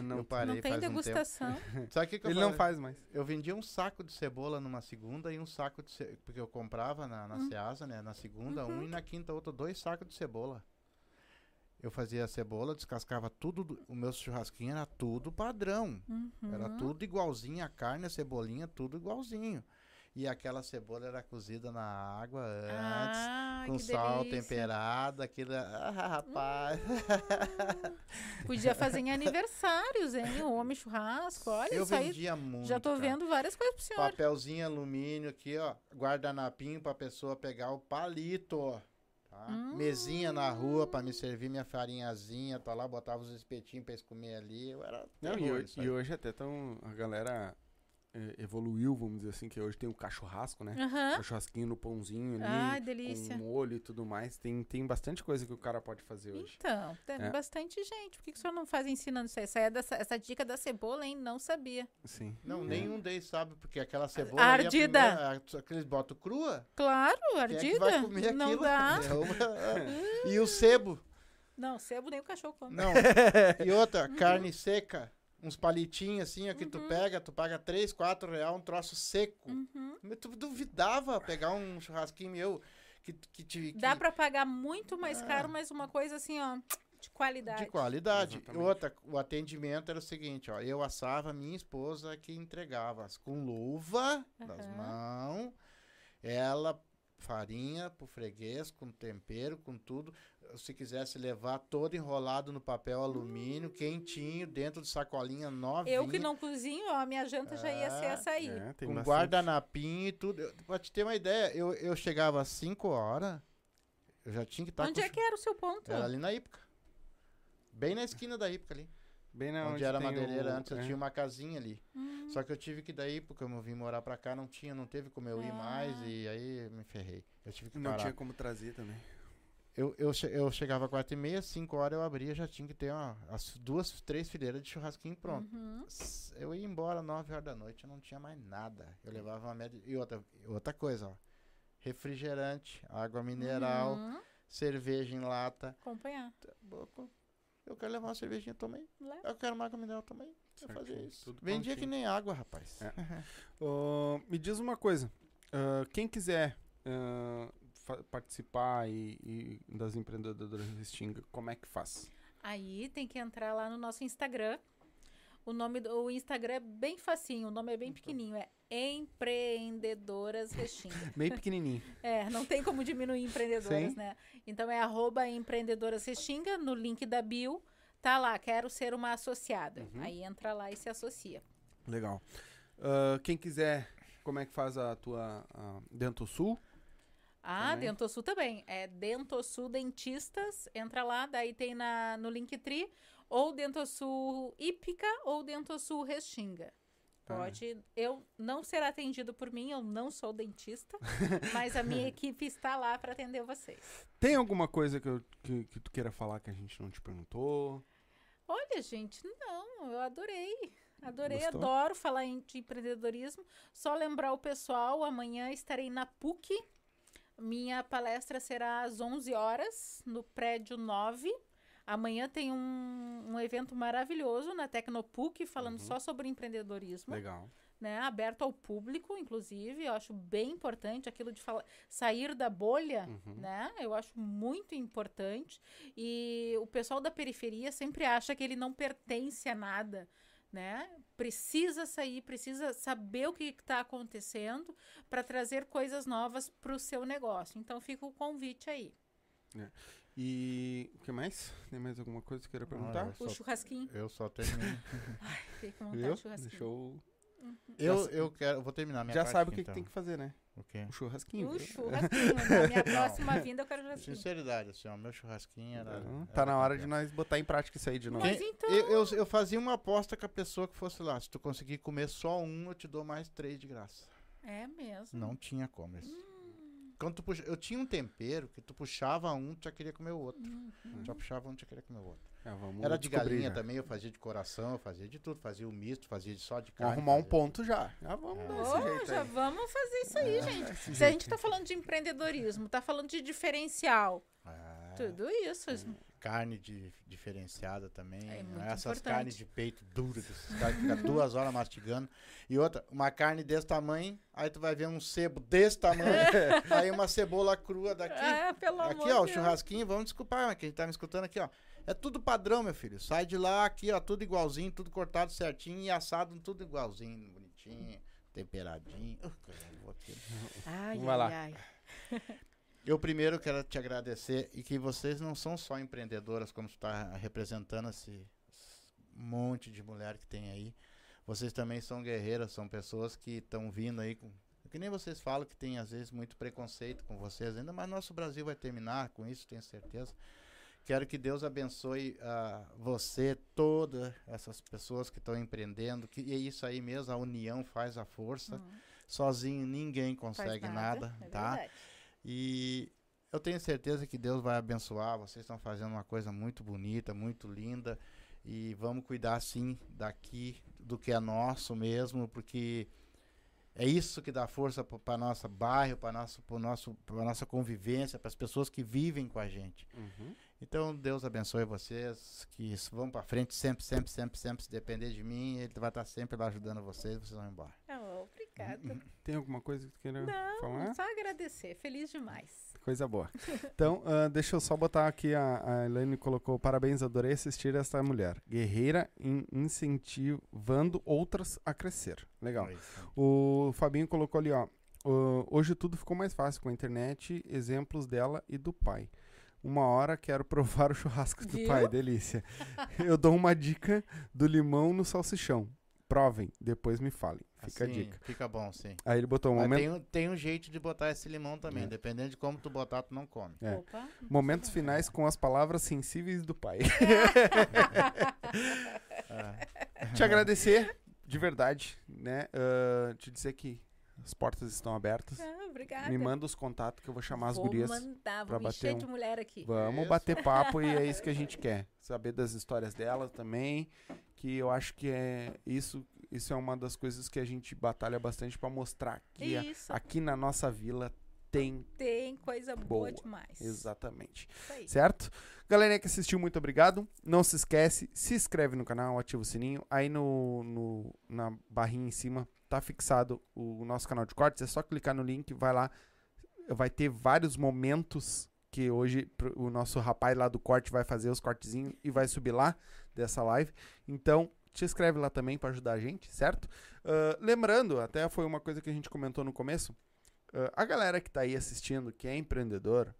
não, eu parei não tem faz um tempo. degustação. Sabe o que, que eu ele não falei? faz mais. Eu vendia um saco de cebola numa segunda e um saco de ce... porque eu comprava na, na Hum. Ceasa, né? Na segunda um Uhum. e na quinta outro, dois sacos de cebola. Eu fazia a cebola, descascava tudo, do- o meu churrasquinho era tudo padrão. Era Uhum. tudo igualzinho, a carne, a cebolinha, tudo igualzinho. E aquela cebola era cozida na água antes, Ah, com sal delícia. temperado, aquilo. Ah, rapaz. Podia fazer em aniversários, hein? O homem churrasco, olha eu isso aí. vendia muito. Já tô vendo várias coisas pro senhor. Papelzinho alumínio aqui, ó. Guardanapinho pra pessoa pegar o palito, ó. Tá? Hum. Mesinha na rua pra me servir minha farinhazinha. Tá lá, botava os espetinhos pra eles comer ali. Eu era Não, e, hoje, e hoje até tão, a galera evoluiu, vamos dizer assim, que hoje tem o cachorrasco, né? Aham. O churrasquinho no pãozinho ali, Ai, delícia. com molho e tudo mais. Tem, tem bastante coisa que o cara pode fazer hoje. Então, tem É. bastante gente. Por que, que o senhor não faz ensinando isso aí? Essa, é dessa, essa dica da cebola, hein? Não sabia. Sim. Não, É. nenhum deles sabe, porque aquela cebola. ali, a Ardida. primeira- a- que eles botam crua. Claro, é que ardida. vai comer não aquilo? dá. É, e o sebo. Não, sebo nem o cachorro come. Não. E outra, carne seca. Uns palitinhos assim, ó, que tu pega, tu paga 3, 4 real, um troço seco. Uhum. Mas Tu duvidava pegar um churrasquinho meu que, que, te, que Dá pra pagar muito mais Ah. caro, mas uma coisa assim, ó, de qualidade. de qualidade. Exatamente. Outra, o atendimento era o seguinte, ó, eu assava, minha esposa que entregava com luva nas Aham. mãos. Ela farinha pro freguês, com tempero, com tudo. Se quisesse levar todo enrolado no papel alumínio, quentinho, dentro de sacolinha novinha. Eu que não cozinho, ó, a minha janta já ia ser É, essa aí. É, com bastante. guardanapinho e tudo. Eu, pra te ter uma ideia, eu, eu chegava às 5 horas, eu já tinha que estar Onde é que era o seu ponto? Era ali na Ípica. Bem na esquina da Ípica ali. Bem na onde, era tem madeireira o- antes, eu é. tinha uma casinha ali. Hum, Só que eu tive que daí, porque eu vim morar pra cá, não tinha, não teve como eu ir Ah. mais e aí me ferrei. Eu tive que Não parar. tinha como trazer também. Eu, eu, che- eu chegava às quatro e meia, cinco horas eu abria, já tinha que ter ó, as duas, três fileiras de churrasquinho pronto. uhum. Eu ia embora nove horas da noite, eu não tinha mais nada. Eu levava uma média. E outra, outra coisa, ó. Refrigerante, água mineral, Uhum. cerveja em lata. Acompanhar. Eu quero levar uma cervejinha, tomei. Leva. Eu quero uma água mineral, tomei. Eu fazia isso. tudo Vendia que prontinho. nem água, rapaz. É. Ô, me diz uma coisa. ah, quem quiser fa- participar e, e das empreendedoras Restinga, como é que faz? Aí tem que entrar lá no nosso Instagram. O nome do o Instagram é bem facinho, o nome é bem pequenininho, é Empreendedoras Restinga. Bem pequenininho. É, não tem como diminuir empreendedoras, Sim. né? Então é arroba empreendedoras Restinga, no link da bio, tá lá, quero ser uma associada. Uhum. Aí entra lá e se associa. Legal. Ah, quem quiser, como é que faz a tua a Dento Sul? Ah, Também. Dentosul também. É Dentosul Dentistas. Entra lá, daí tem na, no Linktree. Ou Dentosul Hípica ou Dentosul Restinga. Tá. Pode. Eu não será atendido por mim, eu não sou dentista, mas a minha equipe está lá para atender vocês. Tem alguma coisa que, eu- que, que tu queira falar que a gente não te perguntou? Olha, gente, não, eu adorei. Adorei, Gostou? adoro falar em, de empreendedorismo. Só lembrar o pessoal, amanhã estarei na PUC. Minha palestra será às 11 horas, no prédio 9. Amanhã tem um, um evento maravilhoso na Tecnopuc, falando só sobre empreendedorismo Legal. né, aberto ao público, inclusive, eu acho bem importante aquilo de falar, sair da bolha, Uhum. né? Eu acho muito importante. E o pessoal da periferia sempre acha que ele não pertence a nada, né? Precisa sair, precisa saber o que está acontecendo para trazer coisas novas para o seu negócio. Então fica o convite aí. E o que mais? Tem mais alguma coisa que queira perguntar? eu O só- churrasquinho. Eu só termino. Fiquei com vontade Viu? de churrasquinho. Deixou... eu, eu quero. Vou terminar minha Já parte sabe o que, que então. tem que fazer, né? O quê? O churrasquinho. O churrasquinho. Na minha próxima vinda eu quero churrasquinho. Sinceridade, assim, ó, meu churrasquinho era. Então, era Tá na hora de nós botar em prática isso aí de novo. Mas então- eu, eu, eu fazia uma aposta com a pessoa que fosse lá. Se tu conseguir comer só um, eu te dou mais três de graça. É mesmo. Não tinha como isso. Hum. Quando tu puxa, eu tinha um tempero que tu puxava um, tu já queria comer o outro. Uhum. Já puxava um, tu já queria comer o outro. É, vamos Era de galinha já. também, eu fazia de coração, eu fazia de tudo. Fazia o misto, fazia de só de carne. arrumar um ponto já. Já vamos É. dar esse Ô, jeito já aí. vamos fazer isso aí, gente. Esse Se a gente tá falando de empreendedorismo, tá falando de diferencial, Ah, tudo isso. Carne de, diferenciada também. É não muito Essas importante. carnes de peito duras, esses caras que ficam duas horas mastigando. E outra, uma carne desse tamanho, aí tu vai ver um sebo desse tamanho, aí uma cebola crua daqui. Ah, pelo Aqui, amor ó, o churrasquinho, vamos desculpar, mas quem tá me escutando aqui, ó. É tudo padrão, meu filho. Sai de lá, aqui, ó, tudo igualzinho, tudo cortado certinho e assado tudo igualzinho, bonitinho, temperadinho. Eu vou aqui. Ai, Vai lá. ai, ai. Eu primeiro quero te agradecer e que vocês não são só empreendedoras, como tu tá representando esse monte de mulher que tem aí. Vocês também são guerreiras, são pessoas que estão vindo aí com. Que nem vocês falam que tem às vezes muito preconceito com vocês ainda, mas nosso Brasil vai terminar com isso, tenho certeza. Quero que Deus abençoe ah, você, todas essas pessoas que estão empreendendo, que é isso aí mesmo, a união faz a força. Hum, Sozinho ninguém faz consegue nada, é tá? verdade. E eu tenho certeza que Deus vai abençoar. Vocês estão fazendo uma coisa muito bonita, muito linda. E vamos cuidar sim daqui do que é nosso mesmo, porque é isso que dá força para nosso bairro, para nosso, pro nosso, pra nossa convivência, para as pessoas que vivem com a gente. Uhum. Então Deus abençoe vocês, que vão para frente sempre, sempre, sempre, sempre. Se depender de mim, Ele vai estar sempre lá ajudando vocês. Vocês vão embora. Ah, obrigada. Tem alguma coisa que tu queira Não, falar? só agradecer. Feliz demais. Coisa boa. Então, ah, deixa eu só botar aqui, a, a Elaine colocou, parabéns, adorei assistir essa mulher. Guerreira in- incentivando outras a crescer. Legal. É. O Fabinho colocou ali, ó, Uh, hoje tudo ficou mais fácil com a internet, exemplos dela e do pai. Uma hora quero provar o churrasco do Viu? pai, delícia. Eu dou uma dica do limão no salsichão. Provem, depois me falem. Fica a Assim, dica. Fica bom, sim. Aí ele botou um momento, tem, um- tem um jeito de botar esse limão também. É. Dependendo de como tu botar, tu não come. É. Opa. momentos finais com as palavras sensíveis do pai. É. Te agradecer, de verdade, né? Ah, te dizer que as portas estão abertas. Ah, obrigada. Me manda os contatos que eu vou chamar as vou gurias. mandar, vou bater encher um- de mulher aqui. Vamos Isso. bater papo e é isso que a gente quer. Saber das histórias delas também, que eu acho que é isso, isso é uma das coisas que a gente batalha bastante pra mostrar que a- aqui na nossa vila tem tem coisa boa, Boa. demais. exatamente. Certo? Galerinha que assistiu, muito obrigado. Não se esquece, se inscreve no canal, ativa o sininho. Aí no, no- na barrinha em cima tá fixado o nosso canal de cortes. É só clicar no link, vai lá. Vai ter vários momentos que hoje o nosso rapaz lá do corte vai fazer os cortezinhos e vai subir lá dessa live. Então, te inscreve lá também para ajudar a gente, certo? Ah, lembrando, até foi uma coisa que a gente comentou no começo. ah, a galera que tá aí assistindo, que é empreendedor,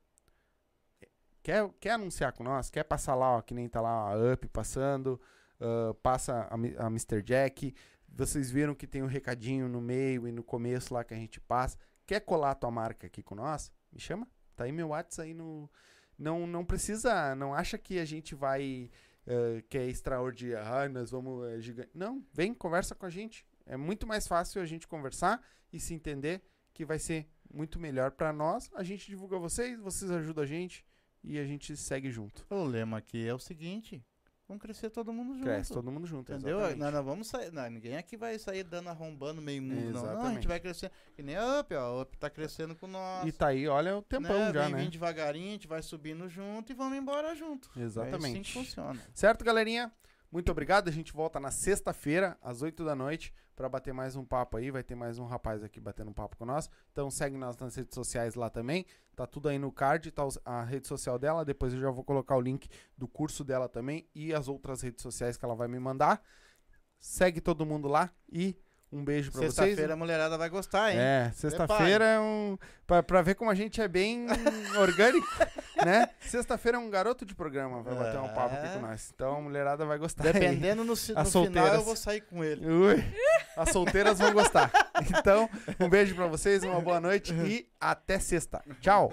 quer, quer anunciar com nós, quer passar lá, ó, que nem tá lá a Up passando, ah, passa a, a Mr. Jack. Vocês viram que tem um recadinho no meio e no começo lá que a gente passa. Quer colar a tua marca aqui com nós? Me chama. Tá aí meu WhatsApp aí no. Não, não precisa. Não acha que a gente vai. Eh, que é extraordinário. Nós vamos. É, gigante. Não, vem, conversa com a gente. É muito mais fácil a gente conversar e se entender que vai ser muito melhor pra nós. A gente divulga vocês, vocês ajudam a gente e a gente segue junto. O lema aqui é o seguinte: vamos crescer todo mundo junto. Cresce todo mundo junto, Entendeu? exatamente. Nós não vamos sair. Não, ninguém aqui vai sair dando arrombando meio mundo. Não. não, a gente vai crescer. Que nem a Up, ó. A Up tá crescendo com nós. E tá aí, olha o tempão né? já, vem, né? vem devagarinho, a gente vai subindo junto e vamos embora junto. É assim Exatamente. que funciona. Certo, galerinha? Muito obrigado. A gente volta na sexta-feira, às 8 da noite, pra bater mais um papo aí. Vai ter mais um rapaz aqui batendo um papo com nós. Então segue nós nas redes sociais lá também. Tá tudo aí no card, tá a rede social dela. Depois eu já vou colocar o link do curso dela também e as outras redes sociais que ela vai me mandar. Segue todo mundo lá e um beijo pra vocês. Sexta-feira a mulherada vai gostar, hein? É, sexta-feira é um. Pra, pra ver como a gente é bem orgânico, né? Sexta-feira é um garoto de programa, vai bater um papo aqui É. com nós. Então a mulherada vai gostar. aí. Dependendo no, ci- no As final, solteiras. eu vou sair com ele. Ui, as solteiras vão gostar. Então, um beijo pra vocês, uma boa noite e até sexta. Tchau.